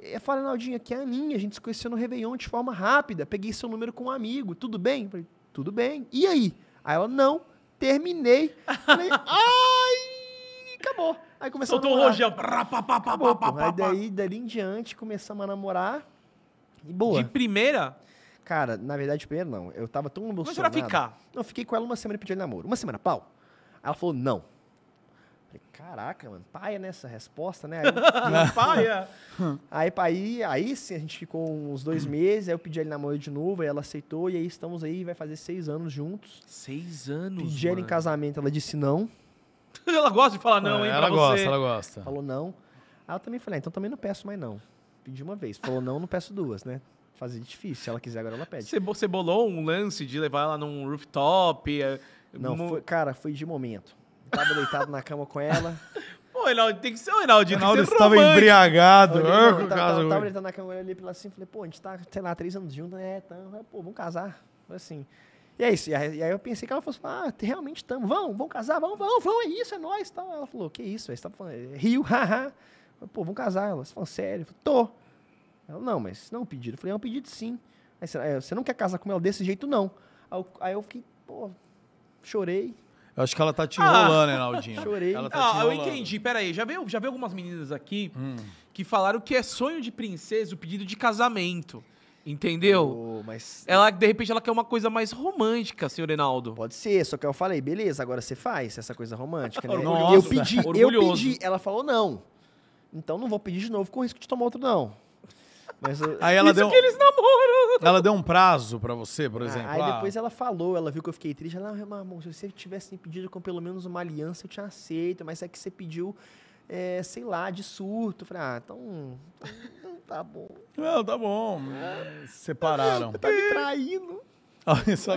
Eu falei, Naldinha, aqui é a Aninha. A gente se conheceu no Réveillon de forma rápida. Peguei seu número com um amigo. Tudo bem? Falei, tudo bem. E aí? Aí ela, não. Terminei. Falei, ai! Acabou. Aí começou Soltou a namorar. rojão. Pá, pá, pô. pá, Aí daí, dali em diante, começamos a namorar. E boa. De primeira, Cara, na verdade, primeiro não. Eu tava tão mas emocionado. era ficar. Não, eu fiquei com ela uma semana e pedi namoro. Uma semana, pau. Aí ela falou, não. Falei, Caraca, mano, paia nessa resposta, né? Aí, eu- Paia. aí, aí, aí sim, a gente ficou uns dois meses, aí eu pedi ela em namoro de novo, aí ela aceitou, e aí estamos aí, vai fazer seis anos juntos. Seis anos, Pedi ela em casamento, ela disse não, Ela gosta de falar não, hein, É, ela pra gosta, você. ela gosta. falou não. Aí eu também falei, ah, então também não peço mais não. Pedi uma vez, falou não, não peço duas, né? Fazer difícil, se ela quiser agora ela pede. Você, bo- você bolou um lance de levar ela num rooftop? é, Não, mo- foi, cara, foi de momento. Eu tava deitado na cama com ela. Pô, Reinaldo, tem que ser o Reinaldo. Reinaldo estava embriagado. Eu, com eu o tava, deitado na cama, eu olhei pra ela assim, falei, pô, a gente tá, sei lá, três anos juntos, né? Então, eu pô, vamos casar. Foi assim. E é isso. E aí, eu pensei que ela fosse falar, ah, realmente estamos, vamos, vamos casar, vamos, vamos, vamos, é isso, é nóis. Tal. Ela falou, que isso, você tá falando, é Rio, haha. Eu falei, Pô, vamos casar. Ela, você falou, sério? Eu falei, tô. Ela, não, mas não é um pedido. Eu falei, é um pedido sim. Aí, você, você não quer casar com ela desse jeito, não. Aí eu, aí eu fiquei, pô, chorei, Eu acho que ela tá te Ah. enrolando, Reinaldinho. Chorei. Ela tá te Ah, eu entendi. Pera aí, já veio, já veio algumas meninas aqui Hum. que falaram que é sonho de princesa o pedido de casamento. Entendeu? Pô, mas Ela, de repente, ela quer uma coisa mais romântica, senhor Reinaldo. Pode ser, só que eu falei, beleza, agora você faz essa coisa romântica, né? Nossa, eu pedi, eu orgulhoso. pedi, ela falou não. Então não vou pedir de novo com risco de tomar outro não. Mas Aí ela Isso deu, que eles namoram. ela deu um prazo pra você, por Ah, exemplo. aí Ah, depois ela falou, ela viu que eu fiquei triste, ela, ah, meu amor, se você tivesse me pedido com pelo menos uma aliança, eu tinha aceito, mas é que você pediu, é, sei lá, de surto. Eu falei, ah, então, então tá bom. Não, tá bom. Separaram. Tá me traindo. Olha só,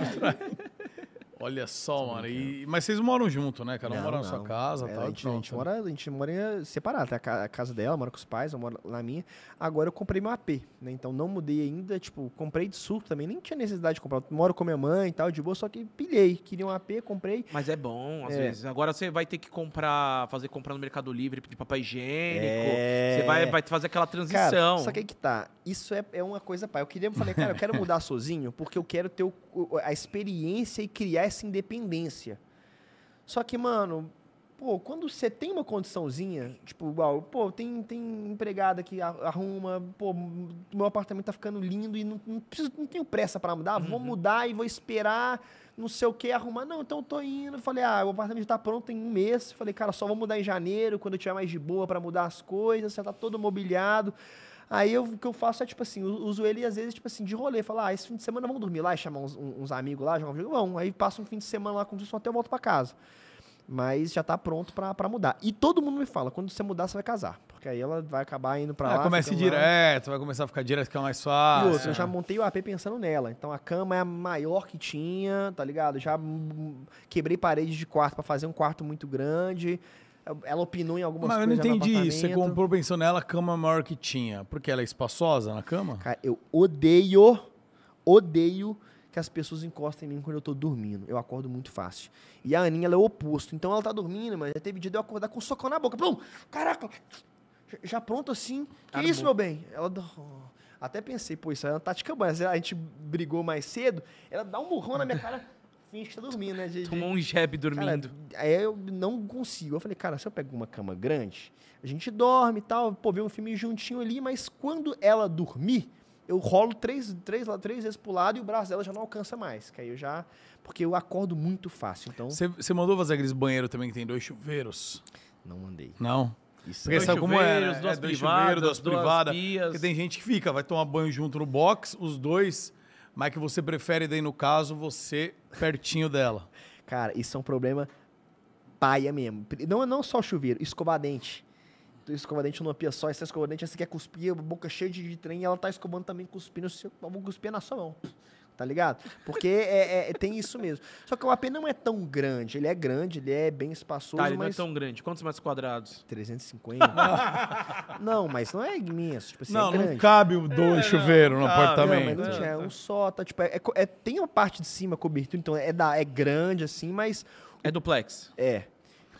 Olha só, mano. E- mas vocês moram junto, né? Cada um mora na sua casa É, tal. a, gente, a, gente né? mora, a gente mora separado. Tem a, ca- a casa dela, mora com os pais, eu moro na minha. Agora eu comprei meu AP, né? Então não mudei ainda. Tipo, comprei de surto também. Nem tinha necessidade de comprar. Eu moro com minha mãe e tal, de boa, só que pilhei. Queria um AP, comprei. Mas é bom, às É. vezes. Agora você vai ter que comprar, fazer comprar no Mercado Livre, pedir papel higiênico. É. Você vai, vai fazer aquela Cara, transição. só que aí que tá. Isso é, é uma coisa, pai. Eu queria, eu falei, cara, eu quero mudar sozinho porque eu quero ter o- a experiência e criar essa independência. Só que, mano, pô, quando você tem uma condiçãozinha, tipo, igual, pô, tem, tem empregada que arruma, pô, meu apartamento tá ficando lindo e não, não, preciso, não tenho pressa pra mudar, vou mudar e vou esperar, não sei o que, arrumar. Não, então eu tô indo. Falei, ah, o apartamento tá pronto em um mês. Falei, cara, só vou mudar em janeiro, quando eu tiver mais de boa pra mudar as coisas, já tá todo mobiliado. Aí eu- o que eu faço é, tipo assim, uso ele às vezes, tipo assim, de rolê. Falar, ah, esse fim de semana vamos dormir lá e chamar uns, uns amigos lá, jogar um jogo. Vamos. Aí passa um fim de semana lá com o até eu volto pra casa. Mas já tá pronto pra, pra mudar. E todo mundo me fala, quando você mudar, você vai casar. Porque aí ela vai acabar indo pra Ah, lá. começa ficando lá. direto, vai começar a ficar direto, fica mais E fácil. outra, eu já montei o AP pensando nela. Então a cama é a maior que tinha, tá ligado? Já quebrei paredes de quarto pra fazer um quarto muito grande. Ela opinou em algumas Mas eu não coisas. já no entendi isso. Você comprou pensando nela a cama maior que tinha. Porque ela é espaçosa na cama? Cara, eu odeio, odeio que as pessoas encostem em mim quando eu tô dormindo. Eu acordo muito fácil. E a Aninha, ela é o oposto. Então ela tá dormindo, mas já teve dia de eu acordar com um socão na boca. Plum! Caraca! Já- pronto assim. Que isso, meu bem? Ela... Até pensei, pô, isso é uma tática boa. A gente brigou mais cedo, ela dá um murrão na minha cara, finge que tá dormindo, né? De- Tomou um jab Cara, dormindo. aí eu não consigo. Eu falei, cara, se eu pego uma cama grande, a gente dorme e tal, pô, vê um filme juntinho ali, mas quando ela dormir, eu rolo três, três, lá- três vezes pro lado e o braço dela já não alcança mais. Que aí eu já. Porque eu acordo muito fácil. Então, Você, mandou fazer aqueles banheiros também que tem dois chuveiros? não mandei. Não? Isso Porque Dois sabe como é, né? duas É, dois privadas, chuveiros, duas duas privadas. Porque tem gente que fica, vai tomar banho junto no box, os dois, mas que você prefere daí, no caso, você pertinho dela. Cara, isso é um problema paia mesmo. Não, não só chuveiro, escovadente. Tu escova dente numa pia só, essa escova dente, você quer cuspir, boca cheia de, de trem, e ela tá escovando também, cuspindo, cuspir na sua mão. Tá ligado? Porque é, é- tem isso mesmo. Só que o AP não é tão grande. Ele é grande, ele é bem espaçoso, Tá, ele não é mas... tão grande. Quantos metros quadrados? 350? não, mas não é imenso. Tipo assim, não, é grande. não cabe o dois chuveiros no cabe. Não, apartamento. mas não tinha, é um só, tá, tipo, é, é é- tem uma parte de cima cobertura, então é, da, é grande assim, mas É duplex. é.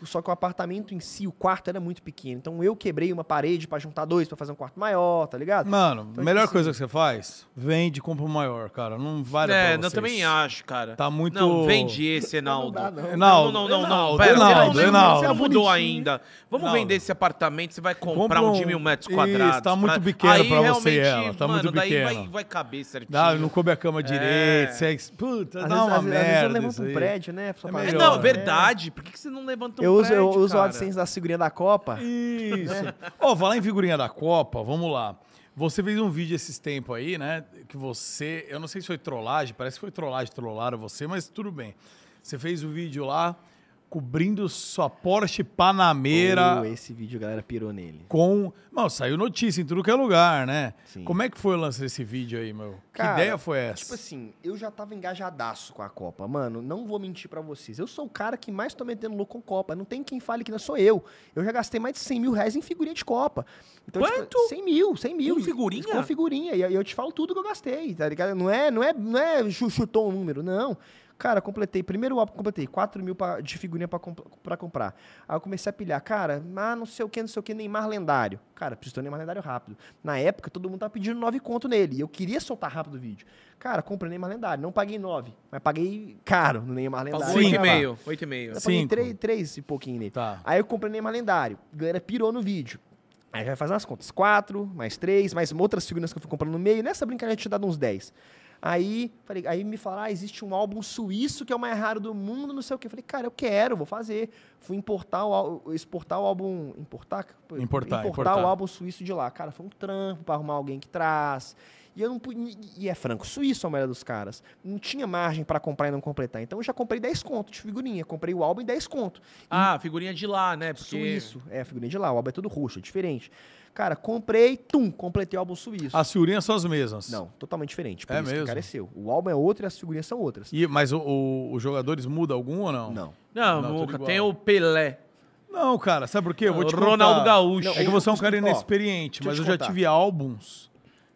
Só que o apartamento em si, o quarto era muito pequeno. Então eu quebrei uma parede pra juntar dois, pra fazer um quarto maior, tá ligado? Mano, Então, a melhor tipo coisa que você faz, vende e compra o maior, cara. Não vale é, pra eu vocês. também acho, cara. Tá muito- Não, vende esse, Enaldo. Não não. Não, não, não, não. Pera, Enaldo, você não, Enaldo. você não mudou ainda. Vamos Enaldo. vender esse apartamento, você vai comprar Compra um um- de mil metros Isso, quadrados. tá muito Pra- pequeno aí, pra você e realmente, ela, tá mano, muito daí vai, pequeno. vai caber certinho. Dá, não coube a cama direito, você... Puta, dá uma vezes, às vezes eu merda levanto isso um prédio, né? É É, não, verdade. Por que, que você não levanta um Eu eu uso, eu prédio, uso o. AdSense da figurinha da Copa. Isso. Ó, falar em figurinha da Copa, vamos lá. Você fez um vídeo esses tempos aí, né? Que você. Eu não sei se foi trollagem, parece que foi trollagem, trollaram você, mas tudo bem. Você fez o vídeo lá cobrindo sua Porsche Panamera Oh, esse vídeo a galera pirou nele. com. Não, saiu notícia em tudo que é lugar, né? Sim. Como é que foi o lance desse vídeo aí, meu? Cara, que ideia foi essa? Tipo assim, eu já tava engajadaço com a Copa. Mano, não vou mentir pra vocês. Eu sou o cara que mais tô metendo louco com Copa. Não tem quem fale que não sou eu. Eu já gastei mais de 100 mil reais em figurinha de Copa. Então, Quanto? Tipo, 100 mil, 100 mil. Com figurinha? Com figurinha. E eu te falo tudo que eu gastei, tá ligado? Não é, não é, não é chu- chutou um número, não. Cara, completei. Primeiro álbum, completei 4 mil pra- de figurinha pra, comp- pra comprar. Aí eu comecei a pilhar. Cara, ah, não sei o que, não sei o que, Neymar lendário. Cara, preciso ter um Neymar lendário rápido. Na época, todo mundo tava pedindo 9 conto nele. E eu queria soltar rápido o vídeo. Cara, comprei Neymar lendário. Não paguei 9, mas paguei caro no Neymar lendário. Pagou Cinco. 8,5. 8,5. Eu paguei Cinco. 3, 3 e pouquinho nele. Tá. Aí eu comprei Neymar lendário. A galera pirou no vídeo. Aí vai fazer as contas. 4, mais 3, mais outras figurinhas que eu fui comprando no meio. Nessa brincadeira eu tinha dado uns 10. Aí, falei, aí me falaram, ah, existe um álbum suíço que é o mais raro do mundo, não sei o quê. Eu falei, cara, eu quero, vou fazer. Fui importar o, exportar o álbum. Importar? Importar, importar, importar. o álbum suíço de lá. Cara, foi um trampo pra arrumar alguém que traz. E eu não. E é franco suíço a maioria dos caras. Não tinha margem pra comprar e não completar. Então eu já comprei 10 conto de figurinha. Comprei o álbum em 10 conto. Ah, figurinha de lá, né? Porque... Suíço. É, figurinha de lá. O álbum é todo roxo, é diferente. Cara, comprei, tum, completei o álbum suíço. As figurinhas são as mesmas. Não, totalmente diferente. Por É isso que mesmo? encareceu. O álbum é outro e as figurinhas são outras. E, mas o- o- os jogadores mudam algum ou não? Não. Não, Não. Tem o Pelé. Não, cara, sabe por quê? Eu vou te o Ronaldo contar. Gaúcho. Não, É que você é um Ó, cara inexperiente, eu mas eu já tive álbuns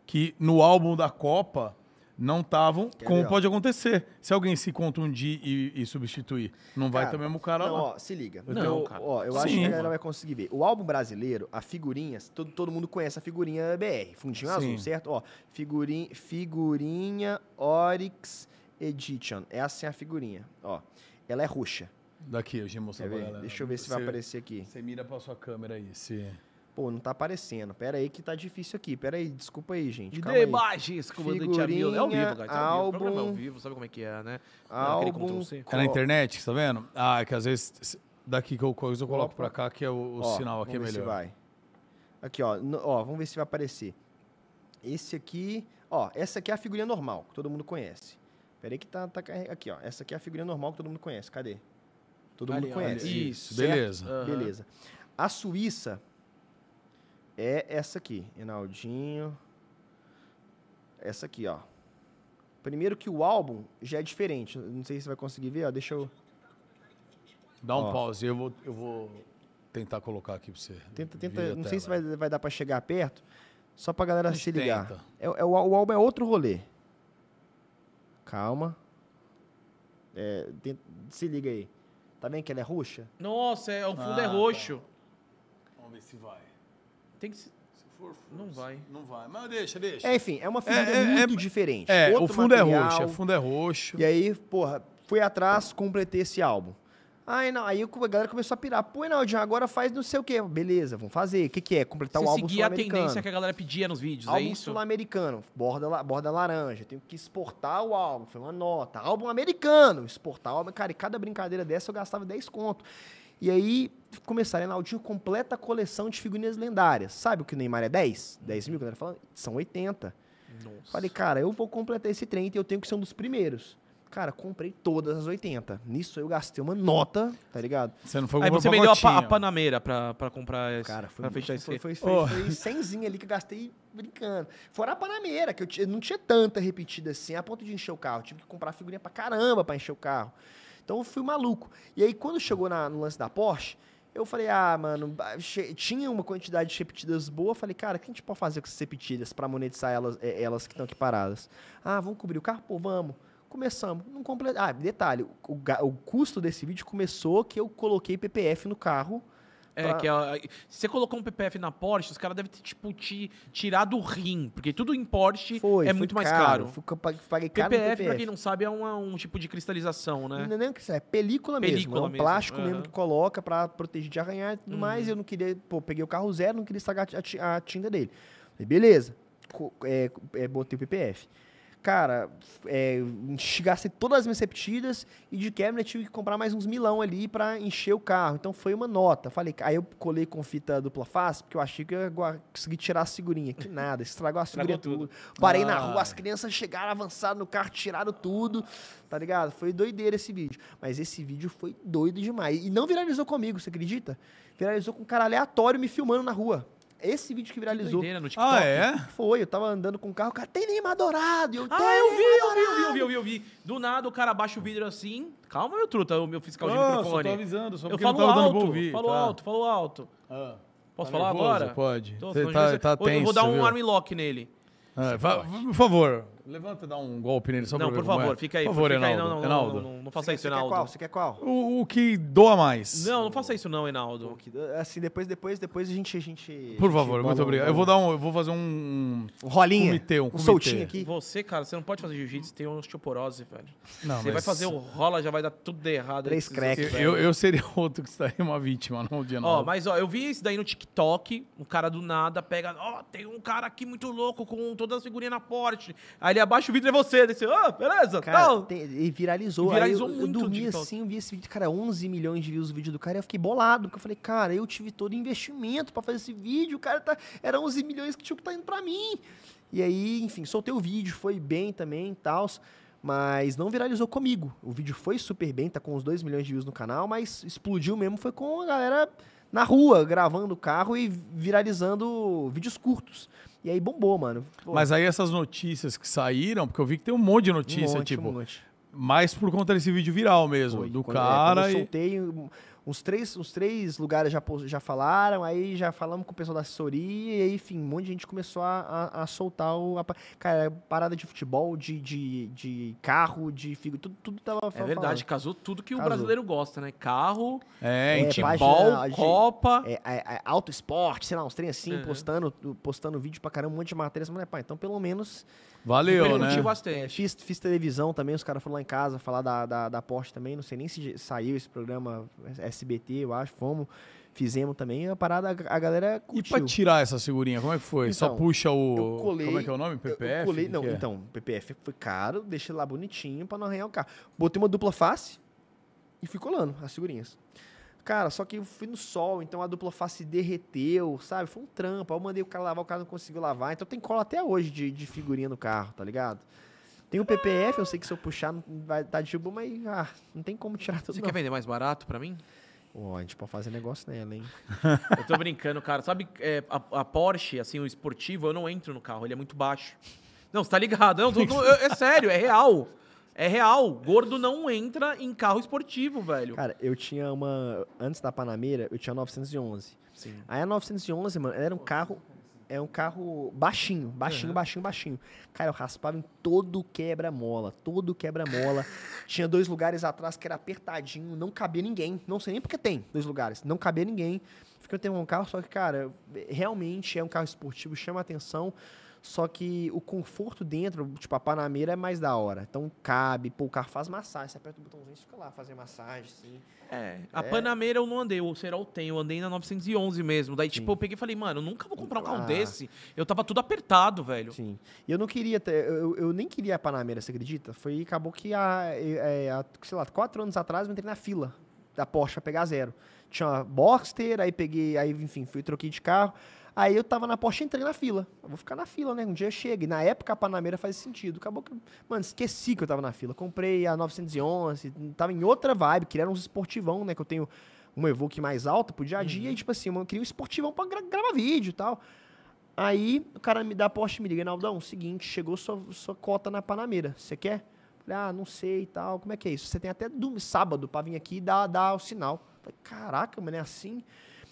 que no álbum da Copa não estavam, como ver, pode acontecer. Se alguém se contundir e, e substituir, não vai Cara, ter mesmo cara Não, lá. ó, se liga. Não, Eu- cara. Ó, eu acho Sim. que a galera vai conseguir ver. O álbum brasileiro, a figurinha, todo, todo mundo conhece a figurinha BR, fundinho Sim. azul, certo? Ó, figurinha, figurinha Oryx Edition. Essa é a figurinha, ó. Ela é roxa. Daqui, eu já mostrei pra galera. Deixa eu ver se vai Você- aparecer aqui. Você mira pra sua câmera aí. Se... Pô, não tá aparecendo. Pera aí que tá difícil aqui. Pera aí, desculpa aí, gente. De Calma aí. imagens, comandante Amil. É ao vivo, cara. Tá ao vivo. É ao álbum- vivo, sabe como é que é, né? Aquele Álbum... É na internet, tá vendo? Ah, é que às vezes daqui que eu coisa eu coloco Opa. pra cá, que é o, o Ó, sinal aqui é vamos ver melhor. Se vai. Aqui, ó, no- ó, vamos ver se vai aparecer. Esse aqui, ó, essa aqui é a figurinha normal, que todo mundo conhece. Pera aí que tá, tá carre- aqui, ó, essa aqui é a figurinha normal que todo mundo conhece. Cadê? Todo Ali, mundo conhece. ali. Isso, certo? beleza. Aham. Beleza. A Suíça é essa aqui, Enaldinho. Essa aqui, ó. Primeiro que o álbum já é diferente. Não sei se você vai conseguir ver, ó. Deixa eu. Dá um Ó. pause, eu vou, eu vou tentar colocar aqui pra você. Tenta, tenta. Não sei se vai, vai dar pra chegar perto. Só pra galera se ligar. tenta. É, é o, o álbum é outro rolê. Calma. É, tem- se liga aí. Tá vendo que ela é roxa? Nossa, é, o fundo Ah, é tá. roxo. Vamos ver se vai. Tem que... se- Se for Não vai. Não vai, mas deixa, deixa. É, enfim, é uma figura é- muito é- diferente. É, o Outro fundo é material. roxo, o fundo é roxo. E aí, porra, fui atrás, completei esse álbum. Aí, não, aí a galera começou a pirar. Pô, Enaldinho, agora faz não sei o quê. Beleza, vamos fazer. O que, que é? Completar Você o álbum seguir a sul-americano. tendência que a galera pedia nos vídeos, é Álbum isso? sul-americano, borda, borda laranja. Tenho que exportar o álbum, foi uma nota. Álbum americano, exportar o álbum. Cara, e cada brincadeira dessa eu gastava 10 conto. E aí começaram, Enaldinho completa a coleção de figurinhas lendárias. Sabe o que o Neymar é 10? 10 mil, que a galera fala? São 80. Nossa. Falei, cara, eu vou completar esse 30 e eu tenho que ser um dos primeiros. Cara, comprei todas as 80. Nisso eu gastei uma nota, tá ligado? Você não foi Aí você vendeu a, pa- a. Panameira pra, pra comprar esse, Cara, foi, pra fechar esse... foi, foi, foi, Oh. foi 100 ali que eu gastei brincando. Fora a Panameira, que eu, eu não tinha tanta repetida assim, a ponto de encher o carro. Eu tive que comprar figurinha pra caramba pra encher o carro. Então eu fui maluco. E aí, quando chegou na- no lance da Porsche, eu falei, ah, mano, tinha uma quantidade de repetidas boa. Eu falei, cara, o que a gente pode fazer com essas repetidas pra monetizar elas, eh, elas que estão aqui paradas? Ah, vamos cobrir o carro? Pô, vamos. Começamos. Não comple... Ah, detalhe, o, o custo desse vídeo começou que eu coloquei PPF no carro. É, pra- que é, se você colocou um PPF na Porsche, os caras devem ter, tipo, te tirado o rim. Porque tudo em Porsche Foi, é muito mais caro. Fui, eu paguei, caro no PPF, pra quem não sabe, é uma- um tipo de cristalização, né? Não é nem que é película, mesmo. Película É um mesmo, plástico aham. mesmo que coloca pra proteger de arranhar e tudo Uhum. mais. Eu não queria, pô, peguei o carro zero, não queria estragar a, a tinta dele. Falei, beleza. É, é, botei o PPF. Cara, é, gastei todas as minhas repetidas e de quebra tive que comprar mais uns milão ali pra encher o carro. Então foi uma nota. Falei, aí eu colei com fita dupla face, porque eu achei que eu ia conseguir tirar a segurinha. Que nada, estragou a segurinha Estragou tudo. Parei na Ah. rua, as crianças chegaram, avançaram no carro, tiraram tudo, tá ligado? Foi doideira esse vídeo. Mas esse vídeo foi doido demais. E não viralizou comigo, você acredita? Viralizou com um cara aleatório me filmando na rua. Esse vídeo que viralizou. Doideira no TikTok. Ah, é? Foi, eu tava andando com o carro, o cara, tem Neymar dourado. Eu, Ah, "Tem eu vi, eu vi, eu vi, eu dourado." vi, eu vi, eu vi. Do nada o cara abaixa o vidro assim. Calma, meu truta, o meu fiscal de Ah, microfone. tô avisando, só eu falo não tava dando alto, ouvir, falo tá. alto, falo alto. Ah, Posso tá falar nervoso? agora? Pode. Tô- tá, você- tá eu tenso, vou dar um viu? armlock nele. Ah, por favor, levanta e dá um golpe nele só não, por favor, é. fica aí. Por favor, fica aí. Enaldo. Não, não, Enaldo. não, não, não faça Você, isso, você quer Enaldo. qual? Você quer qual? O, o que doa mais. Não, não faça isso não, Enaldo. Que- Assim, depois, depois, depois a gente... A gente Por a gente favor, bola muito um- obrigado. Eu vou dar um, eu vou fazer um Um rolinha. comitê, um um comitê. soltinho aqui. Você, cara, você não pode fazer jiu-jitsu, tem osteoporose, velho. Não, você mas vai fazer o rola, já vai dar tudo errado. Três aí. crack. eu, eu, eu seria outro que estaria uma vítima, não o de Ó, Enaldo. mas ó, eu vi isso daí no TikTok, um cara do nada pega, ó, tem um cara aqui muito louco com todas as figurinhas na Porsche. Aí ele abaixa o vidro e é você, você, ah, beleza, Cara, tal. tem- e viralizou. E viralizou eu, muito eu dormi assim, eu vi esse vídeo, cara, 11 milhões de views o vídeo do cara, e eu fiquei bolado, porque eu falei, cara, eu tive todo investimento pra fazer esse vídeo, o cara tá, era 11 milhões que tinha que tá indo pra mim. E aí, enfim, soltei o vídeo, foi bem também e tal, mas não viralizou comigo. O vídeo foi super bem, tá com uns 2 milhões de views no canal, mas explodiu mesmo, foi com a galera na rua, gravando o carro e viralizando vídeos curtos. E aí bombou, mano. Pô, Mas aí essas notícias que saíram, porque eu vi que tem um monte de um notícia, monte, tipo, um monte. mais por conta desse vídeo viral mesmo, Foi. do Quando- é, cara quando eu e... soltei, um- uns três, uns três lugares já, pos- já falaram, aí já falamos com o pessoal da assessoria, e aí, enfim, um monte de gente começou a, a, a soltar o. a cara, parada de futebol, de, de, de carro, de figura, tudo, tudo tava É falando. verdade, casou tudo que o Casou. brasileiro gosta, né? Carro, É, É, futebol, página Copa. É, é, é, auto esporte, sei lá, uns trem assim, Uhum. postando, postando vídeo pra caramba, um monte de matérias. Mas, pá, então pelo menos valeu, né? É, bastante. fiz, fiz televisão também, os caras foram lá em casa falar da, da, da Porsche também. Não sei nem se saiu esse programa SBT, eu acho. Fomos, fizemos também. A parada, a galera E curtiu. pra tirar essa figurinha, como é que foi? Só Então, puxa o... eu colei- como é que é o nome? PPF? Eu colei, não, é? então, PPF foi caro, deixei lá bonitinho pra não arranhar o carro. Botei uma dupla face e fui colando as figurinhas. Cara, só que eu fui no sol, então a dupla face derreteu, sabe? Foi um trampo. Aí eu mandei o cara lavar, o cara não conseguiu lavar. Então tem cola até hoje de, de figurinha no carro, tá ligado? Tem o PPF, eu sei que se eu puxar não vai estar de boa, mas ah, não tem como tirar tudo Você não. quer vender mais barato pra mim? Ó, a gente pode fazer negócio nela, hein? Eu tô brincando, cara. Sabe, é, a, a Porsche, assim, o esportivo, eu não entro no carro, ele é muito baixo. Não, você tá ligado? Não, tô- tô- eu- é sério, é real. É real. Gordo não entra em carro esportivo, velho. Cara, eu tinha uma... Antes da Panameira, eu tinha 911. Sim. Aí a 911, mano, era um carro. É um carro baixinho, baixinho, baixinho, baixinho. Cara, eu raspava em todo quebra-mola, todo quebra-mola. Tinha dois lugares atrás que era apertadinho, não cabia ninguém. Não sei nem porque tem dois lugares, não cabia ninguém. Fiquei tendo um carro, só que, cara, realmente é um carro esportivo, chama atenção. Só que o conforto dentro, tipo, a Panameira é mais da hora. Então cabe, pô, o carro faz massagem. Você aperta o botãozinho e fica lá, fazer massagem, assim. É. A Panameira eu não andei, o Serol tem, eu andei na 911 mesmo. Daí, tipo, eu peguei e falei, mano, eu nunca vou comprar um carro Ah. desse. Eu tava tudo apertado, velho. Sim. E eu não queria ter. Eu, eu nem queria a Panamera, você acredita? Foi. Acabou que há, é, há, sei lá, quatro anos atrás eu entrei na fila da Porsche pra pegar zero. Tinha uma Boxster, aí peguei, aí, enfim, fui troquei de carro. Aí eu tava na Porsche e entrei na fila. Eu vou ficar na fila, né? Um dia chega. E na época a Panamera faz sentido. Acabou que. Mano, esqueci que eu tava na fila. Comprei a 911, tava em outra vibe, queria uns esportivão, né? Que eu tenho um Evoque mais alto pro dia a dia. E, tipo assim, eu queria um esportivão pra gra- gravar vídeo e tal. Aí o cara me dá a Porsche e me liga, Naldão, seguinte, chegou sua, sua cota na Panameira. Você quer? Falei, ah, não sei e tal. Como é que é isso? Você tem até domingo, sábado pra vir aqui e dar, dar o sinal. Falei, caraca, mano, é assim?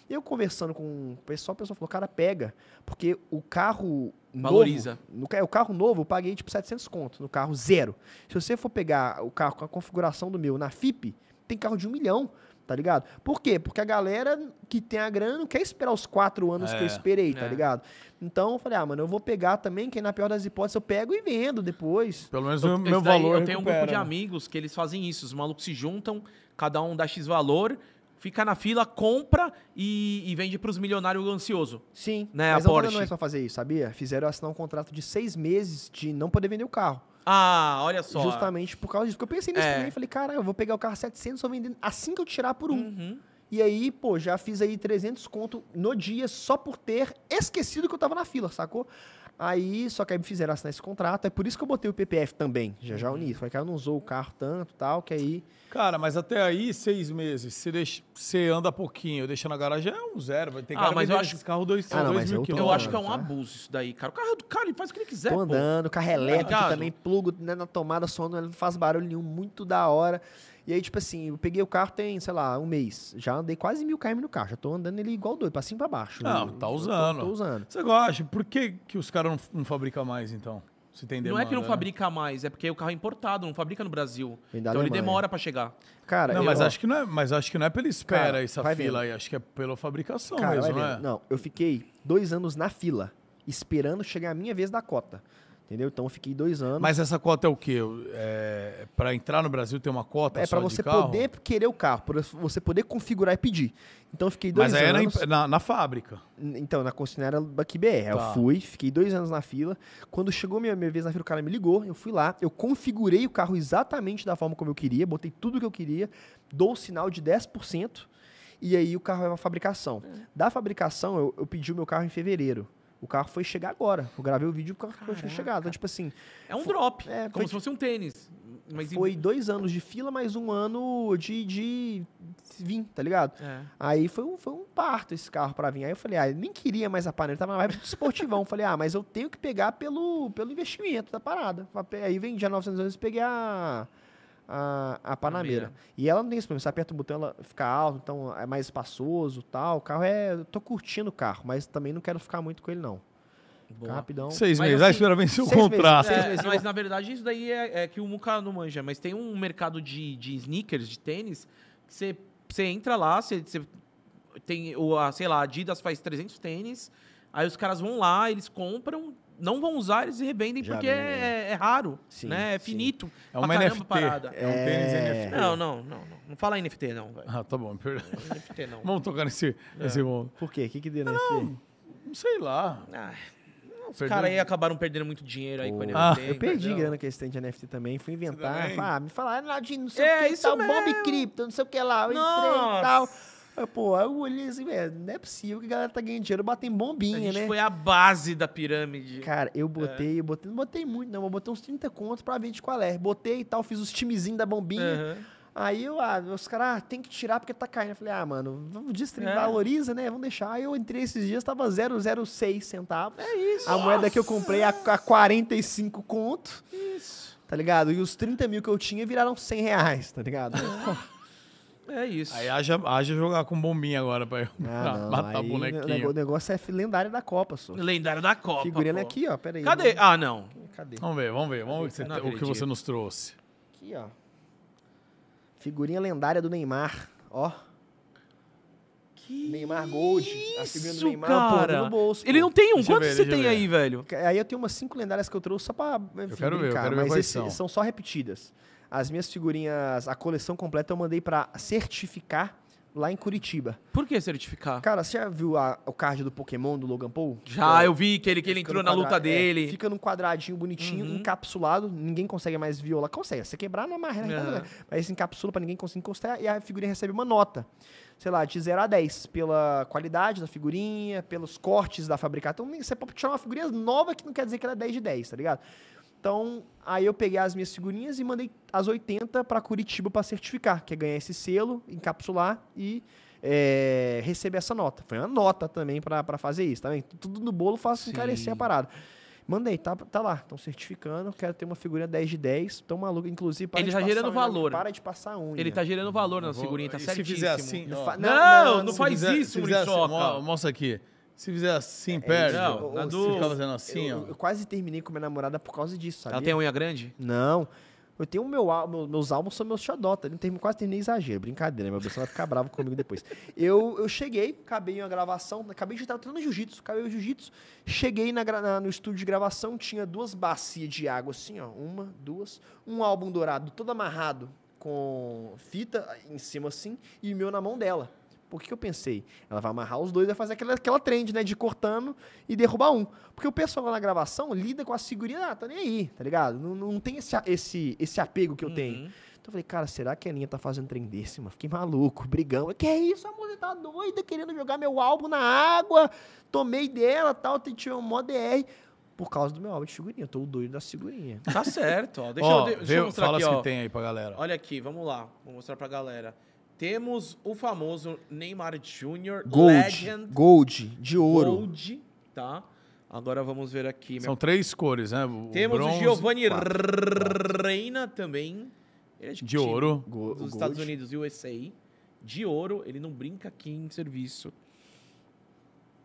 Eu conversando com o pessoal, o pessoal falou, cara, pega. Porque o carro Valoriza. novo... No, ca- o carro novo eu paguei tipo 700 conto. No carro zero. Se você for pegar o carro com a configuração do meu na FIP, tem carro de um milhão. Tá ligado? Por quê? Porque a galera que tem a grana não quer esperar os quatro anos que eu É, esperei, tá é. ligado? Então eu falei, ah, mano, eu vou pegar também, que na pior das hipóteses eu pego e vendo depois. Pelo menos o meu valor Eu tenho um grupo de amigos que eles fazem isso. Os malucos se juntam, cada um dá X valor, fica na fila, compra e, e vende pros milionários ansioso. Sim, Né, mas a Porsche. não é só fazer isso, sabia? Fizeram assinar um contrato de seis meses de não poder vender o carro. Ah, olha só. Justamente por causa disso. Porque eu pensei nisso É. também. Falei, cara, eu vou pegar o carro 700, só vender assim que eu tirar por um. Uhum. E aí, pô, já fiz aí 300 conto no dia só por ter esquecido que eu tava na fila, sacou? Aí, só que aí me fizeram assinar esse contrato. É por isso que eu botei o PPF também. Já já uni. Foi que eu não usou o carro tanto tal, que aí. Cara, mas até aí, seis meses, você, deixa, você anda pouquinho, deixa na garagem, é um zero. Vai ter Ah, cara mas eu acho- esses carros dois, Ah, não, dois mil eu Eu acho que é um tá? abuso isso daí, cara. O carro é do cara, ele faz o que ele quiser, Tô pô. andando, carro elétrico ligado? também, plugo né, na tomada, som não faz barulho nenhum, muito da hora. E aí, tipo assim, eu peguei o carro tem, sei lá, um mês. Já andei quase mil km no carro. Já tô andando ele igual doido, pra cima e pra baixo. Não, Eu- tá eu tô- usando. Tô, usando. Você gosta? Por que, que os caras não, não fabricam mais, então? Se tem Não demanda, é que não né? fabrica mais, é porque o carro é importado, não fabrica no Brasil. Então ele Alemanha. demora pra chegar. Cara, Não, eu- mas ó, acho, que não é, mas acho que não é pela espera Cara, essa fila vendo. aí. Acho que é pela fabricação Cara, mesmo, não é? Não, eu fiquei dois anos na fila, esperando chegar a minha vez da cota. Entendeu? Então eu fiquei dois anos. Mas essa cota é o quê? É, para entrar no Brasil tem uma cota é só pra de você carro? poder querer o carro, pra você poder configurar e pedir. Então eu fiquei dois Mas aí é na, anos. imp- na, na fábrica. Então, na concessionária aqui BR. Tá. Eu fui, fiquei dois anos na fila. Quando chegou minha, minha vez na fila, o cara me ligou. Eu fui lá, eu configurei o carro exatamente da forma como eu queria, botei tudo que eu queria, dou o sinal de 10%, e aí o carro vai pra fabricação. É. Da fabricação, eu, eu pedi o meu carro em fevereiro. O carro foi chegar agora. Eu gravei o vídeo e o carro foi chegado. Então, tipo assim, É um drop. é, como foi se fosse um tênis. Mas em- foi dois anos de fila, mais um ano de, de vir, tá ligado? É. Aí foi um, foi um parto esse carro pra vir. Aí eu falei, ah, eu nem queria mais a panela, tava na vibe do esportivão. falei, ah, mas eu tenho que pegar pelo, pelo investimento da parada. Aí vendi a 900 anos e peguei a, a, a Panameira. Panameira. E ela não tem esse problema, você aperta o botão, ela fica alto, então é mais espaçoso e tal. O carro é, eu tô curtindo o carro, mas também não quero ficar muito com ele não. Boa. rapidão. Seis Mas meses. Aí assim, espera vencer o meses, contrato. É, meses. mas na verdade isso daí é, é que o Muka não manja, mas tem um mercado de, de sneakers, de tênis, que você, você entra lá, você, você tem, o, a, sei lá, a Adidas faz 300 tênis, aí os caras vão lá, eles compram, não vão usar, eles revendem Já porque vendem, é, é raro, Sim, né? É sim. finito. É uma caramba NFT. parada. É um tênis É. NFT. Não, não, não, não. Não fala NFT não, velho. Ah, tá bom. per- NFT não. Vamos tocar nesse, nesse mundo. Por quê? O que que deu, né? filho? Não sei lá. Ah, os Perdeu- caras aí acabaram perdendo muito dinheiro aí com a Pô, NFT. Ah, Eu perdi entendeu? grana com esse stand de NFT também, fui inventar. também? Ah, me falaram, Naldinho, não sei É, o que, isso tal, mesmo. bomba cripto, não sei o que lá, eu entrei e tal. Pô, eu olhei assim, velho, não é possível que a galera tá ganhando dinheiro, bota em A bombinha, gente né? foi a base da pirâmide. Cara, eu botei, eu botei, não botei muito, não, eu botei uns 30 contos pra ver de qual é. Botei e tal, fiz os timezinhos da bombinha. Aham. Aí eu, ah, os caras, ah, tem que tirar porque tá caindo. Eu falei, ah, mano, vamos distribuir, É. valoriza, né? Vamos deixar. Aí eu entrei esses dias, tava 006 centavos. É isso. A moeda que eu comprei a, a 45 conto. Isso. Tá ligado? E os 30 mil que eu tinha viraram 100 reais, tá ligado? É isso. Aí haja, haja jogar com bombinha agora pra, pra Ah, não. matar aí, bonequinho. o negócio é lendário da Copa, só. Lendário da Copa. Figurina pô. aqui, ó. Pera aí. Cadê? Ah, não. Cadê? Vamos ver, vamos ver. Vamos ver o que você- Não o que acredito. você nos trouxe. Aqui, ó. Figurinha lendária do Neymar. Ó. Que Neymar Gold. A figurinha do isso, Neymar, pô, cara? no bolso. Ele pô. não tem um. Deixa eu Quantos ver, você eu tem ver. aí, velho? Aí eu tenho umas cinco lendárias que eu trouxe só pra enfim, quero ver, eu brincar, quero ver mas esse- são. são só repetidas. As minhas figurinhas, a coleção completa eu mandei pra certificar lá em Curitiba. Por que certificar? Cara, você já viu a- o card do Pokémon do Logan Paul? Já, eu vi que ele, que ele entrou na luta é, dele. fica num quadradinho bonitinho, Uhum. encapsulado, ninguém consegue mais violar. Consegue, se quebrar não né? Aham. Mas encapsula pra ninguém conseguir encostar e a figurinha recebe uma nota. Sei lá, de 0 a 10, pela qualidade da figurinha, pelos cortes da fabricação. Então, você pode tirar uma figurinha nova que não quer dizer que ela é 10 de 10, tá ligado? Então, aí eu peguei as minhas figurinhas e mandei as 80 pra Curitiba pra certificar, que é ganhar esse selo, encapsular e é, receber essa nota. Foi uma nota também pra pra fazer isso, tá vendo? Tudo no bolo faço encarecer a parada. Mandei, tá, tá lá, estão certificando, quero ter uma figurinha 10 de 10, tão maluco, inclusive para Ele de tá gerando unha, valor. Para de passar unha. Ele tá gerando valor na Vou- figurinha, tá certíssimo. Se fizer assim, Não fa- Não, não se faz fizer- isso, assim, Muriçoca. mo- Mostra aqui. Se fizer assim, perde. não, ó. na Se do- ficar fazendo assim, eu, ó. eu quase terminei com minha namorada por causa disso, sabe? Ela tem unha grande? Não. Eu tenho o meu, meu- meus álbuns são meus xodota. Eu termi- quase terminei exagero. Brincadeira, meu pessoal vai ficar bravo comigo depois. Eu, eu cheguei, acabei uma gravação, acabei de estar treinando jiu-jitsu, acabei o jiu-jitsu. Cheguei na na- no estúdio de gravação, tinha duas bacias de água assim, ó. Uma, duas. Um álbum dourado todo amarrado com fita em cima assim e o meu na mão dela. Por que eu pensei? Ela vai amarrar os dois e vai fazer aquela, aquela trend, né? De ir cortando e derrubar um. Porque o pessoal lá na gravação lida com a figurinha, ah, tá nem aí, tá ligado? Não, não tem esse, a- esse, esse apego que eu tenho. Uhum. Então eu falei, cara, será que a Aninha tá fazendo trem desse, mano? Fiquei maluco, brigão. Que é isso, amor? Você tá doida querendo jogar meu álbum na água? Tomei dela tal, tinha um mó DR. Por causa do meu álbum de figurinha. Eu tô doido das figurinhas. Tá certo, ó. Deixa, Ó, eu, deixa vê- eu mostrar fala aqui, as ó. que tem aí pra galera. Olha aqui, vamos lá. Vou mostrar pra galera. Temos o famoso Neymar Jr. Gold. Legend Gold, de ouro. Gold, tá? Agora vamos ver aqui. São três cores, né? O Temos bronze, o Giovanni quatro. Reina também. Ele é De time ouro. Dos o Estados Gold. Unidos, USA. De ouro, ele não brinca aqui em serviço.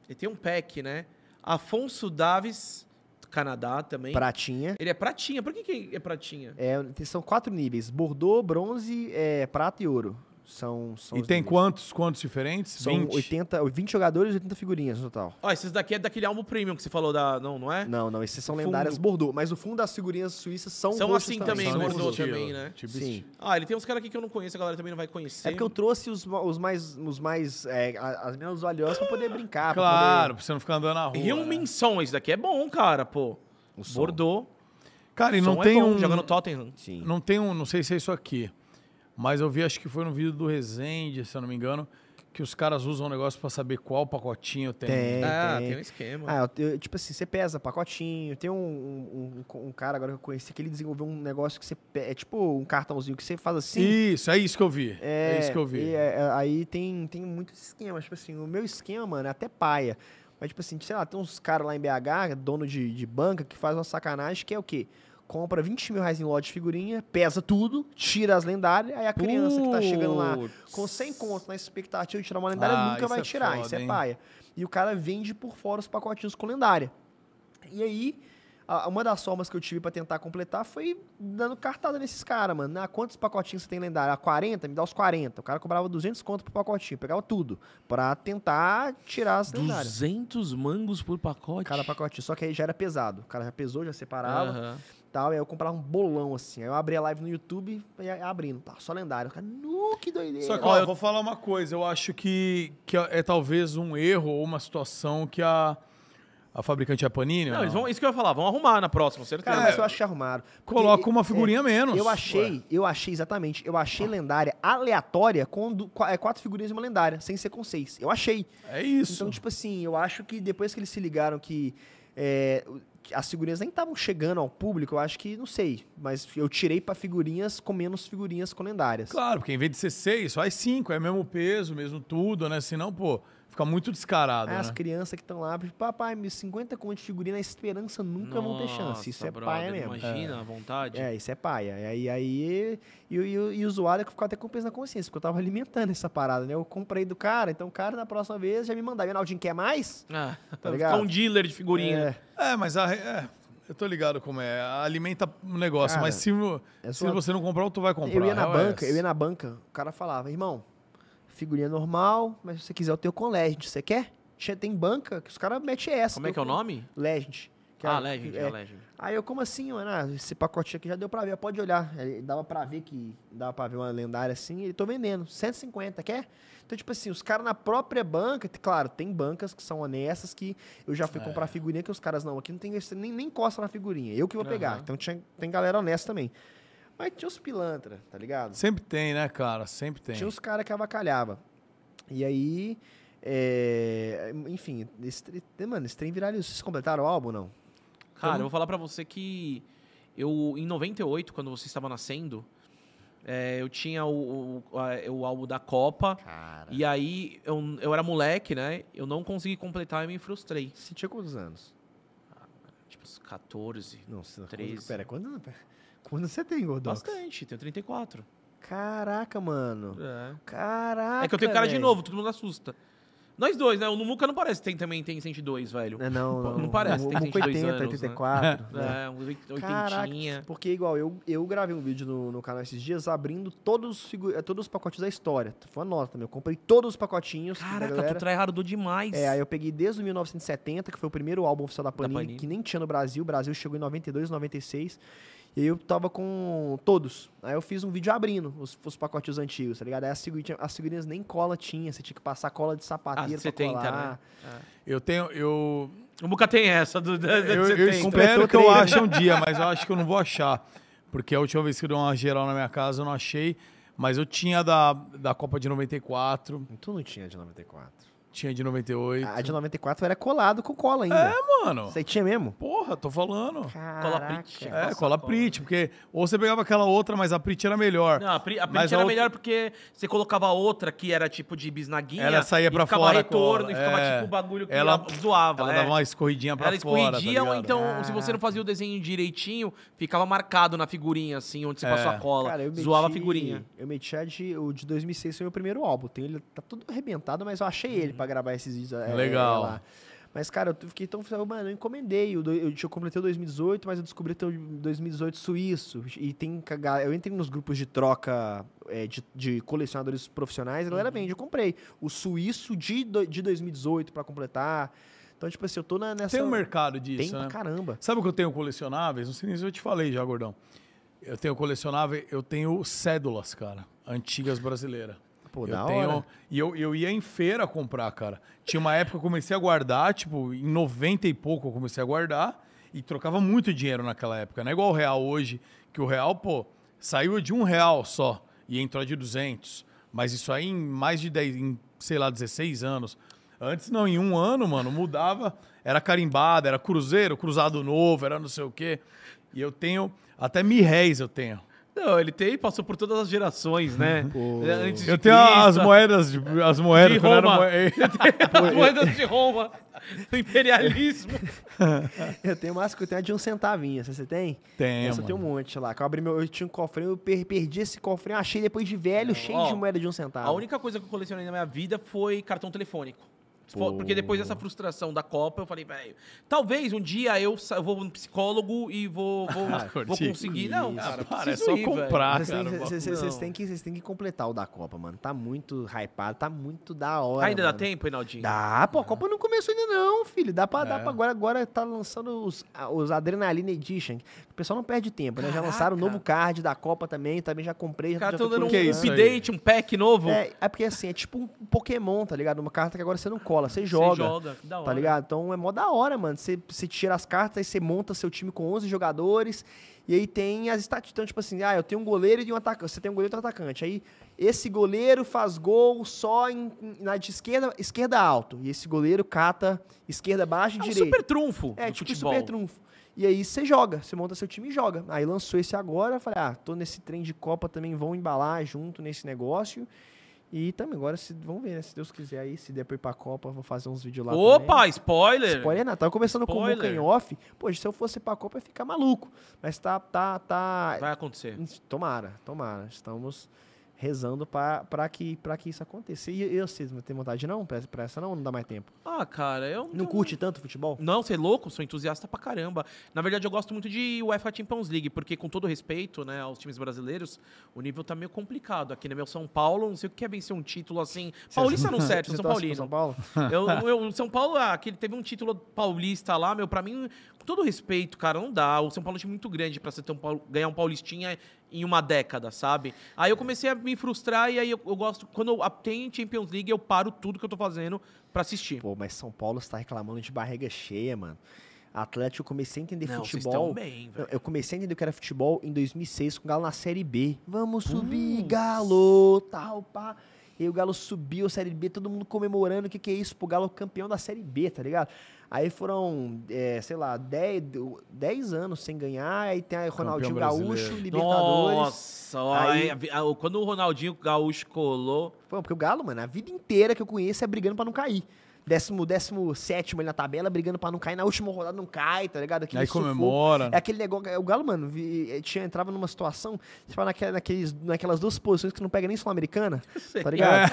Ele tem um pack, né? Afonso Davis, do Canadá também. Pratinha. Ele é pratinha. Por que, que é pratinha? É, são quatro níveis: Bordeaux, bronze, é, prata e ouro. São, são E tem quantos, quantos diferentes? São 20? 80, 20 jogadores e 80 figurinhas no total. Ó, esses daqui é daquele álbum premium que você falou da. Não, não é? Não, não, esses são O lendárias fundo. Bordeaux. Mas o fundo das figurinhas suíças são São assim também, São Bordeaux também, né? Tipo Sim. estilo. Ah, ele tem uns caras aqui que eu não conheço, a galera também não vai conhecer. É porque eu trouxe os, os mais, os mais é, as menos valiosas pra poder brincar. pra Claro, pra você não ficar andando na rua. E um né? Minson, esse daqui é bom, cara, pô. O. Bordeaux. Cara, e não é tem bom, um... Joga no Tottenham. Poder... Sim. Não tem um, não sei se é isso aqui, mas eu vi, acho que foi no vídeo do Rezende, se eu não me engano, que os caras usam um negócio pra saber qual pacotinho tem. Tem. ah, tem. tem um esquema. Ah, eu- eu- tipo assim, você pesa pacotinho. Tem um, um, um- cara agora que eu conheci que ele desenvolveu um negócio que você. É tipo um cartãozinho que você faz assim. Isso, é isso que eu vi. É, isso que eu vi. e, é, é, aí tem, tem muitos esquemas. Tipo assim, o meu esquema, mano, é até paia. Mas, tipo assim, sei lá, tem uns caras lá em BH, dono de, de banca, que faz uma sacanagem que é o quê? Compra 20 mil reais em lote de figurinha, pesa tudo, tira as lendárias, aí a criança que tá chegando lá com 100 conto na expectativa de tirar uma lendária Ah, nunca vai é tirar, foda, isso é hein? paia. E o cara vende por fora os pacotinhos com lendária. E aí, uma das formas que eu tive pra tentar completar foi dando cartada nesses caras, mano. Ah, quantos pacotinhos você tem lendário? Ah, 40? Me dá os 40. O cara cobrava 200 conto por pacotinho, pegava tudo, pra tentar tirar as lendárias. 200 mangos por pacote? Cada pacotinho, só que aí já era pesado. O cara já pesou, já separava Aham. Tal. E aí eu comprava um bolão assim. Aí eu abria a live no YouTube e ia abrindo. Tá, só lendário. Cara, nu, que doideira. Só que, ó, eu vou falar uma coisa. Eu acho que, que é talvez um erro ou uma situação que a, a fabricante é a Panini. Não, eles vão, isso que eu ia falar, vão arrumar na próxima, certeza. Cara, mas eu acho que arrumaram. Coloca uma é, figurinha menos. Eu achei, eu achei exatamente, eu achei lendária aleatória com qua- é, quatro figurinhas de uma lendária, sem ser com seis. Eu achei. É isso. Então, tipo assim, eu acho que depois que eles se ligaram que é, as figurinhas nem estavam chegando ao público, eu acho que, não sei, mas eu tirei pra figurinhas com menos figurinhas com lendárias. Claro, porque em vez de ser seis, faz cinco. É mesmo peso, mesmo tudo, né? Senão, pô, fica muito descarado, Aí né? as crianças que estão lá, papai, me 50 conto de figurinha na esperança nunca vão ter chance. Isso Nossa, é brother, paia mesmo. Imagina a vontade. É, isso é paia. E aí, aí e, e, e, e o usuário ficou até com peso na consciência, porque eu tava alimentando essa parada, né? Eu comprei do cara, então o cara na próxima vez já me mandava. E o Naldinho quer mais? Ah, Tá ligado? um dealer de figurinha. É, É, mas a, é, eu tô ligado como é. Alimenta o negócio, Cara, mas se, é se zoado. você não comprar, tu vai comprar. eu ia na A é banca, eu ia na banca, o cara falava, irmão, figurinha normal, mas se você quiser eu tenho com Legend, você quer? Tem banca que os caras metem essa. Como é que é o nome? Legend. é ah, a- Legend, é. é Legend. Aí eu, como assim, mano? Ah, esse pacotinho aqui já deu pra ver, pode olhar. Aí dava pra ver que. Dava pra ver uma lendária assim, e tô vendendo. 150, quer? Então, tipo assim, os caras na própria banca, claro, tem bancas que são honestas que eu já fui comprar figurinha que os caras não, aqui não tem nem, nem encosta na figurinha, eu que vou pegar. Aham. Então tinha, tem galera honesta também. Mas tinha os pilantra, tá ligado? Sempre tem, né, cara? Sempre tem. Tinha os caras que avacalhava. E aí, é, enfim, esse, tre- mano, esse trem viralizou. Vocês completaram o álbum, não? Cara, eu vou falar pra você que eu, em 98, quando você estava nascendo, é, eu tinha o, o, a- o álbum da Copa. Cara. E aí, eu, eu era moleque, né? Eu não consegui completar e me frustrei. Você tinha quantos anos? Tipo, uns 14. Não, você 13. Pera, quando, pera, quando você tem, Gordox? Bastante, tenho 34. Caraca, mano. É. Caraca. É que eu tenho cara de velho. novo, todo mundo assusta. Nós dois, né? O Numuca não parece que tem, também tem 102, velho. É, não, não, Não parece, Um, tem um 22 80, anos, né? 84. né? É, uns oit- Caraca, oitentinha. porque igual, eu, eu gravei um vídeo no, no canal esses dias abrindo todos eh, todos os pacotes da história. Foi uma nota também. Eu comprei todos os pacotinhos. da Caraca, galera. tu tryhardou demais. É, aí eu peguei desde o 1970, que foi o primeiro álbum oficial da Panini, Panini. que nem tinha no Brasil. O Brasil chegou em 92, 96. E eu tava com todos. Aí eu fiz um vídeo abrindo os, os pacotes antigos, tá ligado? Aí as figurinhas, as figurinhas nem cola tinha, você tinha que passar cola de sapateiro pra 70, colar. né? Eu tenho. Eu, O Muca tem essa do, da, da eu, eu 70. espero que eu ache um dia, mas eu acho que eu não vou achar. Porque a última vez que eu dei uma geral na minha casa, eu não achei. Mas eu tinha da, da Copa de 94, Tu não tinha de 94. Tinha de 98. A de 94 era colado com cola ainda. É, mano. Você tinha mesmo? Porra, tô falando. Cola Caraca. Prit. É, cola cola. Prit, porque ou você pegava aquela outra, mas a Prit era melhor. Não, a Pri, a Prit a era outra- melhor porque você colocava outra que era tipo de bisnaguinha. Ela saía e pra ficava fora a retorno cola, e ficava é. tipo o bagulho que Ela- ela zoava. Ela é. dava uma escorridinha pra Ela fora. tá escorrigia, ou ligado? então, se você não fazia o desenho direitinho, ficava marcado na figurinha, assim, onde você É. passou a cola. Cara, eu meti, zoava a figurinha. Eu meti a de, o de 2006, foi o meu primeiro álbum. Tem, ele tá todo arrebentado, mas eu achei ele pra gravar esses vídeos. é, Legal. lá. Mas, cara, eu fiquei tão... Mano, eu encomendei. o do- Eu, eu completei o 2018, mas eu descobri ter o 2018 suíço. E tem... Eu entrei nos grupos de troca é, de, de colecionadores profissionais. A Uhum. galera vende. Eu comprei o suíço de, de 2018 pra completar. Então, tipo assim, eu tô na, nessa... Tem um mercado disso, Tem pra né? caramba. Sabe o que eu tenho colecionáveis? Não sei nem se eu te falei já, gordão. Eu tenho colecionável, eu tenho cédulas, cara, antigas brasileiras. Pô, eu da tenho, hora. E eu, eu ia em feira comprar, cara. Tinha uma época que eu comecei a guardar, tipo, em 90 e pouco eu comecei a guardar e trocava muito dinheiro naquela época. Não é igual o real hoje, que o real, pô, saiu de um real só e entrou de 200. Mas isso aí em mais de 10, em, sei lá, 16 anos. Antes não, em um ano, mano, mudava. Era carimbada, era cruzeiro, cruzado novo, era não sei o quê. E eu tenho, até mil réis eu tenho. Não, ele tem, passou por todas as gerações, né? É, Antes de Eu tenho as Cristo, moedas, de- as moedas De Roma. as moedas de Roma, do imperialismo. Eu tenho mais que eu tenho a de um centavinho. Você tem? Tenho, Essa eu tenho um monte lá. Que eu abri meu. Eu tinha um cofrinho, eu per- perdi esse cofrinho, achei depois de velho, cheio ó, de moeda de um centavo. A única coisa que eu colecionei na minha vida foi cartão telefônico. Fo- Porque depois dessa frustração da Copa, eu falei, velho, talvez um dia eu, vou no psicólogo e vou, vou, vou conseguir. Não, Isso. cara, Para, é só ir, velho. comprar. Vocês têm, que- têm que, completar o da Copa, mano. Tá muito hypado, tá muito da hora. Ainda dá mano. tempo, Reinaldinho? Dá, pô, a Copa não começou ainda não, filho. Dá pra, dá É. pra agora, agora tá lançando os, os Adrenaline Edition. O pessoal não perde tempo, né? Já lançaram o Caraca. novo card da Copa também, também já comprei. Os já, tô dando um update, um pack novo. É, é porque assim, é tipo um Pokémon, tá ligado? Uma carta que agora você não cola, você Você joga. joga, que da hora. Tá ligado? Então é mó da hora, mano. Você, você tira as cartas, aí você monta seu time com 11 jogadores. E aí tem as estatísticas. Então, tipo assim, ah, eu tenho um goleiro e um atacante. Você tem um goleiro e um atacante. Aí esse goleiro faz gol só em, na de esquerda, esquerda alto. E esse goleiro cata esquerda baixa e É um direita. super trunfo É, do tipo futebol. super trunfo. E aí você joga, você monta seu time e joga. Aí lançou esse agora, falei, ah, tô nesse trem de Copa também, vão embalar junto nesse negócio. E também, agora, se, vamos ver, né? Se Deus quiser aí, se der pra ir pra Copa, vou fazer uns vídeos lá Opa, também. spoiler! Spoiler nada, tava conversando com o Spoiler. Muca em off. Pô, se eu fosse pra Copa, ia ficar maluco. Mas tá, tá, tá... Vai acontecer. Tomara, tomara. Estamos rezando pra, pra, que, pra que isso aconteça. E eu, vocês não tem vontade não? Pra, essa não? Não dá mais tempo? Ah, cara, eu Não curte tanto futebol? Não, você é louco, sou entusiasta pra caramba. Na verdade, eu gosto muito de UEFA Champions League, porque com todo respeito, né, aos times brasileiros, o nível tá meio complicado. Aqui no meu São Paulo, não sei o que é vencer um título assim. Paulista não serve, São Paulino. São Paulo? Eu, eu, São Paulo, ah, aquele teve um título paulista lá, meu, pra mim, com todo respeito, cara, não dá. O São Paulo é um time muito grande pra você ter um Paul- ganhar um paulistinha em uma década, sabe? Aí eu comecei a me frustrar e aí eu, eu gosto, quando eu, tem Champions League, eu paro tudo que eu tô fazendo pra assistir. Pô, mas São Paulo está reclamando de barriga cheia, mano. Atlético, eu comecei a entender Não, vocês futebol. estão bem. Eu comecei a entender o que era futebol em 2006 com o Galo na Série B. Vamos subir, Galo, tal, pá. E aí o Galo subiu a Série B, todo mundo comemorando. O que, que é isso? Pro Galo campeão da Série B, tá ligado? Aí foram, é, sei lá, 10, 10 anos sem ganhar. Aí tem aí Ronaldinho Gaúcho. Libertadores. Nossa, Aí- aí, quando o Ronaldinho Gaúcho colou. Pô, porque o Galo, mano, a vida inteira que eu conheço é brigando pra não cair. Décimo, décimo sétimo ali na tabela, brigando pra não cair. Na última rodada não cai, tá ligado? Aquele Aí sufoco. comemora. É aquele negócio. O Galo, mano, vi- eh, tinha, entrava numa situação, tipo, naquela, naqueles, naquelas duas posições que não pega nem Sul-Americana, tá ligado?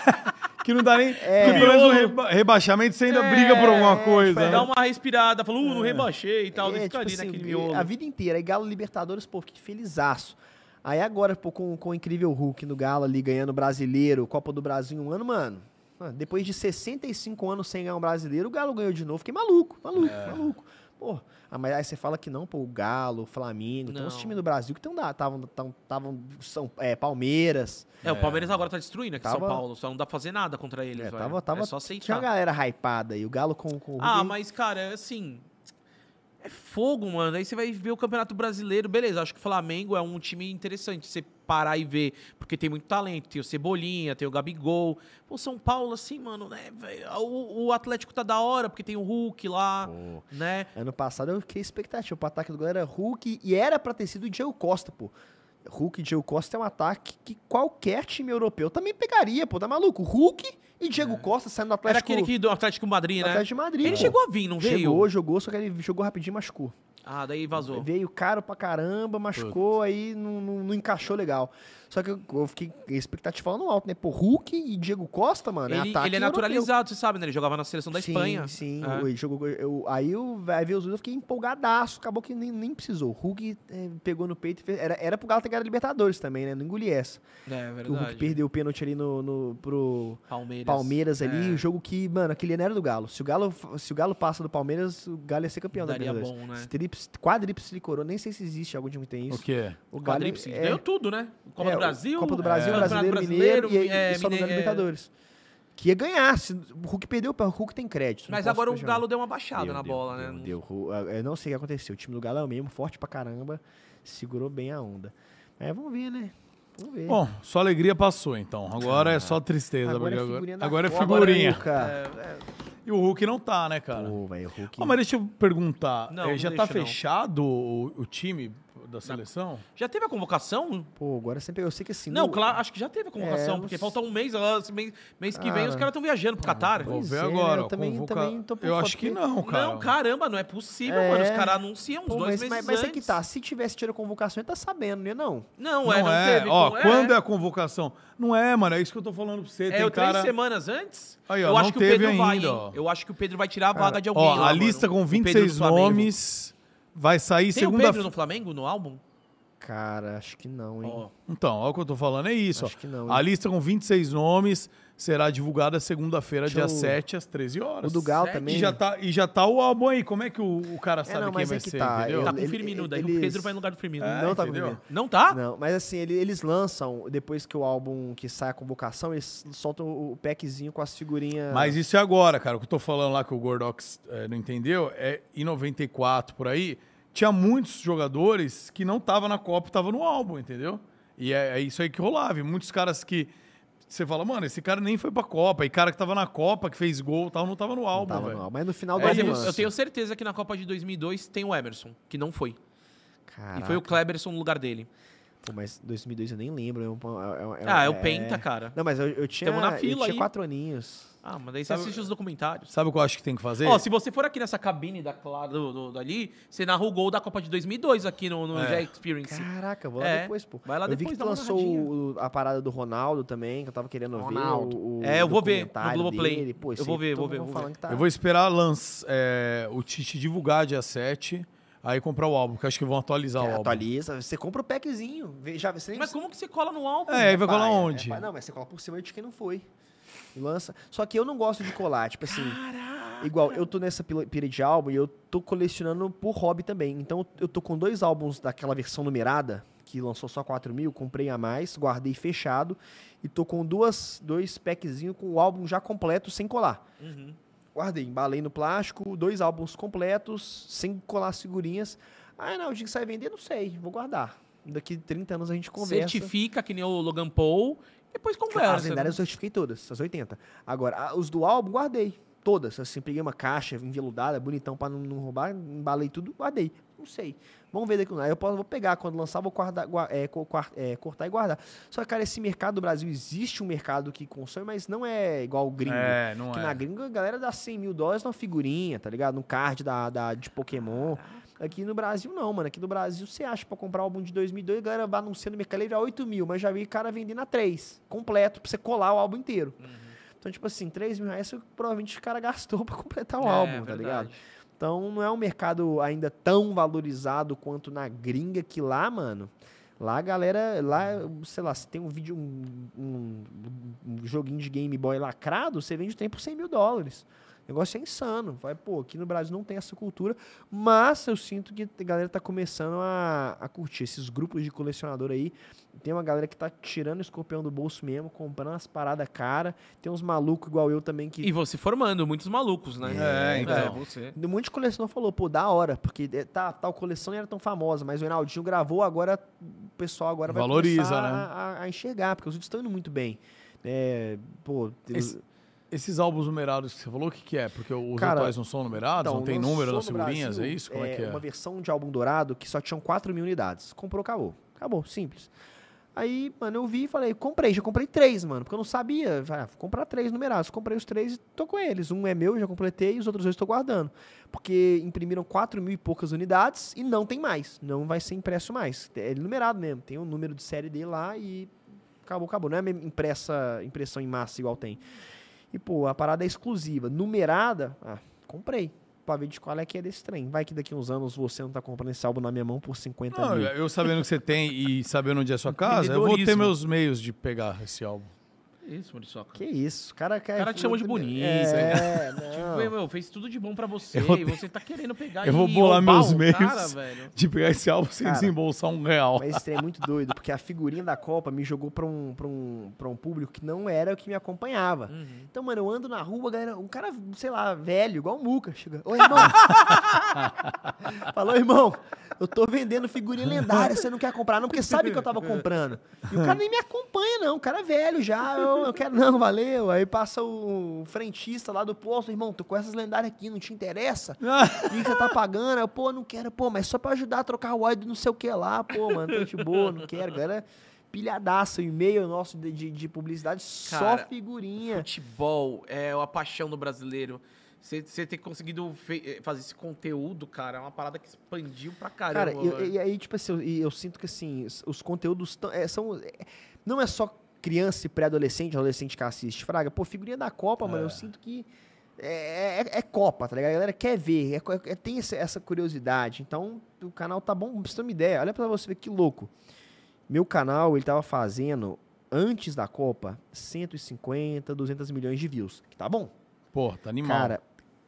Que não dá nem. É. que pelo menos no reba- rebaixamento você ainda briga por alguma coisa. tipo, né? Dá uma respirada, falou, uh, não rebaixei e tal. É, tipo assim, naquele miolo. a vida inteira. Aí Galo Libertadores, pô, fiquei felizaço. Aí agora, pô, com, com o incrível Hulk no Galo ali, ganhando brasileiro, Copa do Brasil em um ano, mano. mano, Depois de 65 anos sem ganhar um brasileiro, o Galo ganhou de novo. Fiquei maluco, maluco, É. maluco. Pô. Ah, mas aí você fala que não, pô, o Galo, o Flamengo, tem uns Não. times do Brasil que estavam são é, Palmeiras. É, o Palmeiras agora tá destruindo aqui São Paulo. Só não dá pra fazer nada contra eles, É, velho. tava, tava, é só tinha aceitar. uma galera hypada aí, o Galo com, com o Ah, mas, cara, assim. É fogo, mano. Aí você vai ver o Campeonato Brasileiro. Beleza, acho que o Flamengo é um time interessante. Você parar e ver, porque tem muito talento. Tem o Cebolinha, tem o Gabigol. Pô, São Paulo, assim, mano, né? O, o Atlético tá da hora, porque tem o Hulk lá, Pô. né? Ano passado eu fiquei expectativa. O ataque do Galo era Hulk e era pra ter sido o Diego Costa, pô. Hulk e Diego Costa é um ataque que qualquer time europeu também pegaria, pô. Tá maluco? Hulk e Diego Costa saindo do Era Atlético, aquele que do Atlético Madrid, né? Atlético de Madrid. Ele pô. chegou a vir, não veio? Chegou, jogou, só que ele jogou rapidinho e machucou. Ah, daí vazou. Veio caro pra caramba, machucou, aí não, não- não encaixou legal. Só que eu, eu fiquei expectativa no alto, né? Pô, Hulk e Diego Costa, mano, é Ele, ataque ele é europeu. naturalizado, você sabe, né? Ele jogava na seleção da sim, Espanha. Sim, É. ele jogou, eu- aí eu, aí veio os eu fiquei empolgadaço, acabou que nem, nem precisou. O Hulk eh, pegou no peito e fez, era, era pro Galo ter ganhado Libertadores também, né? Não engoli essa. É, Porque O Hulk verdade. perdeu o pênalti ali no, no, pro Palmeiras. Palmeiras ali, É. o jogo que, mano, aquele não era do Galo. Se o Galo, se o Galo passa do Palmeiras, o Galo ia ser campeão Daria da Libertadores. bom, né? Esse Tríplice, quadríplice coroa, nem sei se existe algum time que tem O isso. quê? O Galo Quadríplice. é- Ganhou tudo, né? Copa é, do Brasil. Copa do Brasil, é, Brasileiro, Campeonato Mineiro e, é, e só não Mine- ganhou é. Libertadores. Que ia ganhar. Se, o Hulk perdeu, o Hulk tem crédito. não Mas agora o. Galo deu uma baixada Deu, na deu, bola, deu, né? Deu, Eu não sei o que aconteceu. O time do Galo é o mesmo, forte pra caramba. Segurou bem a onda. É, vamos ver, né? Vamos ver. Bom, sua alegria passou então. Agora é só tristeza. agora porque é figurinha da agora é figurinha. Luca. E o Hulk não tá, né, cara? Pô, velho, o Hulk. Ah, mas deixa eu perguntar. Não, não já tá deixa, não. fechado o, o time da seleção? Já teve a convocação? Pô, agora sempre eu sei que assim. Não, no- claro, acho que já teve a convocação, É, porque falta um mês, ah, mês, mês que vem Cara. os caras estão viajando pro Catar. Vou ver é, né? agora. Eu também- convoca- também tô Eu acho que porque- não, cara. Não, caramba, não é possível, É. mano. Os caras anunciam uns Pô, dois mas, meses mas, mas é que tá. Se tivesse tido a convocação, ele tá sabendo, né? Não. Não, Não é, não é. teve. Ó, não- quando é a convocação? Não é, mano. É isso que eu tô falando pra você. É, Tem eu três cara... semanas antes? Aí, ó, eu não acho que o Pedro vai, ainda, ó. Eu acho que o Pedro vai tirar a vaga de alguém. Ó, a mano. lista com O Pedro do 26 Flamengo. nomes vai sair Tem o segunda Pedro no Flamengo, no álbum? Cara, acho que não, hein? Ó, Então, olha o que eu tô falando, é isso. Acho ó. que não, A hein? lista com 26 nomes será divulgada segunda-feira, dia eu- 7, às 13 horas. O do Galo Sete? também. E já, tá, e já tá o álbum aí. Como é que o, o cara sabe não, quem mas vai é que ser, tá, entendeu? tá com o Firmino, daí o eles- Pedro vai no lugar do Firmino. É, não tá com entendeu? Firmino. Não tá? Não, mas assim, ele- eles lançam, depois que o álbum que sai a convocação, eles soltam o packzinho com as figurinhas. Mas isso é agora, cara. O que eu tô falando lá que o Gordox eh, não entendeu é em 94, por aí, tinha muitos jogadores que não estavam na Copa e estavam no álbum, entendeu? E é, é isso aí que rolava. E muitos caras que. Você fala, mano, esse cara nem foi pra Copa. E cara que tava na Copa, que fez gol e tal, não tava no Não álbum, tava no álbum. Mas no final do Mas ano eu, lança. eu tenho certeza que na Copa de 2002 tem o Emerson, que não foi. Caraca, E foi o Kleberson no lugar dele. Pô, mas 2002 eu nem lembro. É um, é, é- ah, é o Penta, cara. Não, mas eu, eu tinha, Tamo na eu fila tinha aí. quatro aninhos. Ah, mas daí você Sabe- assiste os documentários. Sabe o que eu acho que tem que fazer? Ó, se você for aqui nessa cabine da Clara, do, do- dali, você narra o gol da Copa de 2002 aqui no, no É. Experience. Caraca, vou lá É, depois, pô. vai lá eu vi depois, que dá uma lançou o- a parada do Ronaldo também, que eu tava querendo Ronaldo. ver. O, o É, eu vou ver no Globoplay. dele. Pô, Eu vou ver, vou ver, vou ver. que tá- Eu vou esperar lanç, é, o Tite divulgar dia 7, aí comprar o álbum, que acho que vão atualizar que o álbum. atualiza, você compra o packzinho. Já, você nem Mas como que você cola no álbum? É, aí vai colar onde? é não, mas você cola por cima de quem não foi. E lança. Só que eu não gosto de colar, tipo assim. Igual, eu tô nessa pila pira de álbum e eu tô colecionando por hobby também. Então eu tô com dois álbuns daquela versão numerada, que lançou só 4 mil, comprei a mais, guardei fechado. E tô com duas, dois packzinhos com o álbum já completo, sem colar. Uhum. Guardei, embalei no plástico, dois álbuns completos, sem colar as figurinhas. Ah, não, o dia que sai vender, não sei, vou guardar. Daqui 30 anos a gente conversa. Certifica que nem o Logan Paul, depois As conversa. lendárias eu certifiquei todas, as 80. Agora, os do álbum, guardei. Todas. Assim, peguei uma caixa enveludada, bonitão, pra não, não roubar, embalei tudo, guardei. Não sei. Vamos ver daqui. Aí eu posso, vou pegar, quando lançar, vou guardar, gua- é, é, cortar e guardar. Só que, cara, esse mercado do Brasil, existe um mercado que consome, mas não é igual o gringo. É, não que é. na gringa a galera dá 100 mil dólares numa figurinha, tá ligado? No card da, da, de Pokémon. Aqui no Brasil não, mano. Aqui no Brasil você acha pra comprar o álbum de 2002, a galera vai anunciando Livre a 8 mil, mas já vi cara vendendo a 3, completo, pra você colar o álbum inteiro. Então, tipo assim, 3 mil reais provavelmente o cara gastou pra completar o É, álbum, tá ligado? Então não é um mercado ainda tão valorizado quanto na gringa que lá, mano. Lá a galera, lá, sei lá, se tem um vídeo, um, um- um joguinho de Game Boy lacrado, você vende o trem por 100 mil dólares. O negócio é insano. Vai, pô, aqui no Brasil não tem essa cultura, mas eu sinto que a galera tá começando a, a curtir esses grupos de colecionador aí. Tem uma galera que tá tirando o escorpião do bolso mesmo, comprando umas paradas cara. Tem uns malucos igual eu também que E você formando muitos malucos, né? É, então. você. um monte de colecionador falou, pô, da hora, porque é, tá, tal coleção não era tão famosa, mas o Reinaldinho gravou, agora o pessoal agora vai Valoriza, começar né? a, a- a enxergar, porque os vídeos estão indo muito bem. É, pô, Esse- Esses álbuns numerados que você falou, o que, que é? Porque os Cara, atuais não são numerados? então, não tem número nas figurinhas? Brasil, é isso? Como é, que é? Uma versão de álbum dourado que só tinham 4 mil unidades. Comprou, acabou. Acabou, simples. Aí, mano, eu vi e falei, comprei, já comprei três, mano, porque eu não sabia. Falei, ah, vou comprar três numerados. Comprei os três e tô com eles. Um é meu, já completei, e os outros dois tô guardando. Porque imprimiram 4 mil e poucas unidades e não tem mais. Não vai ser impresso mais. É numerado mesmo. Tem o número de série dele lá e acabou, acabou. Não é impressa, impressão em massa igual tem. E, pô, a parada é exclusiva. Numerada, ah, comprei. Pra ver de qual é que é desse trem. Vai que daqui uns anos você não tá comprando esse álbum na minha mão por 50 Não, mil. eu sabendo que você tem e sabendo onde é a sua casa, eu vou ter meus meios de pegar esse álbum. Isso, Muriçoca. Que isso, o cara quer. cara te chamou de bonito, É, Tipo, não. meu, fez tudo de bom pra você. Eu vou e você tá querendo pegar eu vou bolar meus o meios. Cara. De pegar esse álbum sem Cara, desembolsar um real. Mas esse trem é muito doido, porque a figurinha da Copa me jogou pra um, pra um, pra um público que não era o que me acompanhava. Uhum. Então, mano, eu ando na rua, galera, um cara, sei lá, velho, igual o Muca, chega. Ô, irmão. Falou, irmão, eu tô vendendo figurinha lendária, você não quer comprar não? Porque sabe que eu tava comprando. E o cara nem me acompanha, não. O cara é velho já, eu, eu quero, não, valeu. Aí passa o frentista lá do posto, irmão, tô com essas lendárias aqui, não te interessa? O que você tá pagando? Eu, pô, não quero, pô, mas só pra ajudar a trocar o óleo do não sei o que lá, pô, mano, tô de boa, não quero. Galera, pilhadaça, o e-mail nosso de, de, de publicidade, só Cara, figurinha. Futebol é a paixão do brasileiro. Você ter conseguido eh, fazer esse conteúdo, cara, é uma parada que expandiu pra caramba. Cara, e- e, aí, tipo assim, eu, eu sinto que assim, os, os conteúdos tão- é, são. é, não é só criança e pré-adolescente, adolescente que assiste. Fraga, pô, figurinha da Copa, mano, eu sinto que. É, é- é Copa, tá ligado? A galera quer ver, é co- é- tem essa, essa curiosidade. Então, o canal tá bom, pra você ter uma ideia. Olha pra você ver que louco. Meu canal, ele tava fazendo, antes da Copa, 150, 200 milhões de views. Que tá bom. Pô, tá animal. Cara,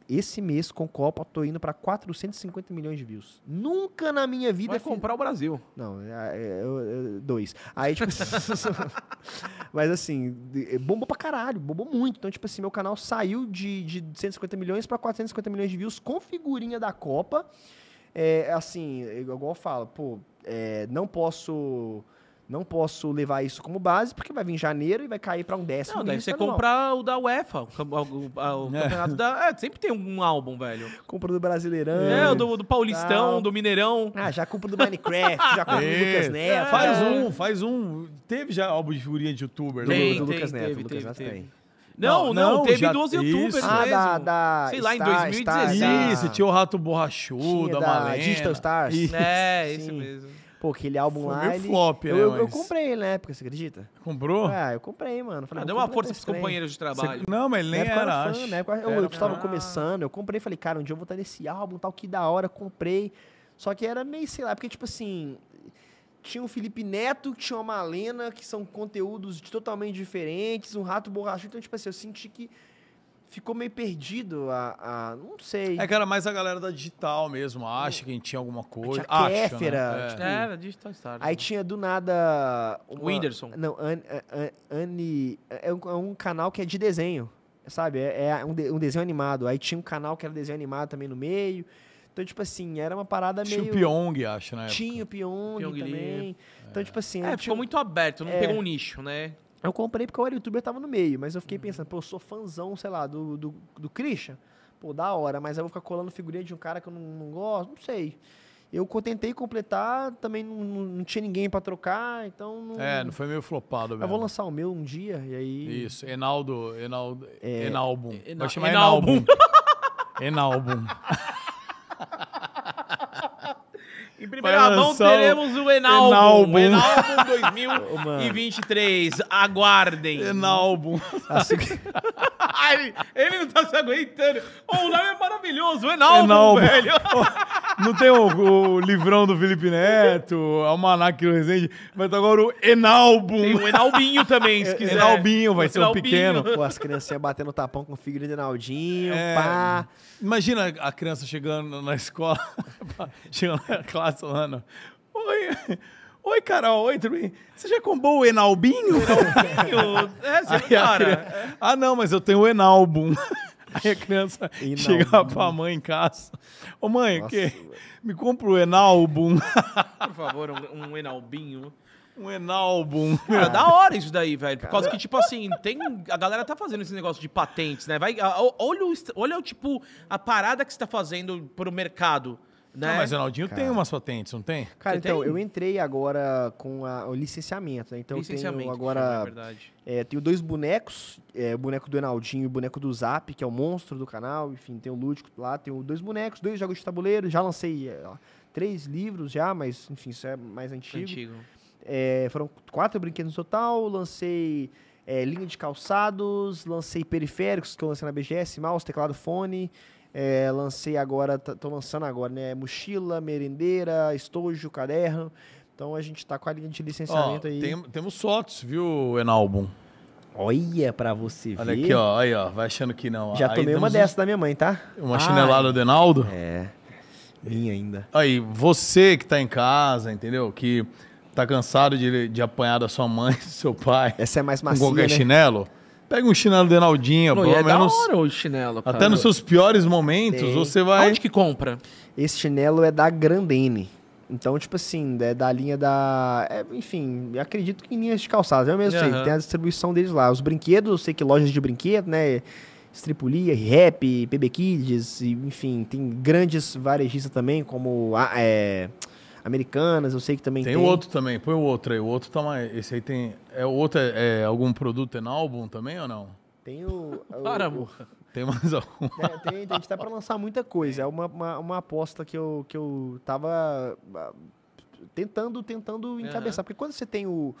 esse mês com Copa, tô indo pra 450 milhões de views. Nunca na minha vida Vai fiz- comprar o Brasil. Não, é, é, dois. Aí, tipo. mas assim, de- bombou pra caralho, bombou muito. Então, tipo assim, meu canal saiu de, de 150 milhões pra 450 milhões de views com figurinha da Copa. É, assim, igual eu falo, pô, é, não posso. Não posso levar isso como base, porque vai vir janeiro e vai cair pra um décimo. Não, daí você comprar o da UEFA, o, o- o- o É. campeonato da... É, sempre tem um álbum, velho. Compra do Brasileirão. É, o do, do Paulistão, Tal. do Mineirão. Ah, já compra do Minecraft, já compra do É, Lucas Neto. Faz um, faz um. Teve já álbum de figurinha de youtuber, né? Tem, do tem, Lucas Neto, teve, Lucas teve, Neto tem. Não, Não, não, teve já- isso. youtubers Ah, mesmo. da, da. Sei lá, em Star- 2016. Star- Isso, tinha o Rato Borrachudo, Tinha a da Malena. Digital Stars. Isso. É, esse Sim. mesmo. Pô, aquele álbum Foi lá. meio ele- flop, né, eu, eu, eu mas- comprei ele na época, você acredita? Comprou? Ah, eu comprei, mano. Falei, Ah, deu uma força pros companheiros de Você- trabalho. Não, mas ele nem eu era, era fã, acho. na época eu, Era eu estava fã. começando, eu comprei, falei, cara, um dia eu vou estar nesse álbum, tal, que da hora, comprei. Só que era meio, sei lá, porque, tipo assim, tinha o Felipe Neto, tinha uma Malena, que são conteúdos totalmente diferentes, um rato borrachudo, então, tipo assim, eu senti que ficou meio perdido a, a não sei. É que era mais a galera da digital mesmo, acha que a gente tinha alguma coisa. Tinha Acha, Kéfera, né? É. tipo, Era Digital Stars. Aí tinha do nada. O Whindersson. Não, An- An- Anne. É um, é um canal que é de desenho, sabe? É, é um, de- um desenho animado. Aí tinha um canal que era desenho animado também no meio. Então, tipo assim, era uma parada Tinha meio. o Pyong, acho, né? Tinha o Pyong Pyong Lee. também. Então, tipo assim. É, ficou tinha- muito aberto, não É. pegou um nicho, né? Eu comprei porque o era youtuber tava no meio, mas eu fiquei pensando, pô, eu sou fãzão, sei lá, do, do, do Christian. Pô, da hora, mas eu vou ficar colando figurinha de um cara que eu não, não gosto, não sei. Eu tentei completar, também não, não- tinha ninguém pra trocar, então não. É, não foi meio flopado mesmo. Eu vou lançar o meu um dia e aí. Isso, Enaldo, Enaldo, É, Enalbum. Ena- Vai chamar Enalbum. Enalbum. Enalbum. Em primeira mão teremos o Enalbum. Enalbum. Enalbum Ô, mano. 2023. Aguardem. Enalbum. Ai, ele não tá se aguentando. Ô, o nome é maravilhoso. O Enalbum. velho. Não tem o, o livrão do Felipe Neto, o Almanac do Resende, ter agora o Enalbum. Tem o Enalbinho também, se quiser. Enalbinho, vai O ser um pequeno. Pô, as criancinhas batendo tapão com figurinha de Naldinho, É. pá. Imagina a criança chegando na escola, chegando na classe falando: Oi, oi, Carol, oi, tudo bem? Você já comprou o Enalbinho? Enalbinho. É, você, cara. criança, ah, não, mas eu tenho o Enalbum. Aí a criança Enalbum. chega pra mãe em casa. Ô, mãe, Nossa, que? me compra o Enalbum. Por favor, um, um Enalbinho. um Enalbum. Cara, da hora isso daí, velho. Por causa que, tipo assim, tem. A galera tá fazendo esse negócio de patentes, né? Vai, olha, o, olha, tipo, a parada que você tá fazendo pro mercado. Né? Não, mas o Enaldinho tem umas patentes, não tem? Cara, Você então, tem? eu entrei agora com a- o licenciamento, né? Então eu Licenciamento, tenho chama, é agora... verdade. É, tenho dois bonecos, é, o boneco do Enaldinho e o boneco do Zap, que é o monstro do canal, enfim, tem o Lúdico lá, tenho dois bonecos, dois jogos de tabuleiro, já lancei é, três livros já, mas enfim, isso é mais antigo. Antigo. É, foram quatro brinquedos no total, lancei é, linha de calçados, lancei periféricos, que eu lancei na BGS, mouse, teclado, fone, é, lancei agora, tô lançando agora, né, mochila, merendeira, estojo, caderno, então a gente tá com a linha de Ó, licenciamento aí. tem- temos fotos, viu, Enalbum? Olha pra você ver. Olha aqui, ó. Aí, ó. Vai achando que não. Já Aí tomei uma dessa da minha mãe, tá? Uma chinelada do Enaldo. É. Minha ainda. Aí, você que tá em casa, entendeu? Que tá cansado de, de apanhar da sua mãe, do seu pai, Essa é mais com macia, qualquer né? chinelo, pega um chinelo do Enaldinho, pelo é menos. da hora o chinelo, cara. Até nos seus piores momentos, Tem. você vai. Onde que compra? Esse chinelo é da Grandene. Então, tipo assim, é da linha da... é, enfim, acredito que em linhas de calçados. Eu mesmo sei, Aham. tem a distribuição deles lá. Os brinquedos, eu sei que lojas de brinquedo, né? Estripulia, Rap, PB Kids, e, enfim, tem grandes varejistas também, como a- é, Americanas, eu sei que também Tem tem. o outro também, põe o outro aí. O outro tá mais. Esse aí tem. É, o outro é, é algum produto Enalbum também ou não? Tem o... Para, o- amor. Tem mais algum? É, tem, tem, a gente tá pra lançar muita coisa. É uma, uma, uma aposta que eu, que eu tava ah, tentando, tentando encabeçar. Porque quando você tem o,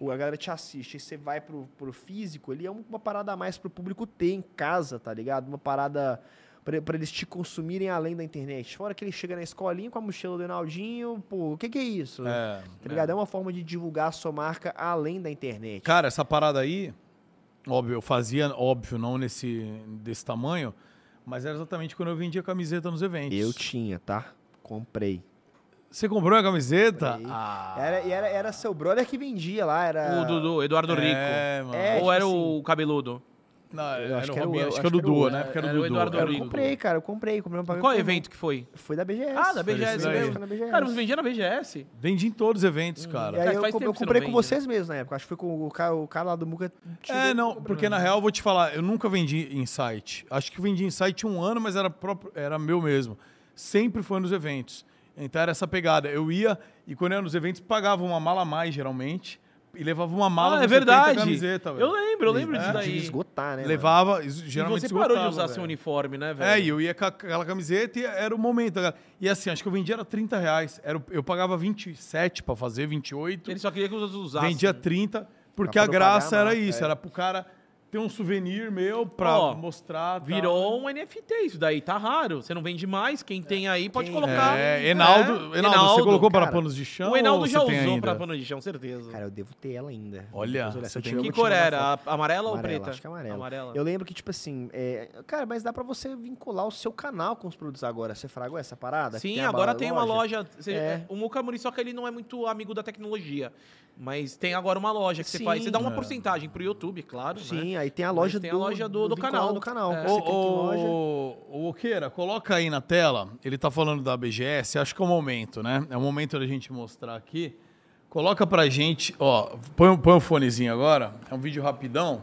o- A galera te assiste e você vai pro, pro físico ali, é uma parada a mais pro público ter em casa, tá ligado? Uma parada pra, pra eles te consumirem além da internet. Fora que ele chega na escolinha com a mochila do Enaldinho, pô, o que que é isso? É. Tá ligado? É uma forma de divulgar a sua marca além da internet. Cara, essa parada aí, óbvio, eu fazia, óbvio, não nesse desse tamanho, mas era exatamente quando eu vendia camiseta nos eventos. Eu tinha, tá? Comprei. Você comprou a camiseta? Ah. Era, e era, era seu brother que vendia lá, era... O Dudu, Eduardo Rico. É, mano. É, Ou tipo era assim- o cabeludo? Não, Eu era acho o que era o- Robinho, eu acho acho que era o Duo, né? Porque era, era o. Eduardo Eu comprei, cara, eu comprei. comprei pra Qual evento que foi? Foi da BGS. Ah, da BGS mesmo. BGS. Cara, você vendia na BGS? Vendi em todos os eventos, E cara. aí Cara, eu, faz co- tempo eu comprei com vocês mesmo na época. Acho que foi com o cara, o cara lá do Muca. É, não, porque na real eu vou te falar, eu nunca vendi em site. Acho que vendi em site um ano, mas era, próprio, era meu mesmo. Sempre foi nos eventos. Então era essa pegada. Eu ia e quando era nos eventos pagava uma mala a mais, geralmente, e levava uma mala Ah, com é 70 verdade. camiseta, velho. eu lembro, eu lembro É. disso De daí. esgotar, né? mano? Levava, E geralmente você parou de usar velho. seu uniforme, né, velho? É, e eu ia com aquela camiseta e era o momento. cara. E assim, acho que eu vendia era 30 reais. Era, eu pagava 27 pra fazer, 28. Ele só queria que os outros usassem. vendia 30, porque a graça pagar era marca, isso. é. Era pro cara ter um souvenir meu pra Ó, mostrar. tal. Virou um NFT isso daí, tá raro. Você não vende mais, quem tem aí pode Quem- colocar. É, Enaldo, É, Enaldo, você colocou para cara. panos de chão? O Enaldo ou já você tem usou ainda? pra pano de chão, certeza. Cara, eu devo ter ela ainda. Olha, Depois eu olhar, se você eu tem tiver, eu que vou cor era? foto. A- Amarela, ou Amarela, preta? acho que é amarela. Amarela. Eu lembro que, tipo assim, é, cara, mas dá pra você vincular o seu canal com os produtos agora. Você fragou essa parada? Sim, Tem a agora tem uma loja. você- É. O Muca Muriçoca ele não é muito amigo da tecnologia. Mas tem agora uma loja que você faz. Você dá uma É. porcentagem pro YouTube, claro. né? Sim, aí tem a Mas loja tem a do, loja do- do vinculado canal. do canal. É. Ô, ô, Oqueira, coloca aí na tela. Ele tá falando da BGS, acho que é o momento, né? É o momento da gente mostrar aqui. Coloca pra gente, ó, põe, põe o fonezinho agora. É um vídeo rapidão.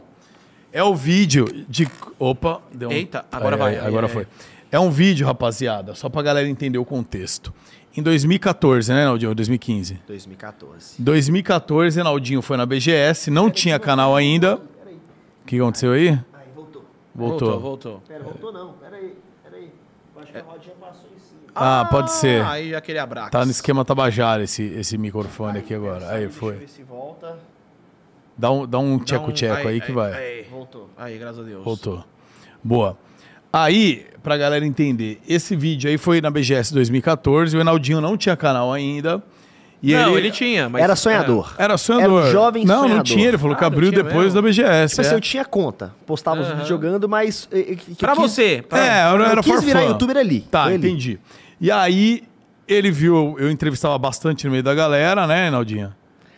É o vídeo de. Opa, deu um. Eita, agora Aí, vai, aí, aí, agora aí. foi. É um vídeo, rapaziada, só pra galera entender o contexto. Em 2014, né, Naldinho? 2015. 2014. Em 2014, Naldinho foi na BGS, não tinha canal ainda. O que aconteceu aí? Aí, voltou. Voltou. Voltou, voltou. Pera, voltou não. Pera aí, pera aí. Eu acho que a rodinha passou em cima. Ah, pode ser. Aí aquele abraço. Tá no esquema Tabajara esse, esse microfone aqui agora. Aí, Deixa eu foi. ver se volta. Dá um, dá um Dá um- tcheco-tcheco aí que vai. Aí, Voltou. aí, graças a Deus. Voltou. Boa. Aí, pra galera entender, esse vídeo aí foi na BGS 2014, o Enaldinho não tinha canal ainda. E não, ele, tinha, mas... Era sonhador. Era sonhador. Era um jovem não, sonhador. não tinha, ele falou que Ah, não abriu depois mesmo? da BGS. Tipo assim, é. eu tinha conta. Postava os Aham. vídeos jogando, mas. eh, eh, que Pra quis- você. pra- É, era, eu era quis virar youtuber ali. Tá, entendi. E aí, ele viu, eu entrevistava bastante no meio da galera, né, Enaldinho?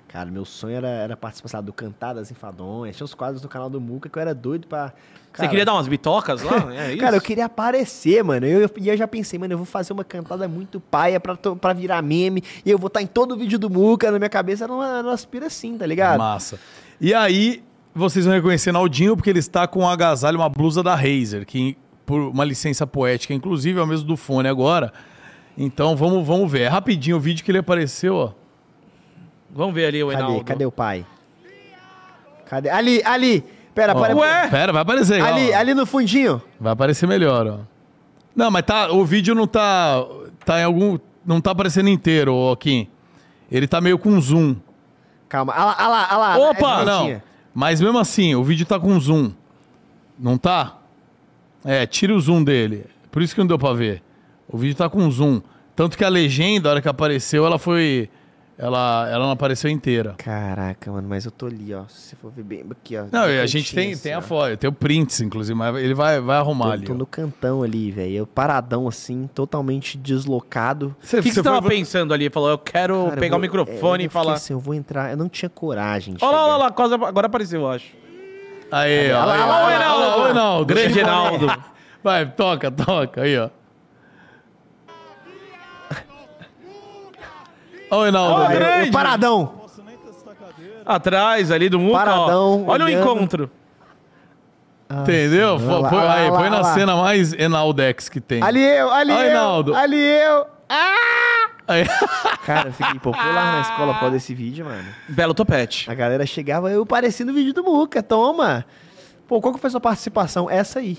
Cara, meu sonho era, era participar lá, do Cantadas Enfadonhas. Tinha os quadros do canal do Muca que eu era doido pra. Você queria dar umas bitocas lá? É isso? Cara, eu queria aparecer, mano. Eu, eu, e eu já pensei, mano, eu vou fazer uma cantada muito paia pra, to- pra virar meme. E eu vou estar em todo o vídeo do Muca. Na minha cabeça era uma aspira assim, tá ligado? Massa. E aí, vocês vão reconhecer Naldinho porque ele está com um agasalho, uma blusa da Razer, que por uma licença poética, inclusive é o mesmo do fone agora. Então vamos, vamos ver. É rapidinho o vídeo que ele apareceu, ó. Vamos ver ali o Cadê? Enaldo. Cadê o pai? Cadê? Ali, ali! Pera, Ó. Ué? Pera, vai aparecer. Ali, ó. ali no fundinho. Vai aparecer melhor, ó. Não, mas tá, o vídeo não tá, tá em algum, não tá aparecendo inteiro, ó, aqui. Ele tá meio com zoom. Calma. Ah lá, ah lá, ah lá. Opa! É, Não, mas mesmo assim, o vídeo tá com zoom. Não tá? É, tira o zoom dele. Por isso que não deu pra ver. O vídeo tá com zoom. Tanto que a legenda, a hora que apareceu, ela foi. Ela, ela não apareceu inteira. Caraca, mano, mas eu tô ali, ó. Se você for ver bem aqui, ó. Não, e a gente tem, assim, tem a ó. foto, tem o prints, inclusive, mas ele vai, vai arrumar Tô, ali. tô ó. no cantão ali, velho. Eu paradão assim, totalmente deslocado. Você, O que, que você foi- tava pensando ali? Falou, eu quero Cara, eu pegar o vou- microfone é, e falar. Assim, eu vou entrar. Eu não tinha coragem. Olha lá, olha lá, quase, agora apareceu, eu acho. Aí, ó. Olha lá, aí, olha lá, ó, olha lá. Grande. Boné. Vai, toca, toca. Aí, ó. Olha o Enaldo. Grande. paradão. Atrás ali do mundo, Paradão, ó. Olha o olhando. encontro. Entendeu? Olha Põe- lá, olha aí, lá, na lá. cena mais Enaldex que tem. Ali eu, ali Olha, eu. Reinaldo. Ali eu. Aí. Cara, eu fiquei popular na escola por causa desse vídeo, mano. Belo topete. A galera chegava, eu parecendo o vídeo do Muca, toma. Pô, qual que foi a sua participação? Essa aí.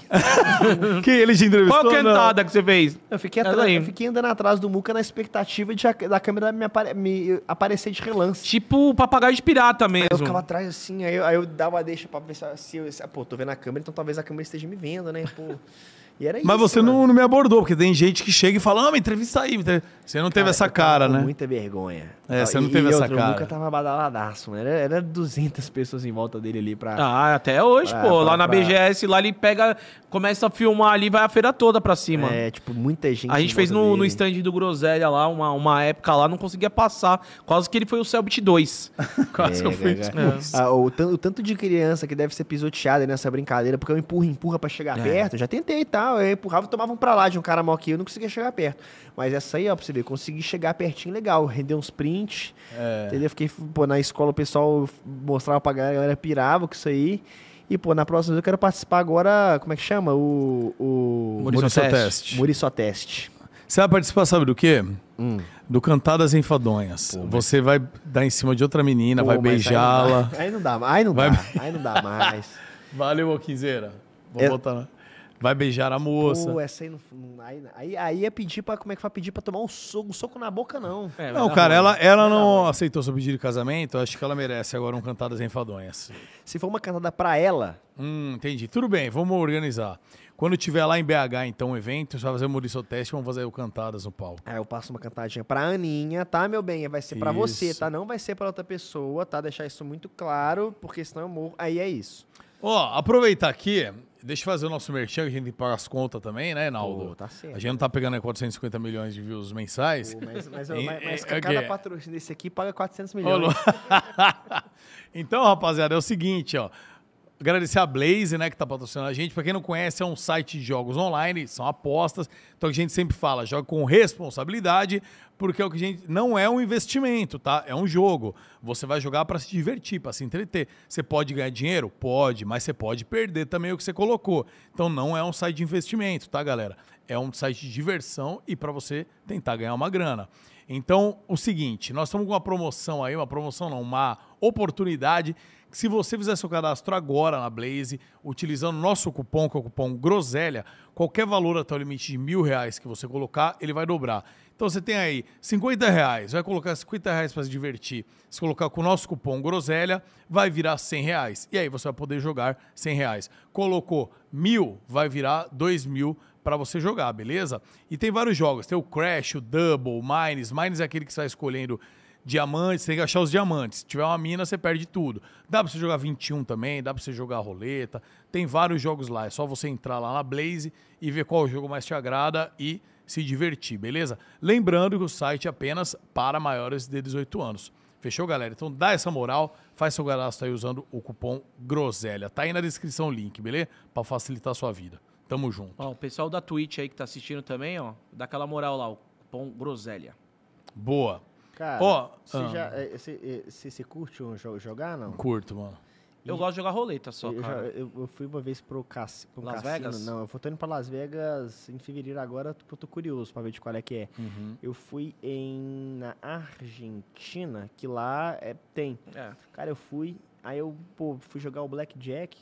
que ele te entrevistou? Qual cantada que você fez? Eu fiquei, atrás, eu fiquei andando atrás do Muca na expectativa de a- da câmera me, apare- me aparecer de relance. Tipo o papagaio de pirata Aí eu mesmo. ficava atrás assim, aí eu, aí eu dava a deixa pra ver se, eu. pô, tô vendo a câmera, então talvez a câmera esteja me vendo, né? Pô. E era Mas isso, você mano. não, não me abordou, porque tem gente que chega e fala, ah, me entrevista aí. me entre-" Você não teve Cara, essa eu cara, né? Muita vergonha. É, você não E- teve e essa outra, cara. O Muca tava badaladaço, mano. Era, era 200 pessoas em volta dele ali pra. Ah, até hoje, Pra- pô. pra- lá na BGS, lá ele pega, começa a filmar ali, vai a feira toda pra cima. É, tipo, muita gente. A gente fez no, no stand do Groselha lá, uma, uma época lá, não conseguia passar. Quase que ele foi o Selbit 2. Quase que eu É, fui cara. Ah, o, o tanto de criança que deve ser pisoteada nessa brincadeira, porque eu empurro, empurra pra chegar É. perto. Eu já tentei e tal. Eu empurrava e tomava um pra lá de um cara maior que eu, não conseguia chegar perto. Mas essa aí, ó, pra você ver, consegui chegar pertinho legal. Render uns prints. É. Entendeu? Fiquei, pô, na escola o pessoal mostrava pra galera, a galera pirava com isso aí. E, pô, na próxima vez eu quero participar agora, como é que chama? O. O. Muriço Muriço Teste. Muriço Teste. Você vai participar, sabe do quê? Hum. Do Cantadas Enfadonhas. Você vai dar em cima de outra menina, vai Pô, mas beijá-la. Aí não dá, aí não dá, Vai- aí não dá, aí não dá mais. Valeu, Oquinzeira. Vou É- botar. Vai beijar a moça. Pô, essa aí não. aí, aí, aí é pedir pra. Como é que vai pedir pra tomar um soco, um soco na boca, não. É, Não, cara, ela, ela não aceitou seu pedido de casamento. Acho que ela merece agora um Cantadas Enfadonhas. Se for uma cantada pra ela, Hum, entendi. Tudo bem, vamos organizar. Quando tiver lá em BH, então, o evento, você vai fazer o Muriço Teste, vamos fazer o Cantadas no palco. aí eu passo uma cantadinha pra Aninha, tá, meu bem? Vai ser pra você, tá? Não vai ser pra outra pessoa, tá? Deixar isso muito claro, porque senão eu morro. Aí é isso. Ó, aproveitar aqui, deixa eu fazer o nosso merchan, que a gente tem que pagar as contas também, né, Naldo? Pô, tá certo. A gente não tá pegando aí 450 milhões de views mensais. Pô, mas, mas, E- mas, mas cada patrocínio desse aqui paga 400 Ô, milhões. Então, rapaziada, é o seguinte, ó. Agradecer a Blaze, né, que tá patrocinando a gente. Pra quem não conhece, é um site de jogos online, são apostas. Então a gente sempre fala, joga com responsabilidade, porque é o que a gente não é um investimento, tá? É um jogo. Você vai jogar pra se divertir, pra se entreter. Você pode ganhar dinheiro? Pode, mas você pode perder também o que você colocou. Então não é um site de investimento, tá, galera? É um site de diversão e pra você tentar ganhar uma grana. Então, o seguinte, nós estamos com uma promoção aí, uma promoção não, uma oportunidade que se você fizer seu cadastro agora na Blaze, utilizando o nosso cupom, que é o cupom GROSELHA, qualquer valor até o limite de mil reais que você colocar, ele vai dobrar. Então você tem aí 50 reais, vai colocar 50 reais para se divertir. Se colocar com o nosso cupom GROSELHA, vai virar 100 reais. E aí você vai poder jogar 100 reais. Colocou mil vai virar dois mil para você jogar, beleza? E tem vários jogos. Tem o Crash, o Double, o Mines. Mines é aquele que você vai escolhendo diamantes, tem que achar os diamantes. Se tiver uma mina, você perde tudo. Dá pra você jogar 21 também, dá pra você jogar roleta. Tem vários jogos lá. É só você entrar lá na Blaze e ver qual jogo mais te agrada e se divertir, beleza? Lembrando que o site é apenas para maiores de 18 anos. Fechou, galera? Então dá essa moral, faz seu cadastro aí usando o cupom GROSELHA. Tá aí na descrição o link, beleza? Pra facilitar a sua vida. Tamo junto. Ó, o pessoal da Twitch aí que tá assistindo também, ó, dá aquela moral lá, o cupom Groselha. Boa. Cara, Ó, você ah. já. é, Você é, você- você curte um jo- jogar, não? Curto, mano. Eu gosto de jogar roleta só, eu, já- cara. eu- eu fui uma vez pro, cassi, pro Las cassino. Vegas? Não, eu tô indo pra Las Vegas em fevereiro agora, porque eu tô curioso pra ver de qual é que é. Uhum. Eu fui em na Argentina, que lá é, tem. É. Cara, eu fui, aí eu, pô, fui jogar o Blackjack.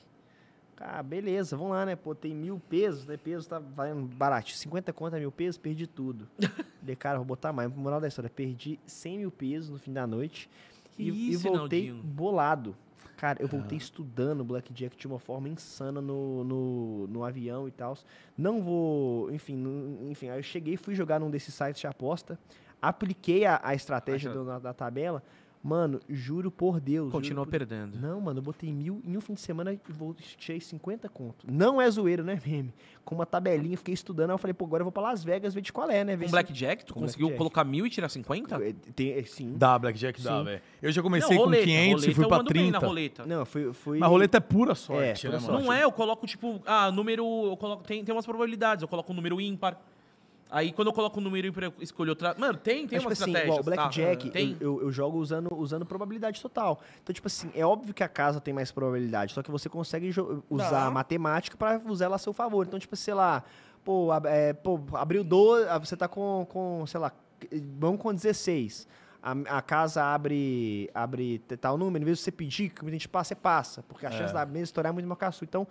Cara, beleza, vamos lá, né? Pô, tem mil pesos, né? Peso tá valendo barato. 50 conto é mil pesos, perdi tudo. Falei, cara, vou botar mais. Moral da história, perdi 100 mil pesos no fim da noite. Que e, isso, e voltei Rinaldinho? bolado. Cara, eu voltei estudando Blackjack de uma forma insana no, no, no avião e tal. Não vou, enfim, não- enfim, aí eu cheguei, fui jogar num desses sites de aposta, apliquei a, a estratégia do- na- da tabela. Mano, juro por Deus. Continua por- perdendo. Não, mano, eu botei mil em um fim de semana e vou- tirei 50 conto. Não é zoeiro, né, meme? Com uma tabelinha, fiquei estudando, aí eu falei, pô, agora eu vou pra Las Vegas ver de qual é, né? Ver Com se- Blackjack, tu Com conseguiu Blackjack. colocar mil e tirar 50? É, Tem, é, sim. Dá, Blackjack dá, Sim. velho. Eu já comecei não, roleta, com 500 roleta e fui eu pra mando bem 30. na roleta. Não, fui, fui... Mas roleta é pura sorte, pura né, mano? Não é, eu coloco, tipo, ah, número. Eu coloco, tem, tem umas probabilidades. Eu coloco um número ímpar. Aí quando eu coloco um número eu escolho outra. Mano, tem, tem uma tipo assim, estratégia. igual o Blackjack, Tem. eu, eu, eu jogo usando, usando probabilidade total. Então, tipo assim, é óbvio que a casa tem mais probabilidade, só que você consegue usar Tá. a matemática pra usar ela a seu favor. Então, tipo, sei lá, pô, ab- é, pô abriu 12, ah, você tá com, com, sei lá, vamos com 16. A, a casa abre, abre tal número, em vez de você pedir que a gente passa, você passa. Porque a É. chance da mesa estourar é muito maior que a sua. Então,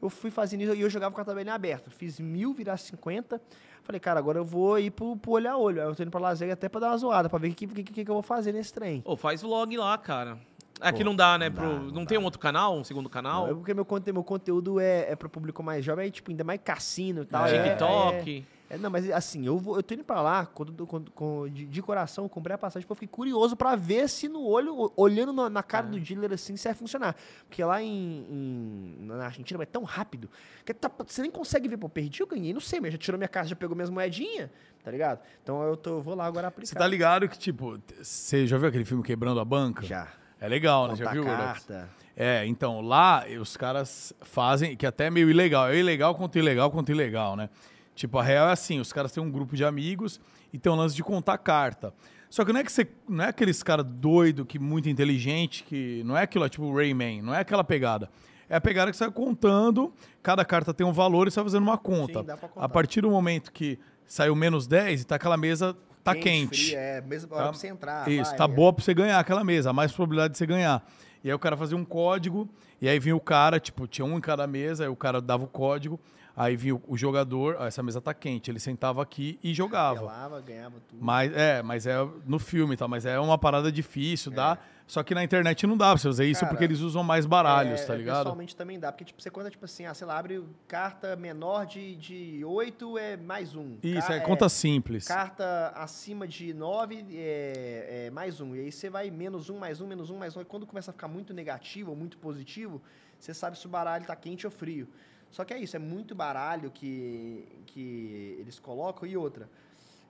eu fui fazendo isso e eu jogava com a tabelinha aberta. Fiz mil virar 50. Falei, cara, agora eu vou ir pro, pro olho a olho. Aí eu tô indo pra Las Vegas até pra dar uma zoada, pra ver o que, que, que, que eu vou fazer nesse trem. Ô, faz vlog lá, cara. Aqui Pô, não dá, né? não pro- dá, não não tem dá. um outro canal, um segundo canal? Não, é porque meu, conte- meu conteúdo é, é pro público mais jovem, aí, tipo, ainda mais cassino e tal. É. é- TikTok. É, não, mas assim, eu, vou, eu tô indo pra lá quando, quando- com- de, de coração, eu comprei a passagem porque eu fiquei curioso pra ver se no olho, olhando na, na cara É. do dealer assim, se ia funcionar. Porque lá em, em- na Argentina é tão rápido que tá- você nem consegue ver, pô, perdi, eu ganhei, não sei, mas já tirou minha casa, já pegou minhas moedinhas, tá ligado? Então eu, tô, eu vou lá agora aplicar. Você tá ligado que, tipo, você já viu aquele filme Quebrando a Banca? Já. É legal, né? Já viu? Carta. É, então, lá os caras fazem, que até é meio ilegal. É ilegal quanto ilegal quanto ilegal, né? Tipo, a real é assim, os caras têm um grupo de amigos e tem um lance de contar carta. Só que não é que você. Não é aqueles cara doido, que muito inteligente, que. Não é aquilo, é tipo o Rayman, não é aquela pegada. É a pegada que você vai contando, cada carta tem um valor e você vai fazendo uma conta. Sim, a partir do momento que saiu menos 10 e tá aquela mesa, tá quente. fria, é, mesmo hora Tá? pra você entrar. Isso, vai, tá é. boa pra você ganhar aquela mesa, a mais probabilidade de você ganhar. E aí o cara fazia um código, e aí vinha o cara, tipo, tinha um em cada mesa, aí o cara dava o código, aí vinha o, jogador, ó, essa mesa tá quente, ele sentava aqui e jogava. Pelava, ganhava tudo. Mas é, mas é no filme, tá? Mas é uma parada difícil, dá. É. Só que na internet não dá pra você usar isso Cara, porque eles usam mais baralhos, É, tá ligado? Pessoalmente também dá, porque tipo, você conta, tipo assim, ah, sei lá, abre carta menor de, de 8 é mais um. Isso, Ca- é conta simples. Carta acima de 9 é, é mais um. E aí você vai menos um, mais um, menos um, mais um. E quando começa a ficar muito negativo ou muito positivo, você sabe se o baralho tá quente ou frio. Só que é isso, é muito baralho que, que eles colocam e outra.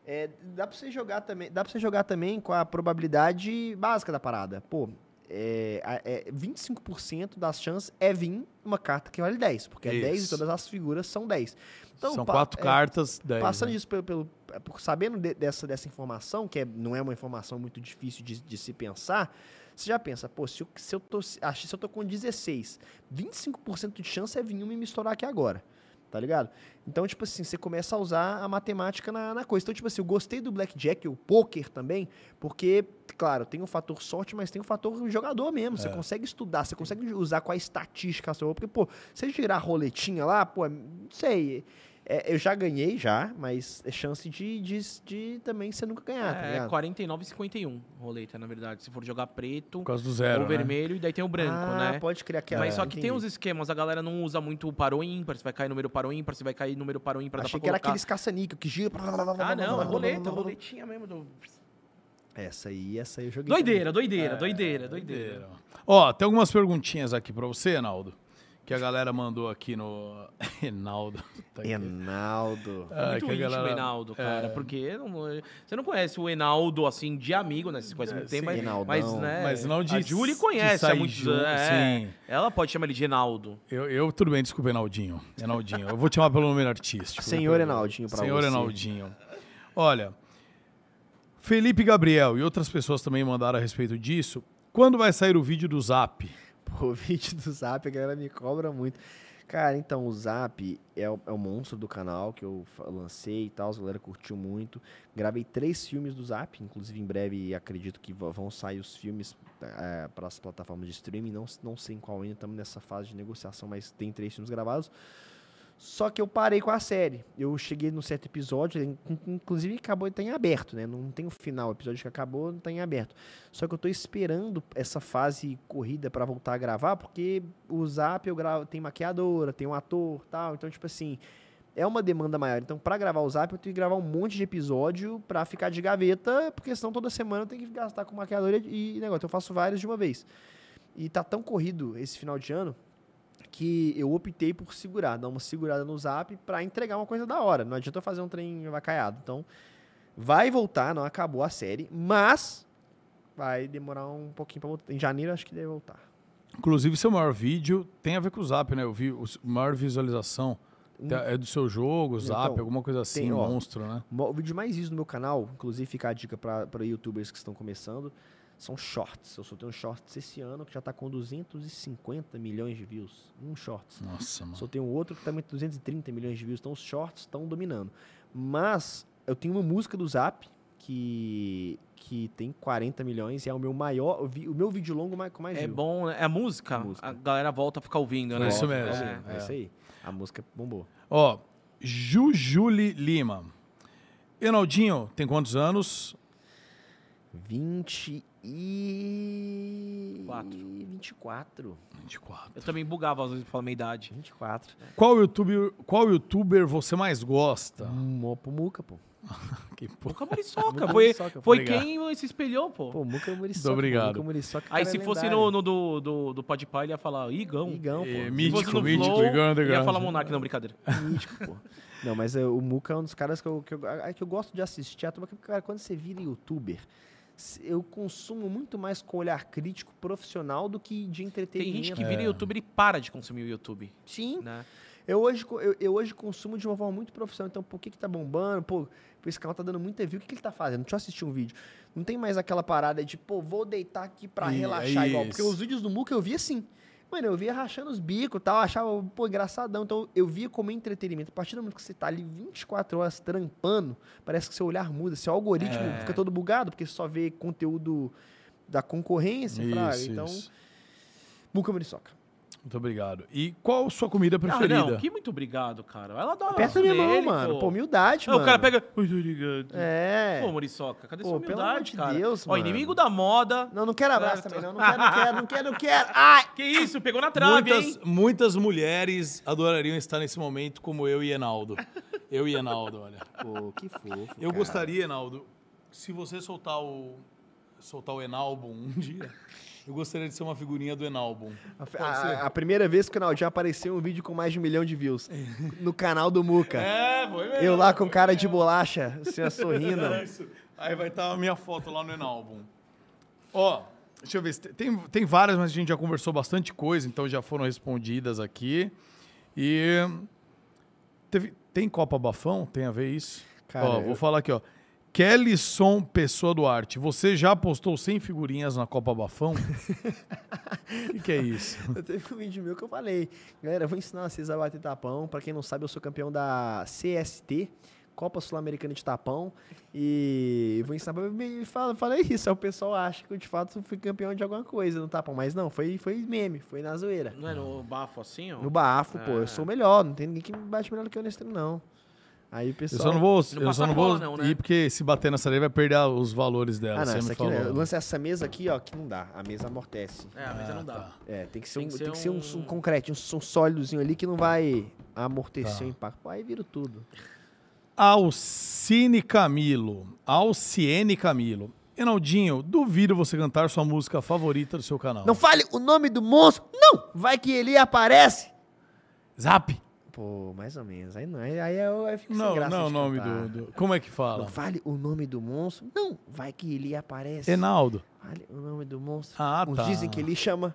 É, dá pra você jogar também, dá para você jogar também com a probabilidade básica da parada. Pô, é, é 25% das chances é vir uma carta que vale 10, porque é 10 e Isso. todas as figuras são 10. Então, São quatro é, cartas, 10. Passando né? isso pelo, pelo- por sabendo de- dessa, dessa informação, que é- não é uma informação muito difícil de, de se pensar, você já pensa, pô, se eu, se eu, tô, se se eu tô com 16, 25% de chance é vir uma e me estourar aqui agora. Tá ligado? Então, tipo assim, você começa a usar a matemática na, na coisa. Então, tipo assim, eu gostei do blackjack, o poker também, porque, claro, tem o fator sorte, mas tem o fator jogador mesmo. Você consegue estudar, você consegue usar qual a estatística a sua. Porque, pô, você girar roletinha lá, pô, é- não sei. É, eu já ganhei, já, mas é chance de, de, de também você nunca ganhar, tá é ligado? 49,51 roleta, na verdade. Se for jogar preto Por causa do zero, ou né? vermelho, e daí tem o branco, ah, né? pode criar aquela. Mas só que tem entendi. uns esquemas, a galera não usa muito o par ou ímpar, se vai cair número par ou ímpar, se vai cair número par ou ímpar, dá Achei pra que era colocar. aqueles caça-níquel que gira. Ah, não, é roleta, roletinha mesmo. Do... Essa aí, essa aí eu joguei. Doideira, doideira, É, doideira, doideira. Ó, tem algumas perguntinhas aqui pra você, Enaldo. Que a galera mandou aqui no. Enaldo. Tá aqui. Enaldo. É muito que íntimo galera- Enaldo, cara, é. porque não- você não conhece o Enaldo, assim, de amigo, né? Vocês conhecem muito tempo, mas, mas, né? Mas não de A Julie conhece há muitos anos. é. sim. Ela pode chamar ele de Enaldo. Eu, eu, tudo bem, desculpa, Enaldinho. Enaldinho. Eu vou te chamar pelo nome artístico. Senhor Enaldinho pra Senhor você. Enaldinho. Olha, Felipe Gabriel e outras pessoas também mandaram a respeito disso. Quando vai sair o vídeo do Zap? Pô, vídeo do Zap, a galera me cobra muito. Cara, então, o Zap é o, é o monstro do canal que eu lancei e tal, a galera curtiu muito. Gravei três filmes do Zap, inclusive em breve acredito que vão sair os filmes para as plataformas de streaming. Não, não sei em qual ainda, estamos nessa fase de negociação, mas tem três filmes gravados. Só que eu parei com a série. Eu cheguei num certo episódio, in- in- inclusive acabou tá em aberto, né? Não tem o final, o episódio que acabou não tá em aberto. Só que eu tô esperando essa fase corrida pra voltar a gravar, porque o Zap eu gravo, tem maquiadora, tem um ator, tal, então tipo assim, é uma demanda maior. Então pra gravar o Zap eu tenho que gravar um monte de episódio pra ficar de gaveta, porque senão toda semana eu tenho que gastar com maquiadora e negócio. Então eu faço vários de uma vez. E tá tão corrido esse final de ano que eu optei por segurar, dar uma segurada no Zap pra entregar uma coisa da hora. Não adianta fazer um trem avacaiado. Então, vai voltar, não acabou a série, mas vai demorar um pouquinho pra voltar. Em janeiro acho que deve voltar. Inclusive, seu maior vídeo tem a ver com o Zap, né? Eu vi o maior visualização. Um- É do seu jogo, Zap, Então, alguma coisa assim, tem, ó, monstro, né? O vídeo mais visto no meu canal, inclusive fica a dica para youtubers que estão começando, são shorts. Eu soltei um shorts esse ano que já tá com 250 milhões de views. Um shorts. Nossa, mano. Soltei um outro que também tem 230 milhões de views. Então os shorts estão dominando. Mas eu tenho uma música do Zap que, que tem 40 milhões e é o meu maior, o, vi- o meu vídeo longo mais, com mais É view. bom, né? É a música, A música. a galera volta a ficar ouvindo, É né? isso Volta, mesmo. É, É. é isso aí. A música bombou. Ó, Jujuli Lima. Enaldinho, tem quantos anos? 20 e... Quatro. 24. 24. Eu também bugava às vezes pra falar minha idade. 24. Qual youtuber, qual youtuber você mais gosta? Hum, pô, Muca, pô. Que porra. Muca Muriçoca. Muca Foi, Muriçoca, foi obrigado. quem se espelhou, pô. Pô, Muca Muriçoca. Obrigado. Muca Muriçoca, Aí se é fosse no, no do, do, do Podpah, ele ia falar Igão. Igão, pô. É, mítico, mítico, Flow, Igão ia Underground. falar Monark, não, brincadeira. mítico, pô. Não, mas é, o Muca é um dos caras que eu, que eu, é que eu gosto de assistir. A turma cara, quando você vira youtuber, eu consumo muito mais com olhar crítico profissional do que de Tem entretenimento. gente que É. vira youtuber e para de consumir o YouTube, Sim. né? Eu hoje, eu, eu hoje consumo de uma forma muito profissional. Então, por que, que tá bombando? Pô, esse canal tá dando muita view. O que, que ele tá fazendo? Deixa eu assistir um vídeo. Não tem mais aquela parada de, pô, vou deitar aqui pra E- relaxar é igual. Porque os vídeos do Muca eu via assim. Mano, eu via rachando os bicos e tal, achava, pô, engraçadão. Então, eu via como entretenimento. A partir do momento que você tá ali 24 horas trampando, parece que seu olhar muda. Seu algoritmo É. fica todo bugado, porque você só vê conteúdo da concorrência. Isso, Então, isso. Muca Muriçoca. Muito obrigado. E qual a sua comida Ah, preferida? não, que muito obrigado, cara. Ela dá Peça minha mão, mano. Pô, humildade, Aí mano. o cara pega. Muito obrigado. É. Pô, Muriçoca, cadê Pô, sua pelo humildade, amor de cara? Deus, Ó, mano. inimigo da moda. Não, não quero abraço também, não. Não quero, não quero, não quero, não quero. Ai! Que isso? Pegou na trave, muitas, hein? muitas mulheres adorariam estar nesse momento como eu e Enaldo. Eu e Enaldo, olha. Pô, que fofo. Eu cara. gostaria, Enaldo, se você soltar o soltar o Enalbum um dia, eu gostaria de ser uma figurinha do Enalbum. A, a- a primeira vez que o Naldinho apareceu um vídeo com mais de um milhão de views. no canal do Muca. É, foi mesmo. Eu lá com cara de bolacha, assim, sorrindo. Isso. Aí vai estar a minha foto lá no Enalbum. Ó, deixa eu ver. Tem, tem várias, mas a gente já conversou bastante coisa, então já foram respondidas aqui. E. teve- tem Copa Bafão? Tem a ver isso? Cara, ó, eu- vou falar aqui, ó. Kellyson Pessoa Duarte, você já postou 100 figurinhas na Copa Bafão? O que, que é isso? Eu teve um vídeo meu que eu falei. Galera, eu vou ensinar vocês a bater tapão. Pra quem não sabe, eu sou campeão da CST, Copa Sul-Americana de Tapão. E vou ensinar pra mim. Fala, falei isso. Aí o pessoal acha que eu de fato fui campeão de alguma coisa no tapão. Mas não, foi, foi meme, foi na zoeira. Não é no bafo assim, ó? No bafo, pô, eu É. sou o melhor. Não tem ninguém que me bate melhor do que eu nesse treino, não. Aí o Eu pessoal... só não vou, Não eu só não vou bola, não, né? ir porque se bater nessa areia vai perder os valores dela. Ah, não, você essa me aqui, né? falou. o lance é essa mesa aqui, ó, que não dá. A mesa amortece. É, a mesa não dá. É, tem que ser, Tem um, que tem ser que ser um, um- um concreto, um, um sólidozinho ali que não vai amortecer Tá. o impacto. Pô, aí vira tudo. Alcine Camilo. Alciene Camilo. Enaldinho, duvido você cantar sua música favorita do seu canal. Não fale o nome do monstro! Não! Vai que ele aparece! Zap! Pô, mais ou menos. Aí não, aí, aí eu, aí fico sem Não, graça não é o de nome do, do- Como é que fala? Não fale o nome do monstro. Não, vai que ele aparece. Enaldo. Fale o nome do monstro. Ah, Uns tá. dizem que ele chama.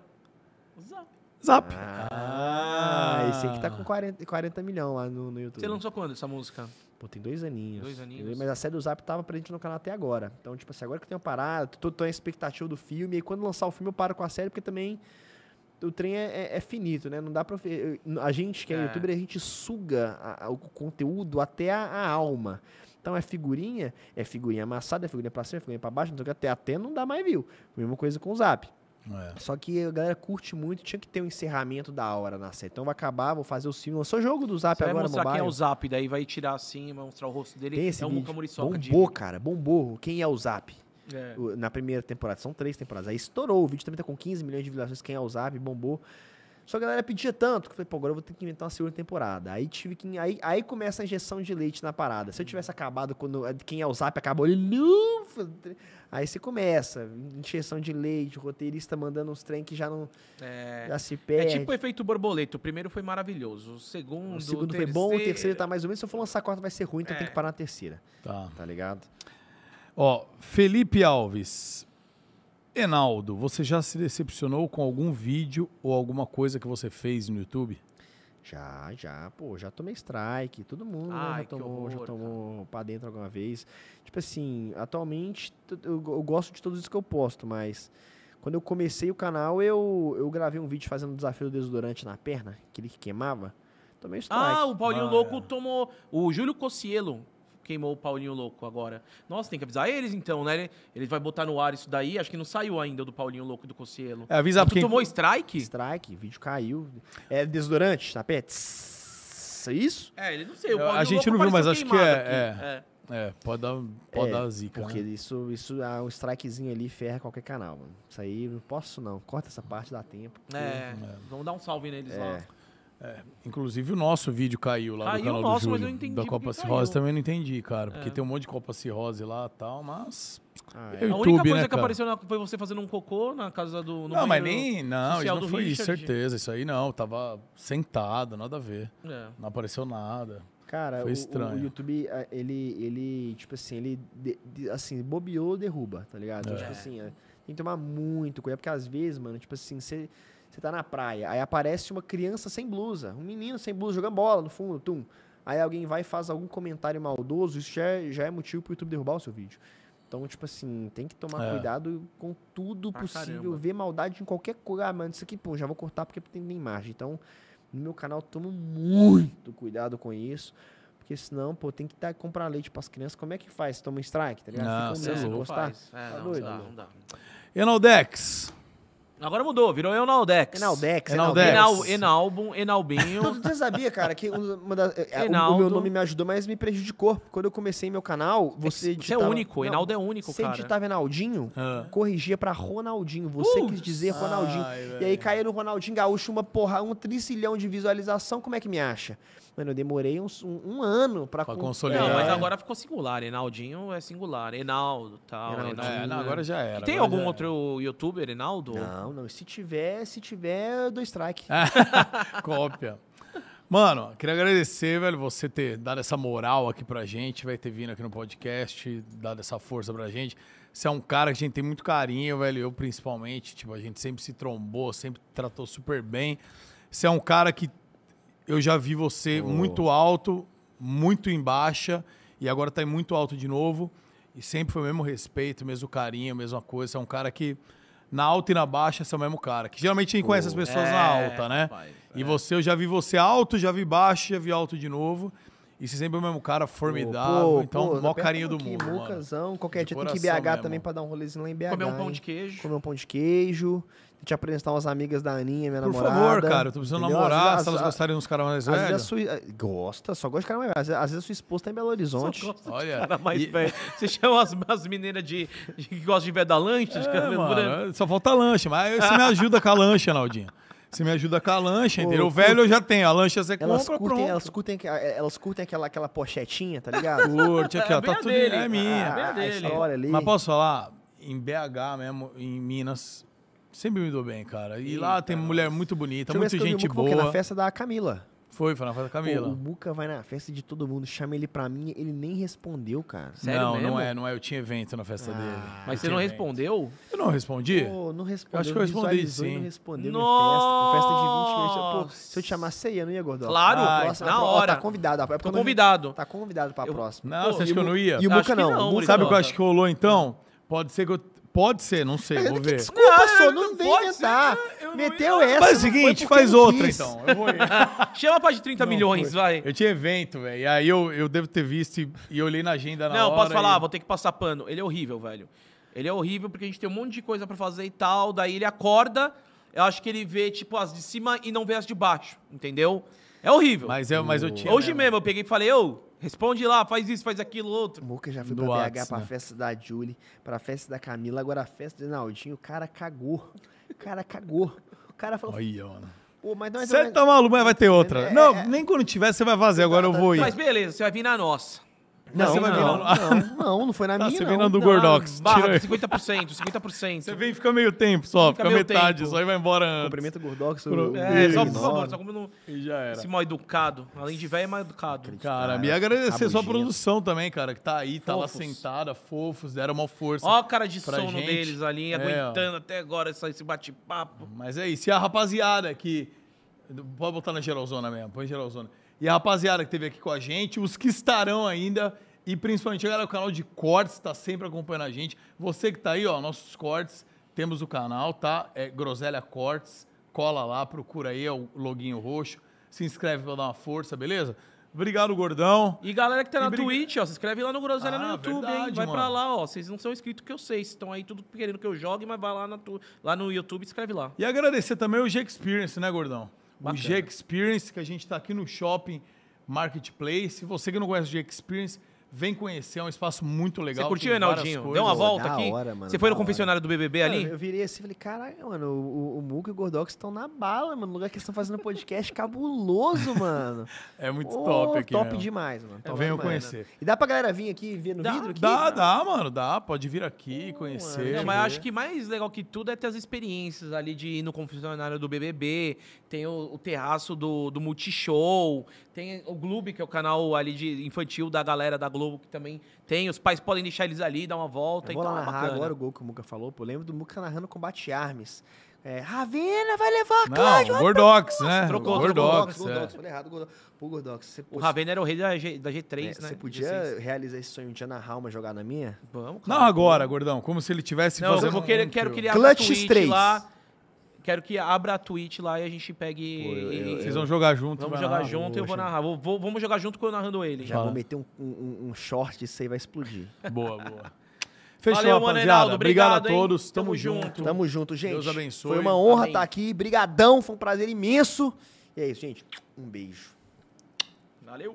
Zap. Ah, esse aqui tá com 40, 40 milhões lá no, no YouTube. Você lançou quando essa música? Pô, tem dois aninhos. Dois aninhos. Mas a série do Zap tava presente no canal até agora. Então, tipo assim, agora que eu tenho parado, tô, tô em expectativa do filme. E quando lançar o filme, eu paro com a série, porque também o trem é, é- é finito, né? Não dá pra. A gente que é, É. youtuber, a gente suga a- a- o conteúdo até a, a alma. Então é figurinha, é figurinha amassada, é figurinha pra cima, é figurinha pra baixo, não sei o que, até, até não dá mais view. Mesma coisa com o Zap. É. Só que a galera curte muito, tinha que ter um encerramento da hora na série. Então vai acabar, vou fazer o filme. Lançou jogo do Zap Você vai agora, mostrar mobile. quem é o Zap, daí vai tirar assim, vai mostrar o rosto dele. Tem esse é o. Muca Muriçoca de... Bombou, cara, bombou. Quem é o Zap? É. O- Na primeira temporada, são três temporadas. Aí estourou, o vídeo também tá com 15 milhões de visualizações. Quem é o Zap? Bombou. Só que a galera pedia tanto que eu falei, pô, agora eu vou ter que inventar uma segunda temporada. Aí tive que. Aí, aí começa a injeção de leite na parada. Se eu tivesse acabado quando a- quem é o Zap acabou ele. Aí você começa, injeção de leite, o roteirista mandando uns trem que já não É. já se É perde. tipo o efeito borboleta. O primeiro foi maravilhoso. O segundo. o segundo foi bom, o terceiro tá mais ou menos. Se eu for lançar a quarta vai ser ruim, então É. tem que parar na terceira. Tá. Tá ligado? Ó, Felipe Alves. Enaldo, você já se decepcionou com algum vídeo ou alguma coisa que você fez no YouTube? Já, já, pô, já tomei strike, todo mundo né, Ai, já tomou, já horror, tomou pra dentro alguma vez. Tipo assim, atualmente eu, eu gosto de todos isso que eu posto, mas quando eu comecei o canal, eu, eu gravei um vídeo fazendo o desafio do desodorante na perna, aquele que queimava. Tomei strike. Ah, o Paulinho Ah, Louco é. tomou. O Júlio Cocielo queimou o Paulinho Louco agora. Nossa, tem que avisar eles então, né? Ele, ele vai botar no ar isso daí. Acho que não saiu ainda o do Paulinho Louco do Cocielo. É, avisa tu quem... tomou strike? Strike, vídeo caiu. É desodorante perna? Tss, Isso? É, ele não sei. Eu- a gente Louco não viu, mas acho que é- aqui. é. É, pode dar, pode É, dar zica, Porque né? isso, isso, ah, um strikezinho ali ferra qualquer canal, mano. Isso aí, não posso não. Corta essa parte, dá tempo. porque- É, vamos dar um salve neles lá. É. Inclusive o nosso vídeo caiu lá Caiu do canal o nosso, do mas Júlio. eu não entendi da Copa Cirrose também não entendi, cara. Porque É. tem um monte de Copa Cirrose lá e tal, mas... Ah, é. A YouTube, única coisa né, que cara? apareceu na- foi você fazendo um cocô na casa do. no não, mas nem... Não, isso não foi isso, Richard. certeza. Isso aí não, tava sentado, nada a ver. É. Não apareceu nada. Cara, Foi o- estranho. O, YouTube, ah, ele, ele, tipo assim, ele, de- de- assim, bobeou, derruba, tá ligado? É. tipo assim, é, tem que tomar muito cuidado, porque às vezes, mano, tipo assim, você você tá na praia, aí aparece uma criança sem blusa, um menino sem blusa jogando bola no fundo, tum. Aí alguém vai e faz algum comentário maldoso, isso já é, já é motivo pro YouTube derrubar o seu vídeo. Então, tipo assim, tem que tomar É. cuidado com tudo Pra possível, caramba. ver maldade em qualquer coisa. Ah, mano, isso aqui, pô, já vou cortar porque tem, tem imagem. Então, no meu canal, tomo muito cuidado com isso. Porque senão, pô, tem que tá, comprar leite pras crianças. Como é que faz? Toma um strike, tá ligado? Não, Fica um mês louco. postar. faz. É, Tá não, doido, dá, mano? não dá. Enaldex. Agora mudou, virou Enaldex. Enaldex, Enaldex. Enal, Enalbum, Enalbinho. Você sabia, cara, que da- é, o- o, meu nome me ajudou, mas me prejudicou. Quando eu comecei meu canal, você Você é digitava- único, Não, Enaldo é único, Você cara. digitava Enaldinho, Ah. corrigia pra Ronaldinho. Você quis dizer Ronaldinho. Ai, e aí caía no Ronaldinho Gaúcho uma porra, um tricilhão de visualização. Como é que me acha? Mano, eu demorei uns- um, um ano pra, Pra con- consolidar. Não, mas É. agora ficou singular. Enaldinho é singular. Enaldo, tal. Enaldinho. É, não, agora já era. Tem agora algum outro youtuber, Enaldo? Não, não. Se tiver, se tiver, eu dou strike. Cópia. Mano, queria agradecer, velho, você ter dado essa moral aqui pra gente, vai ter vindo aqui no podcast, dado essa força pra gente. Você é um cara que a gente tem muito carinho, velho, eu principalmente, tipo, a gente sempre se trombou, sempre tratou super bem. Você é um cara que eu já vi você muito alto, muito em baixa, e agora tá em muito alto de novo. E sempre foi o mesmo respeito, o mesmo carinho, a mesma coisa. Você é um cara que, na alta e na baixa, você é o mesmo cara. Que geralmente a gente conhece as pessoas na É, alta, né? rapaz, E é. você, eu já vi você alto, já vi baixo, já vi alto de novo. E você sempre é o mesmo cara formidável. Pô, então, pô, maior aperta carinho do mundo. mano. Mucazão. Qualquer De dia tem que ir BH mesmo. também pra dar um rolezinho lá em BH. Comer um pão de queijo. Comer um pão de queijo. Te apresentar umas amigas da Aninha, minha Por namorada. favor, cara, eu tô precisando entendeu? namorar. Às Se elas vezes- gostarem uns caras mais Às vezes a velhos. sua... eh, Gosta, só gosta de cara mais velho. Às vezes, às vezes a sua esposa tá em Belo Horizonte. Olha, Cara mais e- velho. Você chama as, as meneiras de, de que gostam de ver da lancha, de É, mano, branco. só falta lancha, mas você me ajuda com a lancha, Naldinho. Você me ajuda com a lancha, Pô, entendeu? O velho eu já tenho, a lancha você Elas compra, curtem, pronto. elas curtem, elas curtem aquela, aquela pochetinha, tá ligado? Curte aqui, É ó, bem tá a tudo dele. é minha. Ah, bem a a dele. história ali. Mas posso falar, em BH mesmo, em Minas, sempre me dou bem, cara. E lá tem mulher muito bonita, Deixa eu muita eu gente boa. Na festa da Camila. Foi, foi na festa da Pô, Camila. o Muca vai na festa de todo mundo, chama ele pra mim, ele nem respondeu, cara. Sério não, mesmo? não é, não é. Eu tinha evento na festa Ah, dele. Mas você Eu não tinha respondeu? evento. Eu não respondi? Pô, não respondeu. acho que eu respondi, sim. Não respondeu Nossa! festa. Pô, festa de 20 minutos. Pô, se eu te chamar, você ia, não ia, Gordão? Claro, Ah, na próxima- ó, hora. Tá convidado. é Tô eu convidado. Tá convidado pra Eu- próxima. Não, Pô, você acha que eu não ia? E o que não. não. Sabe o que eu acho que rolou então? Pode ser que eu. Pode ser, não sei, vou ver. Desculpa, Não, só não não vem inventar. ser, eu Meteu ia. essa. Faz o seguinte, faz outra quis. então. Eu vou ir. Chama pra de 30 Não, milhões, foi. vai. Eu tinha evento, velho. E aí eu, eu devo ter visto e, e eu olhei na agenda na Não, hora. posso falar, e- vou ter que passar pano. Ele é horrível, velho. Ele é horrível porque a gente tem um monte de coisa pra fazer e tal. Daí ele acorda, eu acho que ele vê, tipo, as de cima e não vê as de baixo, entendeu? É horrível. Mas, eu, mas eu tinha. Hoje mesmo eu peguei e falei, ô, responde lá, faz isso, faz aquilo, outro. O Muca já foi Do pra BH Whats, pra né? festa da Julie, pra festa da Camila, agora a festa do Naldinho, o cara cagou. O cara cagou. O cara falou, Olha, mano. pô, mas nós... Você tá maluco, mas vai ter outra. É, não, é. nem quando tiver você vai fazer, agora eu vou ir. Mas beleza, você vai vir na nossa. Não, você não, não, não, não foi na Tá, minha, você não. vem na do Não, Gordox. barra, Tira aí. 50%, 50%. Você vem e fica meio tempo só, Fica fica, meio metade, tempo. só e vai embora antes. Cumprimento o Gordox. Pro- o- É, só por favor, só como não... E já era. Esse mal educado. Além de velho, é mal educado. Cara, Cara, me agradecer sua produção também, cara, que tá aí, tá lá Fofos. sentada, fofos, deram uma força. Ó a cara de sono gente. deles ali, É, aguentando até agora esse bate-papo. Mas é isso. E a rapaziada que. Pode botar na geralzona mesmo, põe geralzona. E a rapaziada que esteve aqui com a gente, os que estarão ainda, e principalmente a galera do canal de cortes, tá sempre acompanhando a gente. Você que tá aí, ó, nossos cortes, temos o canal, tá? É Groselha Cortes. Cola lá, procura aí, é o loginho roxo. Se inscreve pra dar uma força, beleza? Obrigado, gordão. E galera que tá na briga- Twitch, ó, se inscreve lá no Groselha no Ah, YouTube, hein? verdade, Vai pra mano. lá, ó. Vocês não são inscritos que eu sei. Estão aí tudo querendo que eu jogue, mas vai lá, na tu- lá no YouTube e escreve lá. E agradecer também o G Experience, né, gordão? Bacana. O G Experience, que a gente tá aqui no Shopping Marketplace. Você que não conhece o G Experience, vem conhecer, é um espaço muito legal. Você curtiu, Reinaldinho? Deu uma volta da aqui? hora, mano, Você foi no confessionário do BBB ali? Cara, eu virei assim e falei, caralho, mano, o, o, o Muca e o Gordox estão na bala, mano. No lugar que eles estão fazendo podcast cabuloso, mano. É muito Ô, top aqui. Top mesmo. demais, mano. top Venham conhecer. E dá pra galera vir aqui e ver no Dá, vidro? Aqui? Dá, dá, mano, dá. Pode vir aqui, conhecer. Não, mas acho que mais legal que tudo é ter as experiências ali de ir no confessionário do BBB, tem o, o terraço do, do Multishow, tem o Globo, que é o canal ali de infantil da galera da Globo, que também tem. Os pais podem deixar eles ali, dar uma volta. Eu vou então lá é narrar bacana. agora o gol que o Muca falou. Pô, eu lembro do Muca narrando combate armes. É, Ravena vai levar a Cláudio. Não, Gordox, né? trocou, Gordox, Gordox, é. Gordox, falei errado. Gordox. Pô, Gordox, você, O Ravena era o rei da, G, da G3, é, né? você podia G6. realizar esse sonho de dia narrar uma jogada minha? Vamos, Não cara. agora, gordão. Como se ele tivesse Não, fazendo. eu vou querer, um quero a Clutch Twitch 3. lá. Quero que abra a Twitch lá e a gente pegue. Pô, eu- e- eu- Vocês vão jogar junto. Vamos jogar lá. junto e eu vou narrar. Vou- vou- vamos jogar junto com eu narrando ele. Já Fala. vou meter um, um, um short, isso aí vai explodir. Boa, boa. Fechou, Valeu, mano, rapaziada. Obrigado, Obrigado, a hein? todos. Tamo, Tamo junto. junto. Tamo junto, gente. Deus abençoe. Foi uma honra Amém. estar aqui. Brigadão, foi um prazer imenso. E é isso, gente. Um beijo. Valeu.